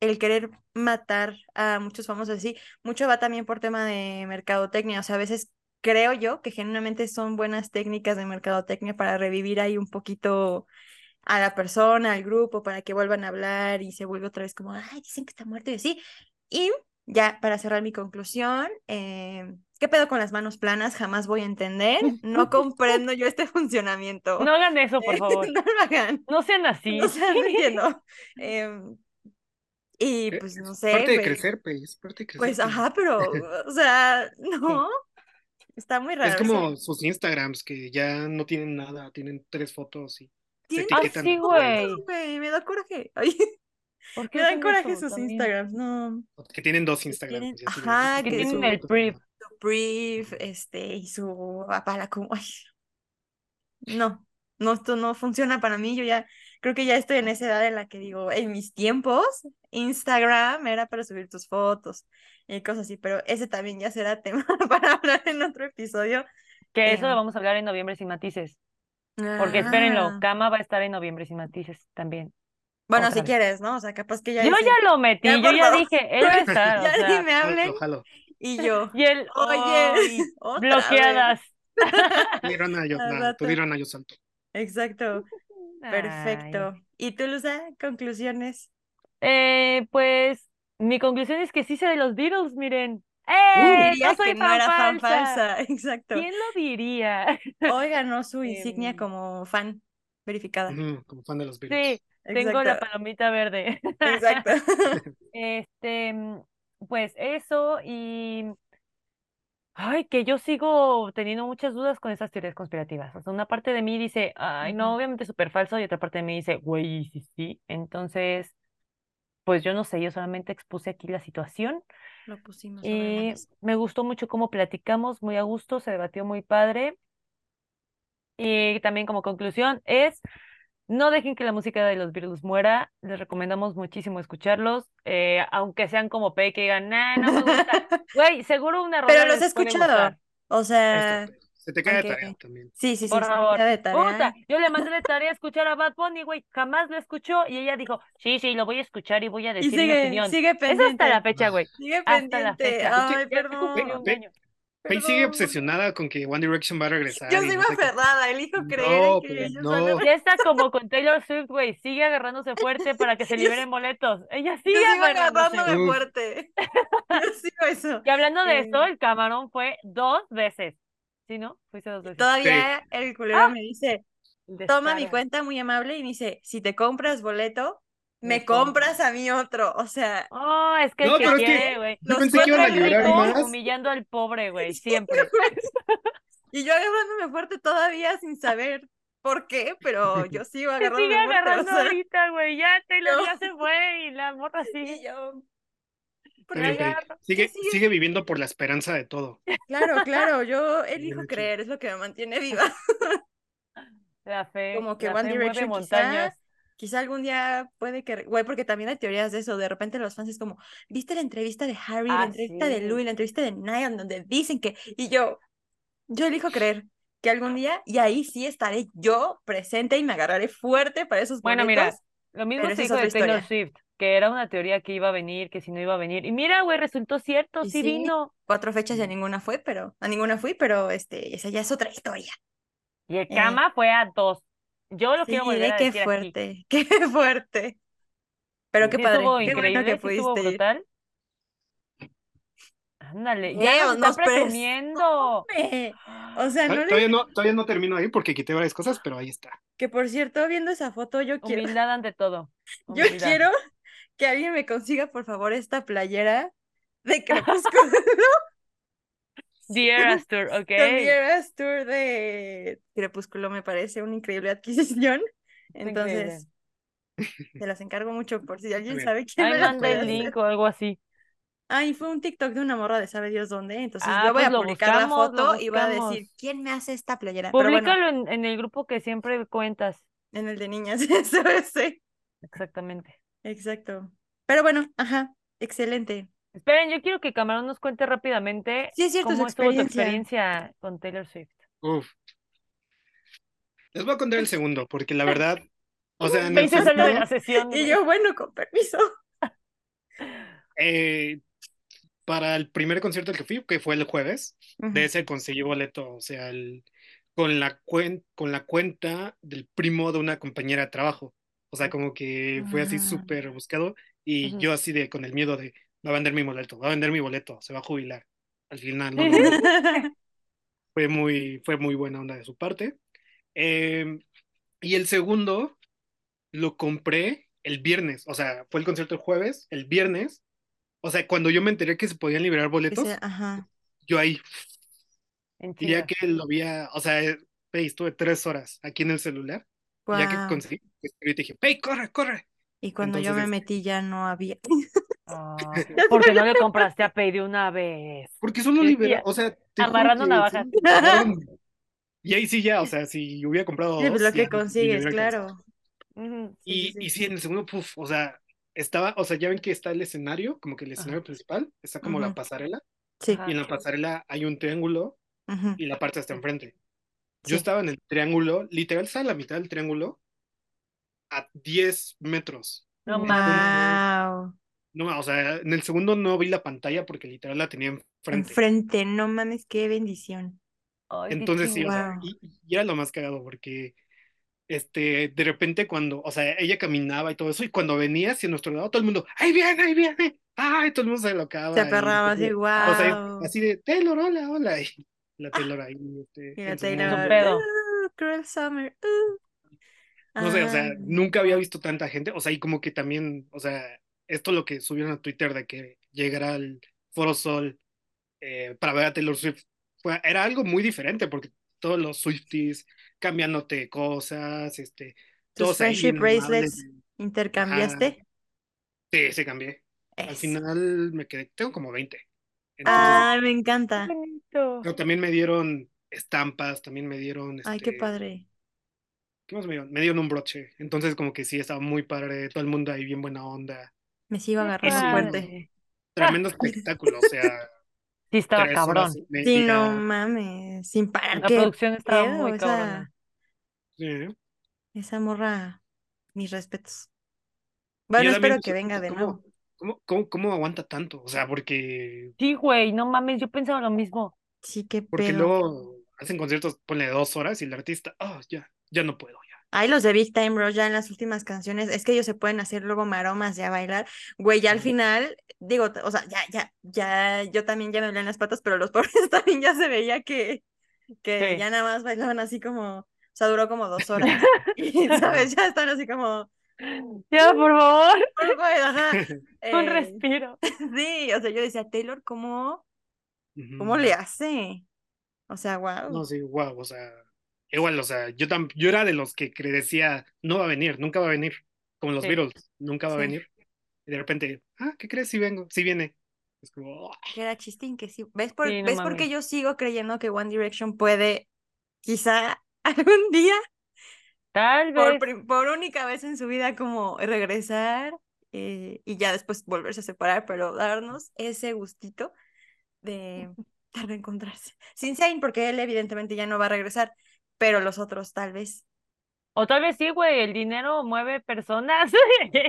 el querer matar a muchos famosos así, mucho va también por tema de mercadotecnia, o sea, a veces creo yo que genuinamente son buenas técnicas de mercadotecnia para revivir ahí un poquito a la persona, al grupo, para que vuelvan a hablar y se vuelve otra vez como, ay, dicen que está muerto y así. Y ya para cerrar mi conclusión, eh, ¿qué pedo con las manos planas? Jamás voy a entender. No comprendo yo este funcionamiento. no hagan eso, por favor. no lo hagan. No sean así. O sea, no entiendo. Em, y Eh, pues no es sé, parte de crecer, pues, parte de crecer. Pues pues. ajá, pero, o sea, no. Está muy raro. Es como sus Instagrams que ya no tienen nada, tienen tres fotos y se Tienen Ay, etiquetan. sí, güey. Güey, me da coraje. Ay, ¿Por qué me dan coraje eso sus también? Instagrams, no. Que tienen dos que Instagrams. tienen- ajá, "Es Que tienen su el foto". brief. su brief, este, y su para como, ay, no, no, esto no funciona para mí, yo ya, creo que ya estoy en esa edad en la que digo, en mis tiempos, Instagram era para subir tus fotos y cosas así, pero ese también ya será tema para hablar en otro episodio. Que eso lo Em, vamos a hablar en noviembre sin matices. Porque espérenlo, ah, Kama va a estar en noviembre sin matices también. Bueno, otra si vez. quieres, ¿no? O sea, capaz que ya Yo ya lo metí, Ya, yo ya favor. dije, él a o ya sea, ni me hablen Ojalá. y yo, y él, oye, "Ay, otra bloqueadas. Tú di Rana, yo, di rato. Rana, yo salto. Exacto, Ay. perfecto. ¿Y tú, Luza, conclusiones? Eh, pues mi conclusión es que sí sé de los Beatles, miren. Uh. ¡Eh! Diría no soy que no fan fan falsa. exacto. ¿Quién lo diría? Hoy ganó su insignia Em, como fan verificada. Como fan de los Beatles. Sí, tengo la palomita verde. exacto. Este, mm, pues eso y ay, que yo sigo teniendo muchas dudas con esas teorías conspirativas. O sea, una parte de mí dice, ay, no, obviamente es súper falso, y otra parte de mí dice, güey, sí, sí. Entonces, pues yo no sé, yo solamente expuse aquí la situación Lo pusimos y mesa. me gustó mucho cómo platicamos, muy a gusto, se debatió muy padre. Y también como conclusión es, no dejen que la música de los Beatles muera, les recomendamos muchísimo escucharlos, eh, aunque sean como P que digan, nah, no me gusta. Güey, seguro una rola Pero los he escuchado. O Ahí sea, se te cae de tarea también. sí, sí, sí, Por sí, favor. de tarea. Puta, yo le mandé de tarea escuchar a Bad Bunny, güey, jamás lo escuchó y ella dijo, sí, sí, lo voy a escuchar y voy a Y decir mi opinión. sigue pendiente. hasta la fecha, güey. Sigue Hasta la pendiente. fecha. Ay, Ya cumplió perdón. Faye sigue Perdón. obsesionada con que One Direction va a regresar. Yo sigo no aferrada, elijo creer No, que pues, ellos no. van a Ya está como con Taylor Swift, güey, sigue agarrándose fuerte para que se Yo liberen boletos. Ella Yo sigue sigo agarrándose. agarrándome Uf. fuerte. Yo sigo eso. Y hablando de Eh, esto, el camarón fue dos veces. ¿Sí, no? Fuiste dos veces. Todavía el culero Ah. me dice, toma mi cuenta muy amable y me dice, si te compras boleto, me compras a mí otro. O sea, Oh, es que el No, es que quiere, güey. Yo Los pensé que iban a el liberar más. humillando al pobre, güey, siempre. y yo agarrándome fuerte todavía sin saber por qué, pero yo sigo Se agarrándome sigue fuerte. agarrando o sea, ahorita, güey. Ya Taylor No. ya se fue y la morra y sigue. Sigue, Sí, sigue. sigue viviendo por la esperanza de todo. Claro, claro, yo elijo creer, es lo que me mantiene viva. La fe, Como que la One Direction montañas. Quizá, algún día puede que, güey, porque también hay teorías de eso, de repente los fans es como, ¿viste la entrevista de Harry, la entrevista de. Louis, la entrevista de Niall, donde dicen que, y yo, yo elijo creer que algún día, y ahí sí estaré yo presente y me agarraré fuerte para esos Bueno, mira, lo mismo se dijo de Taylor. Swift, que era una teoría que iba a venir, que si no iba a venir. Y mira, güey, resultó cierto, sí sí, vino. Cuatro fechas y a Mm. ninguna fue, pero, a ninguna fui, pero este, esa ya es otra historia. Y el Eh, cama fue a dos. Yo lo Sí, quiero volver a qué decir aquí. fuerte, qué fuerte. Pero qué Sí padre, estuvo qué bueno increíble, que sí estuvo pudiste ir. brutal. Ándale, ya nos o está nos presumiendo. presume. O sea, no Tod- le Todavía no, todavía no termino ahí porque quité varias cosas, pero ahí está. Que por cierto, viendo esa foto, yo quiero, Humildad ante todo. yo quiero que alguien me consiga, por favor, esta playera de Crepúsculo Dear Astor, ok. con mi Eras Tour de Crepúsculo, me parece una increíble adquisición. Entonces, te las encargo mucho por si alguien sabe quién Ahí me manda el hacer. link o algo así. Ah, y fue un TikTok de una morra de sabe Dios dónde. Entonces Ah, yo voy pues a publicar la buscamos, foto y voy a decir quién me hace esta playera. Bueno, Públicalo en, en el grupo que siempre cuentas. en el de niñas, eso sí. Exactamente. Exacto. Pero bueno, ajá, excelente. Esperen, yo quiero que Camarón nos cuente rápidamente Sí, es cierto, su cómo estuvo tu experiencia. con Taylor Swift. Uf. Les voy a contar el segundo, porque la verdad, o sea, en el de la sesión. Y yo, bueno, con permiso. eh, para el primer concierto al que fui, que fue el jueves, de ese conseguí boleto, o sea, el- con la cuen- con la cuenta del primo de una compañera de trabajo. O sea, como que fue así Ah. súper buscado y yo así de con el miedo de va a vender mi boleto, va a vender mi boleto, se va a jubilar. Al final no, fue muy, fue muy buena onda de su parte. Eh, y el segundo lo compré el viernes, o sea, fue el concierto el jueves, el viernes, o sea, cuando yo me enteré que se podían liberar boletos, ajá. yo ahí, En y ya que lo había, o sea, eh, Pei, estuve tres horas aquí en el celular, y ya que conseguí, pues, yo te dije, Pei, corre, corre. Y cuando yo me Entonces, metí ya no había. Ah, porque no le compraste a Pay de una vez. Porque solo libera, o sea, te amarrando navajas. Y ahí sí ya, o sea, si hubiera comprado Sí, pues dos, lo que ya, consigues, claro. Sí, Y, sí, y sí. en el segundo, puf, o sea, estaba, o sea, ya ven que está el escenario, como que el escenario principal, está como la pasarela, Sí. Y en la pasarela hay un triángulo y la parte está enfrente. sí. Yo estaba en el triángulo, literal, estaba en la mitad del triángulo, a 10 metros. No. Wow. No, o sea, en el segundo no vi la pantalla porque literal la tenía enfrente. Enfrente, no mames, qué bendición. Ay, Entonces sí, o sea, Wow. y, y era lo más cagado porque este, de repente cuando, o sea, ella caminaba y todo eso, y cuando venía hacia nuestro lado, todo el mundo, ¡ahí viene, ahí viene! ¡Ay! Todo el mundo se locaba. Se aperraba así, este, o sea, wow. así de, Taylor, hola, hola. Y la Taylor ahí, este, Y la Taylor, pedo. "Uh, Cruel Summer. uh". No sé, o sea, Ah, nunca había visto tanta gente, o sea, y como que también, o sea, esto lo que subieron a Twitter de que llegara al Foro Sol eh, para ver a Taylor Swift, fue, era algo muy diferente porque todos los Swifties cambiándote cosas, este, tus todos ahí friendship bracelets intercambiaste. Sí, sí cambié. Al final me quedé, tengo como 20. Entonces, Ay, me encanta. pero también me dieron estampas, también me dieron, Ay, qué este, padre. ¿qué más me dieron? Me dieron un broche. Entonces como que sí, estaba muy padre, todo el mundo ahí bien buena onda. Me sigo agarrando Sí. fuerte. Tremendo espectáculo, o sea, Sí, estaba cabrón. Sí, no mames, sin parar. La ¿Qué producción estaba pedo? muy Esa, cabrona. Sí. esa morra, mis respetos. Bueno, yo espero que venga de nuevo. ¿cómo, cómo, aguanta tanto? O sea, porque, Sí, güey, no mames, yo pensaba lo mismo. Sí, qué porque pedo. luego hacen conciertos, ponle dos horas y el artista, oh, ya, ya no puedo. Ay, los de Big Time Bro ya en las últimas canciones, es que ellos se pueden hacer luego maromas ya bailar. Güey, ya al final, digo, o sea, ya, ya, ya, yo también ya me dolían las patas, pero los pobres también ya se veía que, que Sí. ya nada más bailaban así como, o sea, duró como dos horas. Y, ¿sabes? Ya están así como, Ya, por favor, "Oh, güey, ajá. un Eh, respiro. sí, o sea, yo decía, Taylor, ¿cómo, cómo le hace? O sea, wow. No, sí, wow, o sea, igual, o sea, yo, tam- yo era de los que decía, no va a venir, nunca va a venir, como los Sí. Beatles, nunca va a venir. Y de repente, ah, ¿qué crees? Sí vengo, sí viene. Es como, "Oh". Que era chistín, que sí. ¿Ves por, Sí, no ¿ves por qué yo sigo creyendo que One Direction puede, quizá algún día, Tal por, vez. prim- por única vez en su vida, como regresar eh, y ya después volverse a separar, pero darnos ese gustito de, de reencontrarse? Sin Zayn, porque él evidentemente ya no va a regresar, pero los otros tal vez. O tal vez sí, güey, el dinero mueve personas.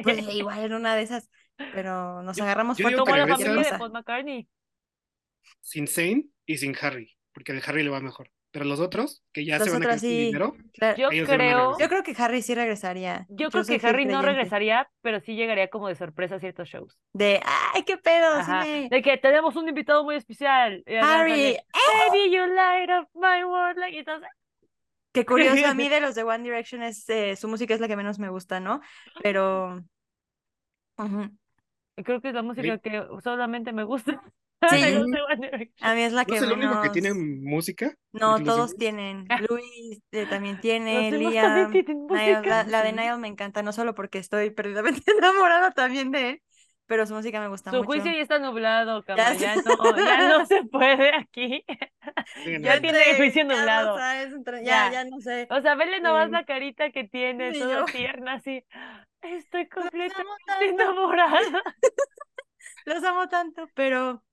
Pues igual en una de esas, pero nos Yo- agarramos yo fuerte digo que Como la cualquier familia de. Paul McCartney. sin Zayn y sin Harry, porque al Harry le va mejor. Pero los otros, que ya Los se van a otros sin sí, dinero, claro. Yo a creo, Yo creo que Harry sí regresaría. yo creo soy que Harry no creyente. regresaría, pero sí llegaría como de sorpresa a ciertos shows. De, ay, qué pedo, sí me... De que tenemos un invitado muy especial. Y acá Harry, sale, Baby, you light up my world. like", y entonces, Qué curioso, a mí de los de One Direction es, eh, su música es la que menos me gusta, ¿no? Pero... creo que es la música que solamente me gusta. Sí. A mí es la ¿No que es el único que tiene música? No, todos tienen. Luis eh, también tiene, también Liam, Niall, la, la de Niall me encanta, no solo porque estoy perdidamente enamorada también de él, pero su música me gusta Su mucho. juicio ya está nublado, sé. Ya no, ya no se puede aquí. Sí, Ya no, tiene entre juicio nublado. Ya. Ya, ya no sé. O sea, vele nomás Sí. la carita que tiene, Sí, toda yo- tierna, así. Estoy completamente enamorada. los amo tanto, pero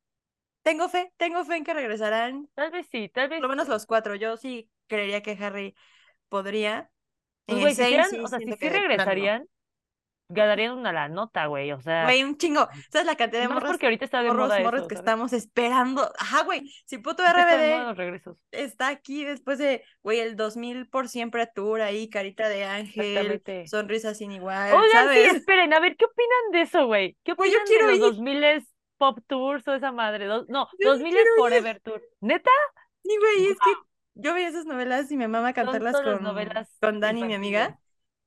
tengo fe, tengo fe en que regresarán. Tal vez sí, tal vez. Por lo menos los cuatro. Yo sí creería que Harry podría. Pues, güey, si sí o sea, si sí regresarían, ganarían una la nota, güey. O sea, Güey, un chingo. ¿Sabes la cantidad de más morras, porque ahorita está de morros, moda morros eso, que ¿sabes? estamos esperando? Ajá, güey. Si puto está RBD está aquí después de, güey, el 2000 por siempre tour ahí, carita de ángel, sonrisa sin igual, Oigan, sí, ¿sabes? esperen, a ver, ¿qué opinan de eso, güey? ¿Qué yo opinan quiero de los ir. 2000 Pop Tours o esa madre? Dos- no, Yo 2000 quiero ir. Forever Tour. ¿Neta? Sí, güey, es que yo veía esas novelas y mama Son cantarlas con, novelas con Dani, mi amiga.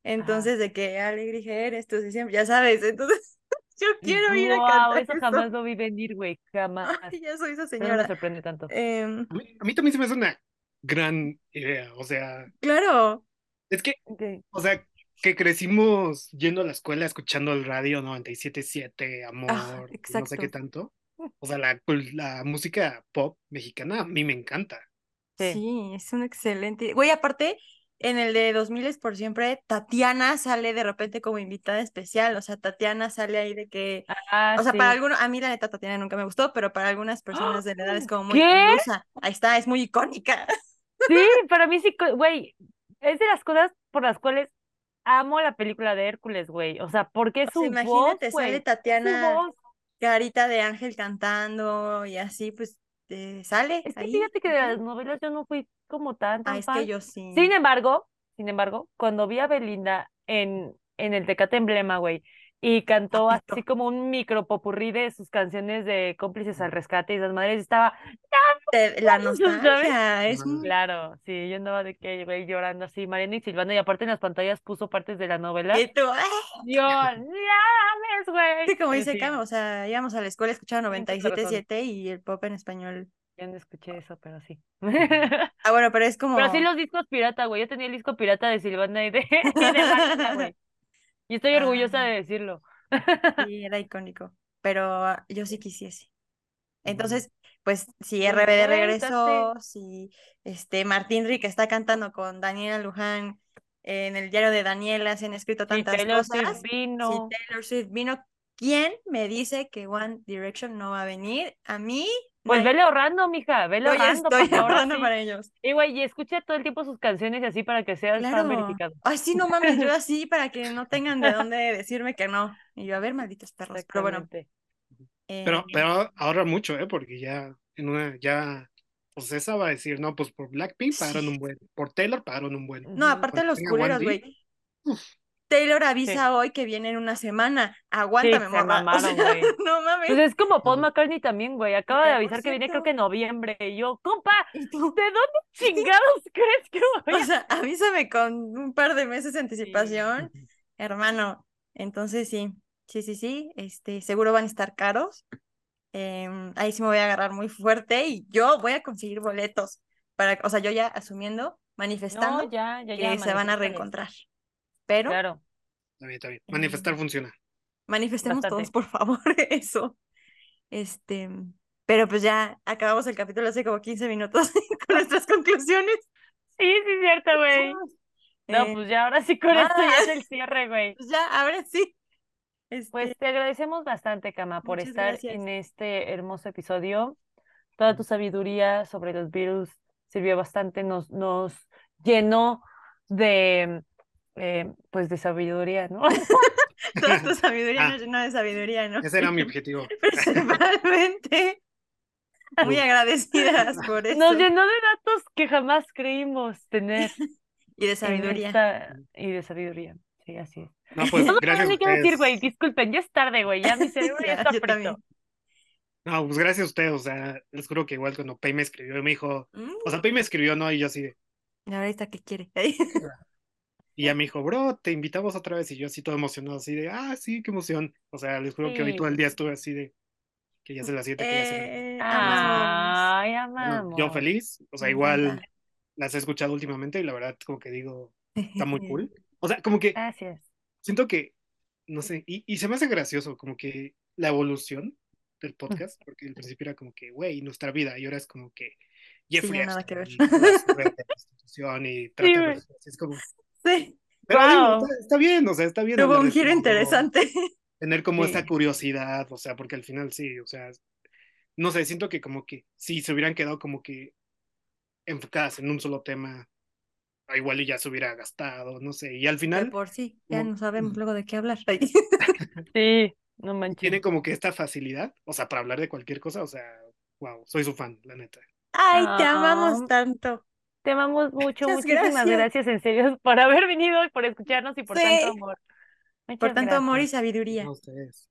Entonces, de que alegre eres, tú sí siempre, ya sabes. Entonces, yo quiero ir a Wow, cantar eso eso. jamás lo vi venir, güey, jamás. Ay, ya soy esa Pero no me señora. sorprende tanto. Em, A mí, a mí también se me hace una gran idea, o sea, claro. es que, o sea, que crecimos yendo a la escuela escuchando el radio 97.7, amor, Ah, no sé qué tanto. O sea, la, cul- la música pop mexicana a mí me encanta. Sí. Sí, es un excelente. Güey, aparte, en el de 2000 es por siempre, Tatiana sale de repente como invitada especial. O sea, Tatiana sale ahí de que. Ah, O sea, sí. para algunos, a mí la neta Tatiana nunca me gustó, pero para algunas personas de la edad es como muy ¿Qué? ilusa. Ahí está, es muy icónica. Sí, para mí sí, güey, es de las cosas por las cuales amo la película de Hércules, güey. O sea, porque O su sea, imagínate, voz, sale Tatiana, carita de ángel cantando y así, pues eh, sale Es que ahí. fíjate que de las novelas yo no fui como tan, Ah, tan es fan. que yo sí. Sin embargo, sin embargo, cuando vi a Belinda en, en el Tecate Emblema, güey, y cantó Papito. así como un micro popurrí de sus canciones de cómplices al rescate y esas madres, estaba, La nostalgia es muy... Claro, sí, yo andaba de que, güey, llorando así, Mariana y Silvana, y aparte en las pantallas puso partes de la novela. Y tú, ¡ay! Yo, ya ves, güey. Sí, como dice sí, Cam, o sea, íbamos a la escuela, escuchaba Tienes toda la razón. 97.7 y el pop en español. Yo no escuché eso, pero sí. Ah, bueno, pero es como... Pero sí los discos pirata, güey. Yo tenía el disco pirata de Silvana y de, y de güey. Y estoy orgullosa Ah. de decirlo. Sí, era icónico, pero ah, yo sí quisiese. Entonces, pues si Pues, RBD güey, regresó, si este Martín Rick está cantando con Daniela Luján en el diario de Daniela, se han escrito Sí, tantas Taylor Swift cosas. vino. Si Taylor Swift vino, ¿quién me dice que One Direction no va a venir? A mí, Pues vele ahorrando, mija, vele yo ya ahorrando estoy para que ahora ahorrando sí. para ellos. Y güey, y escucha todo el tiempo sus canciones y así para que seas fan Claro. verificado. Ay, sí, no mames, yo así para que no tengan de dónde decirme que no. Y yo, a ver, malditos perros. Pero bueno, Exactamente. Pero, eh, pero ahorra mucho, ¿eh? Porque ya en una, ya, pues esa va a decir, no, pues por Blackpink pagaron un buen, por Taylor pagaron un buen. No, aparte Cuando los tenga culeros, One D, güey. Taylor avisa hoy que viene en una semana. Aguántame, se. O sea, güey. no mames. Pues es como Paul. McCartney también, güey. Acaba de avisar que viene creo que en noviembre. Y yo, compa, Y tú, ¿de dónde chingados crees que voy o a sea, avísame con un par de meses de anticipación, hermano. Entonces sí, sí, sí, sí. Este, seguro van a estar caros. Em, ahí sí me voy a agarrar muy fuerte y yo voy a conseguir boletos para, o sea, yo ya asumiendo, manifestando No, ya, ya, que ya, se van a reencontrar. Pero Claro. Está bien, está bien. Eh, Manifestar funciona. manifestemos Bastante. todos, por favor, eso. Este, pero pues ya acabamos el capítulo hace como 15 minutos con nuestras conclusiones. Sí, sí, es cierto, güey. No, Eh, pues ya, ahora sí con esto ya es el cierre, güey. pues ya, ahora sí. Pues Este, te agradecemos bastante, Cama, por Muchas estar gracias. en este hermoso episodio. Toda tu sabiduría sobre los Beatles sirvió bastante, nos, nos llenó de, eh, pues, de sabiduría, ¿no? toda tu sabiduría Ah. nos llenó de sabiduría, ¿no? Ese era mi objetivo. Principalmente. Muy agradecidas por eso. Nos llenó de datos que jamás creímos tener Y de sabiduría. esta- y de sabiduría. Sí, así es. No, pues No, no, gracias a qué decir, güey. Disculpen, ya es tarde, güey. Ya mi cerebro ya Ya, está frito. No, pues gracias a ustedes. O sea, les juro que igual cuando Pei me escribió, me dijo, Mm, o sea, Pei me escribió, ¿no? Y yo así de, y ahorita qué quiere. Y ya me dijo, bro, te invitamos otra vez. Y yo así todo emocionado, así de, ah, sí, qué emoción. O sea, les juro que hoy Sí. todo el día estuve así de, que ya se las siete, que ya se las- Eh, Ah. Ay, amamos. yo feliz. O sea, igual las he escuchado últimamente y la verdad como que digo, está muy cool. O sea, como que Gracias. siento que, no sé, y, y se me hace gracioso como que la evolución del podcast, porque al principio era como que, güey, nuestra vida, y ahora es como que Jeffrey de prostitución y trata de es como, Sí, pero digo, está, está bien, o sea, está bien. tuvo un de giro interesante. Tener como Sí. esta curiosidad, o sea, porque al final sí, o sea, no sé, siento que como que si se hubieran quedado como que enfocadas en un solo tema, igual y ya se hubiera gastado, no sé, y al De final por sí, ya como- no sabemos luego de qué hablar. Sí, no manches. tiene como que esta facilidad, o sea, para hablar de cualquier cosa, o sea, wow, soy su fan, la neta. Ay, te Ah. amamos tanto. Te amamos mucho, Muchas muchísimas gracias. gracias. en serio por haber venido y por escucharnos y por Sí. tanto amor. Por Muchas tanto amor y gracias. sabiduría. Ustedes.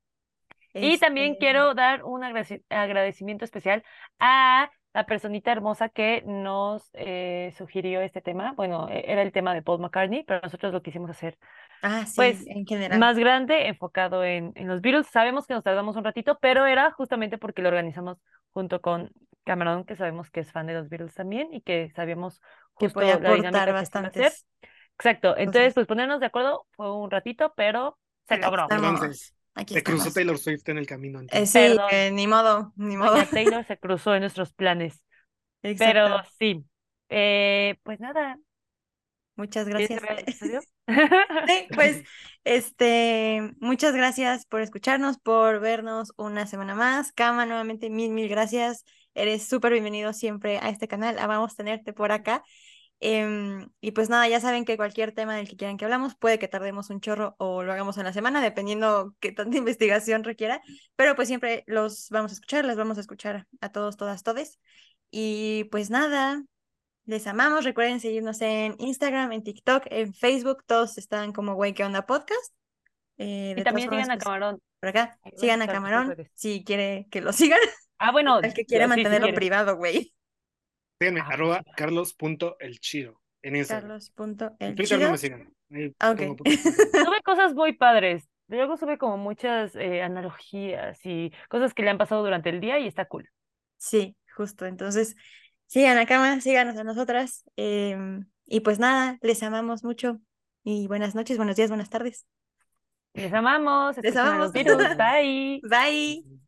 Y también Este, quiero dar un agradeci- agradecimiento especial a la personita hermosa que nos eh, sugirió este tema. Bueno, e- era el tema de Paul McCartney, pero nosotros lo quisimos hacer Ah, sí, pues, en general. más grande, enfocado en, en los Beatles. Sabemos que nos tardamos un ratito, pero era justamente porque lo organizamos junto con Cameron, que sabemos que es fan de los Beatles también y que sabíamos que justo puede aportar bastantes. Exacto. Entonces, Entonces- pues ponernos de acuerdo fue un ratito, pero se Aquí logró. Estamos. Aquí Se cruzó. Taylor Swift en el camino. Eh, entonces. sí, eh, ni modo, ni modo. Doña Taylor se cruzó en nuestros planes. Exacto. Pero sí. Eh, pues nada. Muchas ¿quieres gracias. Sí, pues, este, muchas gracias por escucharnos, por vernos una semana más. Kama, nuevamente, mil, mil gracias. Eres súper bienvenido siempre a este canal. Amamos tenerte por acá. Em, y pues nada, ya saben que cualquier tema del que quieran que hablamos, puede que tardemos un chorro o lo hagamos en la semana, dependiendo qué tanta investigación requiera, pero pues siempre los vamos a escuchar, les vamos a escuchar a todos, todas, todes. Y pues nada, les amamos. Recuerden seguirnos en Instagram, en TikTok, en Facebook. Todos están como Güey, ¿qué onda podcast? Eh, y también sigan a pues, Camarón. Por acá, sigan a Camarón si quiere que lo sigan. Ah, bueno. El que quiere mantenerlo privado, güey. Síganme, ah, arroba carlos.elchido en Instagram. Carlos.elchido. no me sigan. Ah, sube cosas muy padres. Luego sube como muchas eh, analogías y cosas que le han pasado durante el día y está cool. Sí, justo. Entonces, sigan a cama, síganos a nosotras. Em, y pues nada, les amamos mucho. Y buenas noches, buenos días, buenas tardes. Les amamos. Les amamos. Bye. Bye.